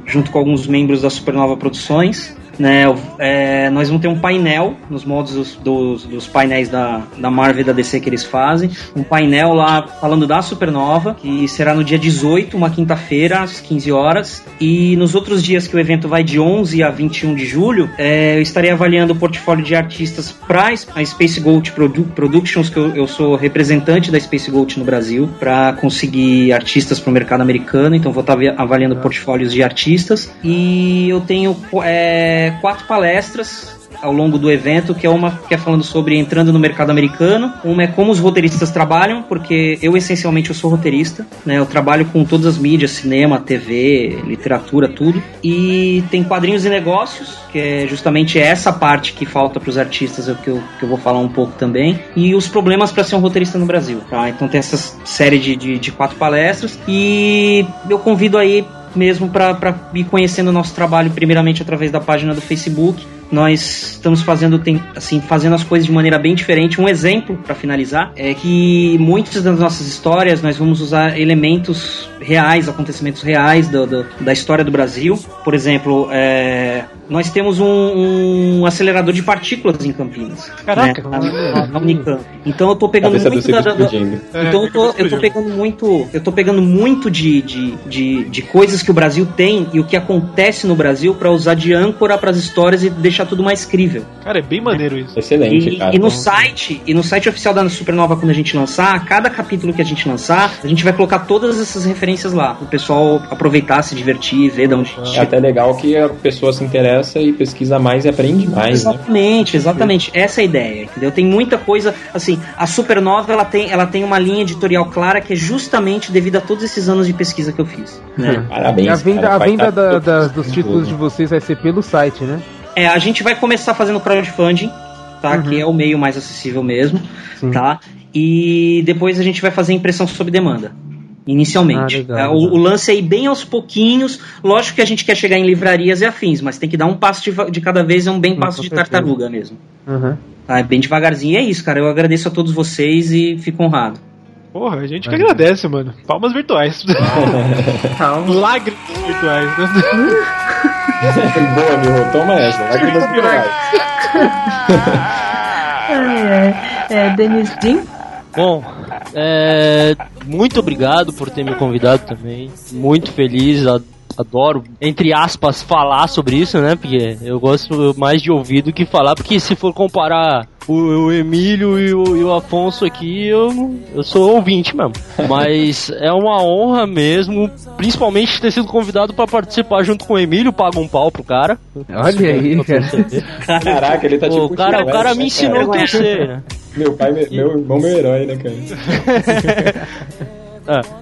junto com alguns membros da Supernova Produções. Né, é, nós vamos ter um painel nos modos dos, dos, dos painéis da, da Marvel e da DC que eles fazem. Um painel lá falando da Supernova, que será no dia 18, uma quinta-feira, às 15 horas. E nos outros dias que o evento vai de 11 a 21 de julho, é, eu estarei avaliando o portfólio de artistas para a Space Gold Produ- Productions, que eu, eu sou representante da Space Gold no Brasil, para conseguir artistas para o mercado americano. Então vou estar avaliando portfólios de artistas. E eu tenho é, quatro palestras ao longo do evento, que é uma que é falando sobre entrando no mercado americano, uma é como os roteiristas trabalham, porque eu essencialmente eu sou roteirista, né? Eu trabalho com todas as mídias, cinema, TV, literatura, tudo. E tem quadrinhos e negócios, que é justamente essa parte que falta para os artistas, é o que eu, que eu vou falar um pouco também. E os problemas para ser um roteirista no Brasil, tá? Então tem essa série de, de, de quatro palestras e eu convido aí mesmo para ir conhecendo o nosso trabalho primeiramente através da página do Facebook. Nós estamos fazendo assim fazendo as coisas de maneira bem diferente. Um exemplo para finalizar é que muitas das nossas histórias nós vamos usar elementos reais, acontecimentos reais do, do- da história do Brasil. Por exemplo, é, nós temos um, um acelerador de partículas em Campinas, Caraca. né, na, na Unicamp. Então eu tô pegando muito da, da- explodindo. então eu tô, eu tô pegando muito, eu tô pegando muito de, de, de, de coisas que o Brasil tem e o que acontece no Brasil pra usar de âncora pras histórias e deixar tudo mais crível. Cara, é bem maneiro isso. Excelente, E, cara. e no site, e no site oficial da Supernova quando a gente lançar, cada capítulo que a gente lançar, a gente vai colocar todas essas referências lá, o pessoal aproveitar, se divertir, ver de onde É até legal que a pessoa se interessa e pesquisa mais e aprende mais, né? Exatamente, exatamente. Essa é a ideia, entendeu? Tem muita coisa, assim, a Supernova ela tem, ela tem uma linha editorial clara que é justamente devido a todos esses anos de pesquisa que eu fiz. Né? Parabéns. E a venda, cara, a venda tá da- da- dos títulos de vocês vai ser pelo site, né? É, a gente vai começar fazendo crowdfunding, tá? Uhum. Que é o meio mais acessível mesmo, tá? E depois a gente vai fazer impressão sob demanda. Inicialmente. Ah, legal, É, o, o lance é ir bem aos pouquinhos. Lógico que a gente quer chegar em livrarias e afins, mas tem que dar um passo de, de cada vez, é um bem passo de certeza. tartaruga mesmo. Uhum. Tá, é bem devagarzinho. E é isso, cara. Eu agradeço a todos vocês e fico honrado. Porra, a gente que agradece, mano. Palmas virtuais. *laughs* Lágrimas virtuais. *laughs* *laughs* Boa, meu, toma essa. Lágrimas virtuais. *laughs* É, é, Denis Dean? Bom, é, muito obrigado por ter me convidado também. Muito feliz, adoro, entre aspas, falar sobre isso, né? Porque eu gosto mais de ouvir do que falar, porque se for comparar o, o Emílio e o, e o Afonso aqui, eu, eu sou ouvinte mesmo. *laughs* Mas é uma honra mesmo, principalmente ter sido convidado para participar junto com o Emílio, paga um pau pro cara. Olha aí, cara. Caraca, ele tá tipo. o cara, o cara me né, ensinou cara? a torcer, né? Meu pai, meu, meu irmão, meu herói, né, cara? *laughs* *laughs*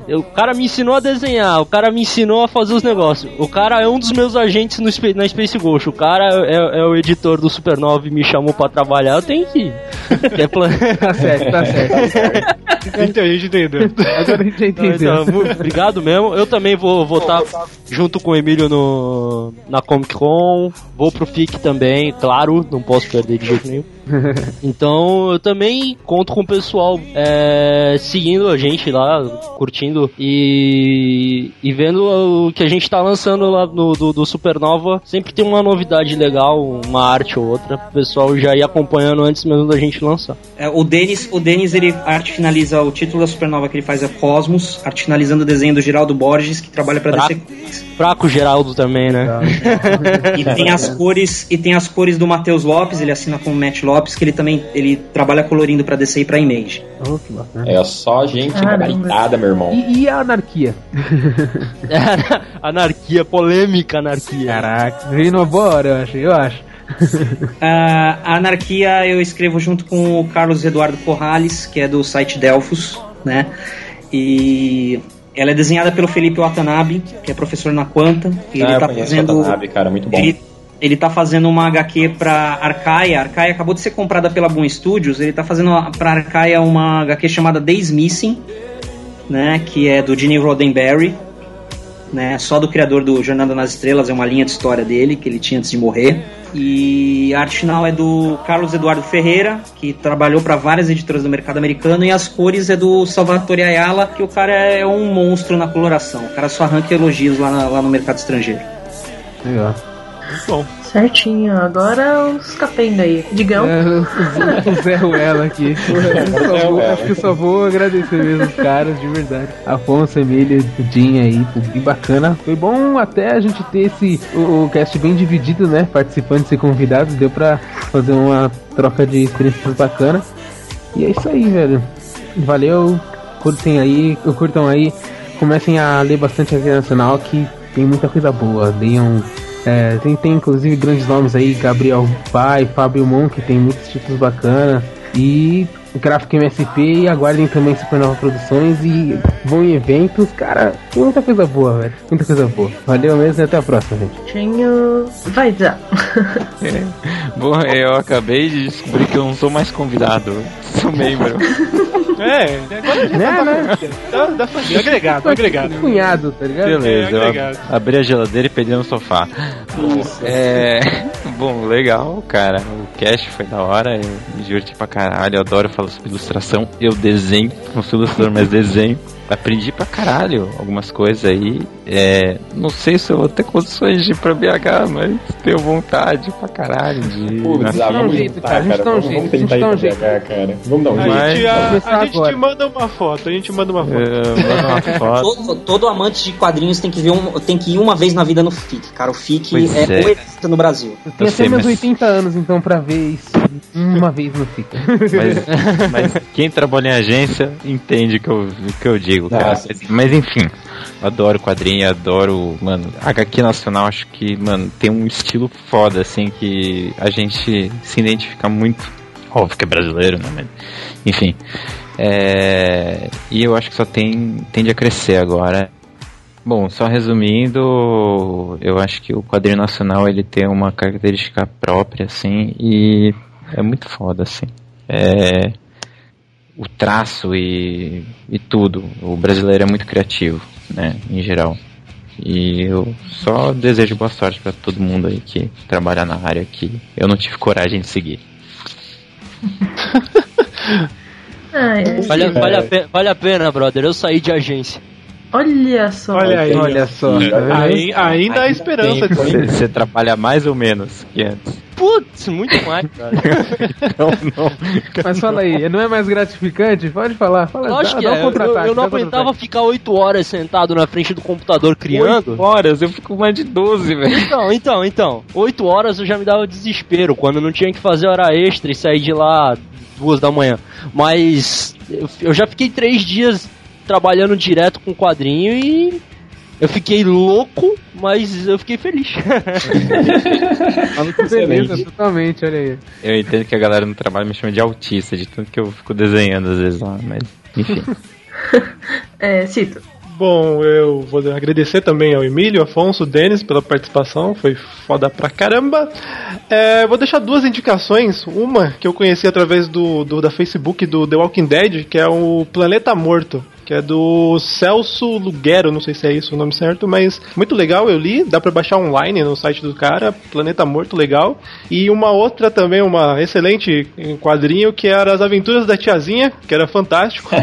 Eu- o cara me ensinou a desenhar, o cara me ensinou a fazer os negócios. O cara é um dos meus agentes no, na Space Ghost. O cara é, é o editor do Supernova e me chamou pra trabalhar, eu tenho que ir. *laughs* Quer plan- Tá certo, tá certo. *laughs* Então a gente entendeu. Agora a gente entendeu. Então, mu- obrigado mesmo. Eu também vou votar junto com o Emílio no, na Comic Con. Vou pro FIC também, claro, não posso perder de jeito nenhum. Então eu também conto com o pessoal é, seguindo a gente lá, curtindo e, e vendo o que a gente tá lançando lá no, do, do Supernova. Sempre tem uma novidade legal, uma arte ou outra. O pessoal já ir acompanhando antes mesmo da gente lançar. É, o Denis, o Denis, ele arte finaliza o título da Supernova que ele faz é Cosmos, arte finalizando o desenho do Geraldo Borges, que trabalha pra Fraco, DC. fraco Geraldo também, né? E tem as cores e tem as cores do Matheus Lopes, ele assina com o Matt Lopes, que ele também ele trabalha colorindo pra DC e pra Image. Oh, que bacana. É só gente Caramba. gabaritada, meu irmão. E, e a anarquia? *laughs* anarquia, polêmica anarquia. Caraca, veio numa boa hora, eu acho, eu acho. *laughs* Ah, a Anarquia eu escrevo junto com o Carlos Eduardo Corrales, que é do site Delfos, né? E ela é desenhada pelo Felipe Watanabe, que é professor na Quanta. E ah, ele tá fazendo. Watanabe, cara, muito bom. Ele, ele tá fazendo uma HQ pra Arcaia. Arcaia acabou de ser comprada pela Boom Studios. Ele tá fazendo pra Arcaia uma HQ chamada Days Missing, né? Que é do Gene Roddenberry. Né, só do criador do Jornada nas Estrelas, é uma linha de história dele que ele tinha antes de morrer. E a arte final é do Carlos Eduardo Ferreira, que trabalhou para várias editoras do mercado americano, e as cores é do Salvatore Ayala, que o cara é um monstro na coloração. O cara só arranca elogios lá, na- lá no mercado estrangeiro. Legal. Bom. Certinho, agora os capenga aí. Digão. É, o, Zé Ruela aqui. *laughs* Vou- acho que eu só vou agradecer mesmo os caras, de verdade. Afonso, Emília, Dinho aí, que bacana. Foi bom até a gente ter esse o, o cast bem dividido, né? Participantes e convidados. Deu pra fazer uma troca de experiências bacana. E é isso aí, velho. Valeu, curtem aí, curtam aí. Comecem a ler bastante a nacional que tem muita coisa boa. Leiam. É, tem, tem inclusive grandes nomes aí, Gabriel Pai, Fábio Mon, que tem muitos títulos bacanas. E Gráfico MSP e aguardem também Supernova Produções e vão em eventos, cara, tem muita coisa boa, velho. Muita coisa boa. Valeu mesmo e até a próxima, gente. Tinho. Vai dar. É. Bom, eu acabei de descobrir que eu não sou mais convidado, sou membro. *laughs* É, agora já Né, tá né? da, da família. Agregado, agregado. Cunhado, tá ligado? Beleza, É, eu agregado. abri a geladeira e peguei no sofá. É. *laughs* Bom, legal, cara. O cast foi da hora, eu me diverti pra caralho. Eu adoro falar sobre ilustração. Eu desenho, não sou ilustrador, mas desenho. Aprendi pra caralho algumas coisas aí. É, não sei se eu vou ter condições de ir pra BH, mas tenho vontade pra caralho de. ir Putz, ah, vamos jeito, tentar, cara, a gente cara. dá um Vamos, jeito, vamos a gente tentar ir dá um pra jeito. BH, cara. Vamos dar um A jeito. gente, a, a gente agora. te manda uma foto, a gente manda uma foto. É, manda uma *laughs* foto. Todo, todo amante de quadrinhos tem que, ver um, tem que ir uma vez na vida no FIC, cara. O FIC Pois é, é. o evento no Brasil. Eu tenho até meus mas- 80 anos, então, pra ver isso uma vez não fica. Mas, *laughs* mas quem trabalha em agência entende o que eu, que eu digo, cara. Mas, mas enfim, adoro quadrinho, adoro, mano, HQ Nacional, acho que, mano, tem um estilo foda, assim, que a gente se identifica muito. Óbvio que é brasileiro, né? Mas, enfim. É, e eu acho que só tem, tende a crescer agora. Bom, só resumindo, eu acho que o quadrinho nacional ele tem uma característica própria, assim, e é muito foda, assim. É, o traço e, e tudo. O brasileiro é muito criativo, né, em geral. E eu só desejo boa sorte pra todo mundo aí que trabalha na área que eu não tive coragem de seguir. *laughs* Vale, vale, a pena, vale a pena, brother. Eu saí de agência. Olha só. Olha aí. Olha só. vendo? Aí- ainda há esperança disso aí. Você, você trabalha mais ou menos que antes. Putz, muito mais, *laughs* cara. Então, não. Mas fala aí, não é mais gratificante? Pode falar. Fala, Lógico dá, que dá um é. Eu, contra-ataque, eu não um aguentava ficar 8 horas sentado na frente do computador criando. Oito horas, eu fico mais de 12, velho. Então, então, então. 8 horas eu já me dava desespero quando não tinha que fazer hora extra e sair de lá duas da manhã. Mas eu, eu já fiquei três dias trabalhando direto com quadrinho e eu fiquei louco, mas eu fiquei feliz. Fala com beleza, totalmente, olha aí. Eu entendo que a galera no trabalho me chama de autista, de tanto que eu fico desenhando às vezes lá, mas enfim. *laughs* É, Cito. Bom, eu vou agradecer também ao Emílio, Afonso, Denis pela participação, foi foda pra caramba. É, vou deixar duas indicações, uma que eu conheci através do, do da Facebook do The Walking Dead, que é o Planeta Morto. Que é do Celso Lugero, não sei se é isso o nome certo, mas muito legal, eu li, dá pra baixar online no site do cara, Planeta Morto, legal. E uma outra também, uma excelente quadrinho, que era As Aventuras da Tiazinha, que era fantástico. *laughs*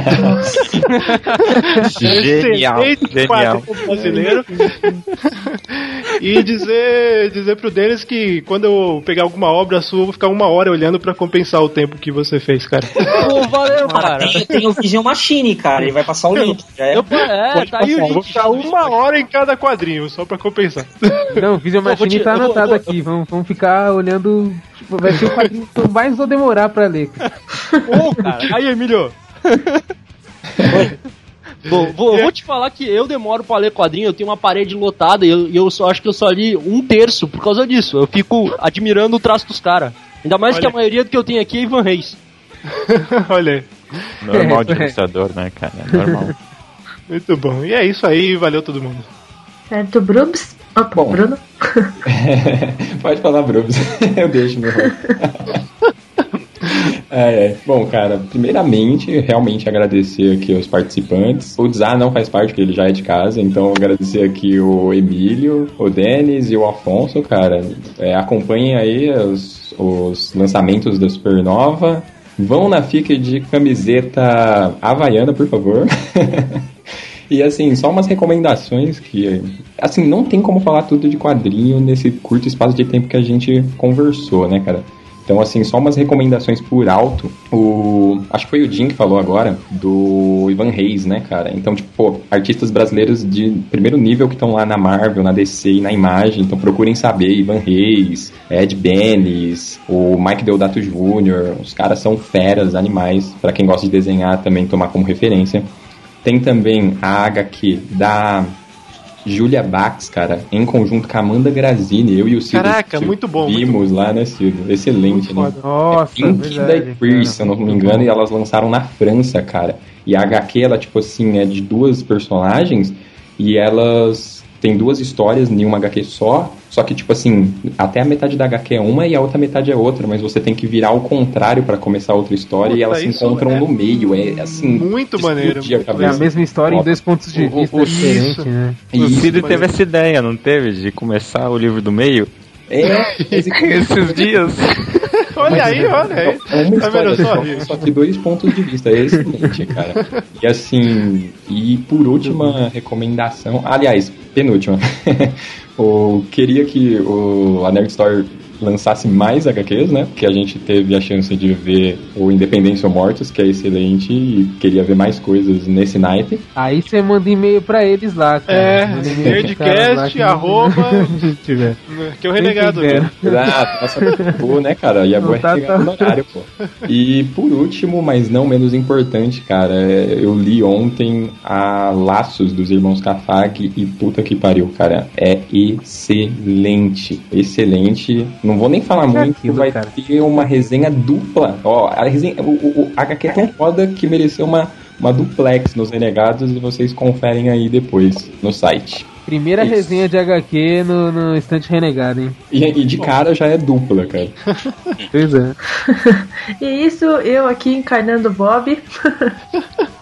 Genial, genial. brasileiro. e dizer, dizer pro Denis que quando eu pegar alguma obra sua, eu vou ficar uma hora olhando pra compensar o tempo que você fez, cara. Pô, valeu, Cara, cara. tem, tem o Vision Machine, cara. Ele vai passar o link. Já é. Eu, é, Pode tá aí o passar, eu vou link. ficar uma hora em cada quadrinho, só pra compensar. *laughs* Não, o Video vou Machine te- tá anotado aqui. Vamos, vamos ficar olhando. tipo, Vai ser o quadrinho que eu mais vou demorar pra ler. *laughs* Ô, cara. Aí, Emílio. *laughs* Bom, vou, vou te falar que eu demoro pra ler quadrinho, eu tenho uma parede lotada e eu, eu só acho que eu só li um terço por causa disso. Eu fico admirando o traço dos caras. Ainda mais Olha. que a maioria do que eu tenho aqui é Ivan Reis. Olha aí. *laughs* Normal de ilustrador, né, cara? É normal. *laughs* Muito bom. E é isso aí, valeu todo mundo. Certo, Brubs. Opa, Bom. Bruno. *laughs* Pode falar, Brubs. Eu deixo meu. É, é. Bom, cara, primeiramente, realmente agradecer aqui aos participantes. O Dzar não faz parte, porque ele já é de casa, então agradecer aqui o Emílio, o Denis e o Afonso, cara. É, acompanhem aí os, os lançamentos da Supernova. Vão na FIC de camiseta havaiana, por favor. *laughs* E assim, só umas recomendações que, assim, não tem como falar tudo de quadrinho nesse curto espaço de tempo que a gente conversou, né, cara? Então, assim, só umas recomendações por alto. O. Acho que foi o Jim que falou agora, do Ivan Reis, né, cara? Então, tipo, pô, artistas brasileiros de primeiro nível que estão lá na Marvel, na DC e na imagem. Então procurem saber, Ivan Reis, Ed Benes, o Mike Deodato Jr., os caras são feras, animais. Pra quem gosta de desenhar também tomar como referência. Tem também a HQ da Julia Bax, cara, em conjunto com a Amanda Grazini. Eu e o Ciro Caraca, muito bom, muito vimos lá, né, Ciro? Excelente, né? Nossa, é Pink verdade, da Pierce, se eu não me engano, e elas lançaram na França, cara. E a HQ, ela, tipo assim, é de duas personagens e elas têm duas histórias em uma HQ só. Só que, tipo assim, até a metade da HQ é uma e a outra metade é outra, mas você tem que virar ao contrário pra começar outra história e Puta, elas se encontram é no meio. É assim. Muito maneiro. a É a mesma história em dois pontos de O- o- vista o- diferentes, isso. né? O Cid teve essa ideia, não teve? De começar o livro do meio? É, esse- Esses dias. *laughs* Olha aí, olha aí. É uma Tá história só, só que dois pontos de vista. É excelente, cara. E assim, e por última recomendação, aliás, penúltima. *laughs* eu queria que o, a Nerd Store lançasse mais HQs, né? Porque a gente teve a chance de ver o Independência ou Mortos, que é excelente, e queria ver mais coisas nesse naipe. Aí você manda e-mail pra eles lá, cara. É, nerdcast, que- arroba, *laughs* que é o renegado. Né? Exato, nossa, pô, né, cara? E agora Não, tá, é chegar no tá. horário, pô. E por último, mas não menos importante, cara, é, eu li ontem a Laços dos Irmãos Cafag e puta que pariu, cara. É excelente. Excelente. Não vou nem falar Que é muito, aquilo, vai cara? ter uma resenha dupla. Ó, a resenha. O, o, o HQ é tão foda que mereceu uma. uma duplex nos Renegados e vocês conferem aí depois no site. Primeira Isso. resenha de HQ no, no Estante Renegado, hein? E, e de cara já é dupla, cara. *laughs* Pois é. *laughs* E isso, eu aqui encarnando o Bob. *laughs*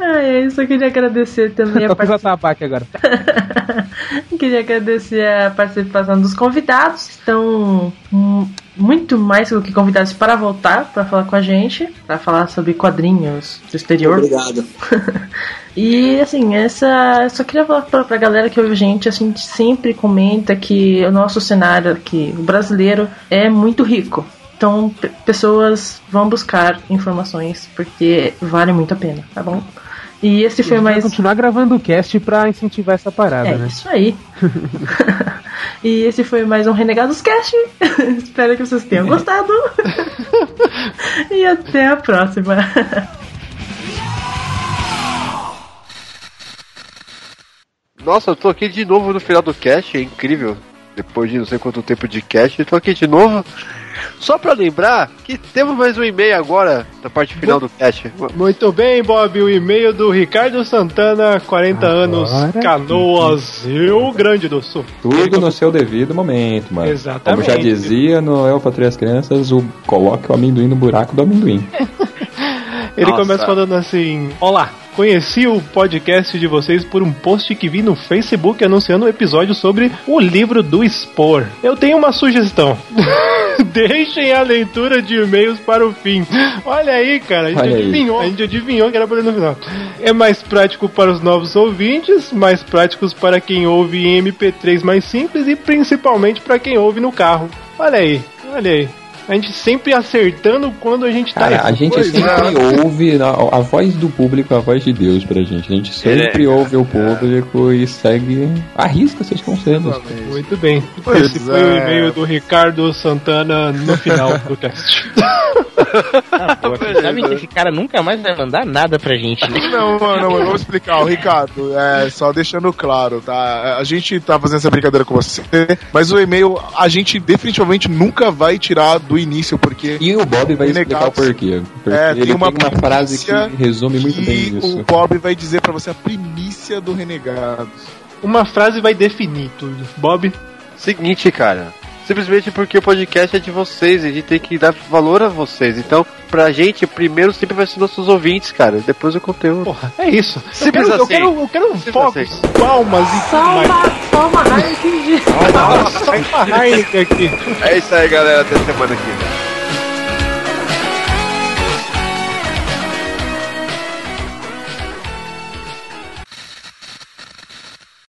Ai, eu só queria agradecer também a *laughs* participação. agora. *laughs* Queria agradecer a participação dos convidados. Estão hum, muito mais do que convidados para voltar para falar com a gente, para falar sobre quadrinhos do exterior. Obrigado. *laughs* E assim, essa. eu Só queria falar pra, pra galera que ouve a gente, assim, a gente sempre comenta que o nosso cenário aqui, o brasileiro, é muito rico. Então, pe- pessoas vão buscar informações porque vale muito a pena, tá bom? E esse foi A gente vai mais. continuar gravando o cast pra incentivar essa parada, É né? isso aí. *laughs* e esse foi mais um Renegados Cast. *laughs* Espero que vocês tenham gostado. *laughs* e até a próxima. Nossa, eu tô aqui de novo no final do cast, é incrível. Depois de não sei quanto tempo de cast, eu tô aqui de novo. Só pra lembrar que temos mais um e-mail agora, da parte final do cast. Muito bem, Bob. O e-mail do Ricardo Santana, 40 anos, Canoas, Rio Grande do Sul. Tudo no seu devido momento, mano. Exatamente. Como já dizia no Eu Patrulha as Crianças, o coloque o amendoim no buraco do amendoim. *laughs* Ele Nossa. começa falando assim: Olá, conheci o podcast de vocês por um post que vi no Facebook anunciando um episódio sobre o livro do Spore. Eu tenho uma sugestão. *laughs* Deixem a leitura de e-mails para o fim. Olha aí, cara, a gente Olha aí. adivinhou. A gente adivinhou que era para no final. É mais prático para os novos ouvintes, mais práticos para quem ouve em MP3 mais simples e principalmente para quem ouve no carro. Olha aí, olha aí. A gente sempre acertando quando a gente tá Cara, a gente Pois é. sempre ouve a, a voz do público, a voz de Deus pra gente. A gente sempre É. ouve o público e segue, arrisca seus conselhos. Muito bem. Pois Esse foi é. o e-mail do Ricardo Santana no final do cast. *laughs* Ah, pô, sabem que esse cara nunca mais vai mandar nada pra gente, né? Não, não, não, vamos explicar. O Ricardo, é, só deixando claro, tá? A gente tá fazendo essa brincadeira com você, mas o e-mail a gente definitivamente nunca vai tirar do início, porque. E o Bob vai explicar o Renegados- porquê. Porque É, ele tem uma, tem uma frase que resume muito bem e isso. O Bob vai dizer pra você a primícia do Renegados. Uma frase vai definir tudo. Bob? Seguinte, cara. Simplesmente porque o podcast é de vocês, a gente tem que dar valor a vocês. Então, pra gente, primeiro sempre vai ser nossos ouvintes, cara. Depois o conteúdo. Porra, é isso. Simples eu quero, assim. Eu quero, eu quero focos, assim. palmas e Palma, palma, Heineken. Palma Heineken aqui. É isso aí, galera. Até semana que vem.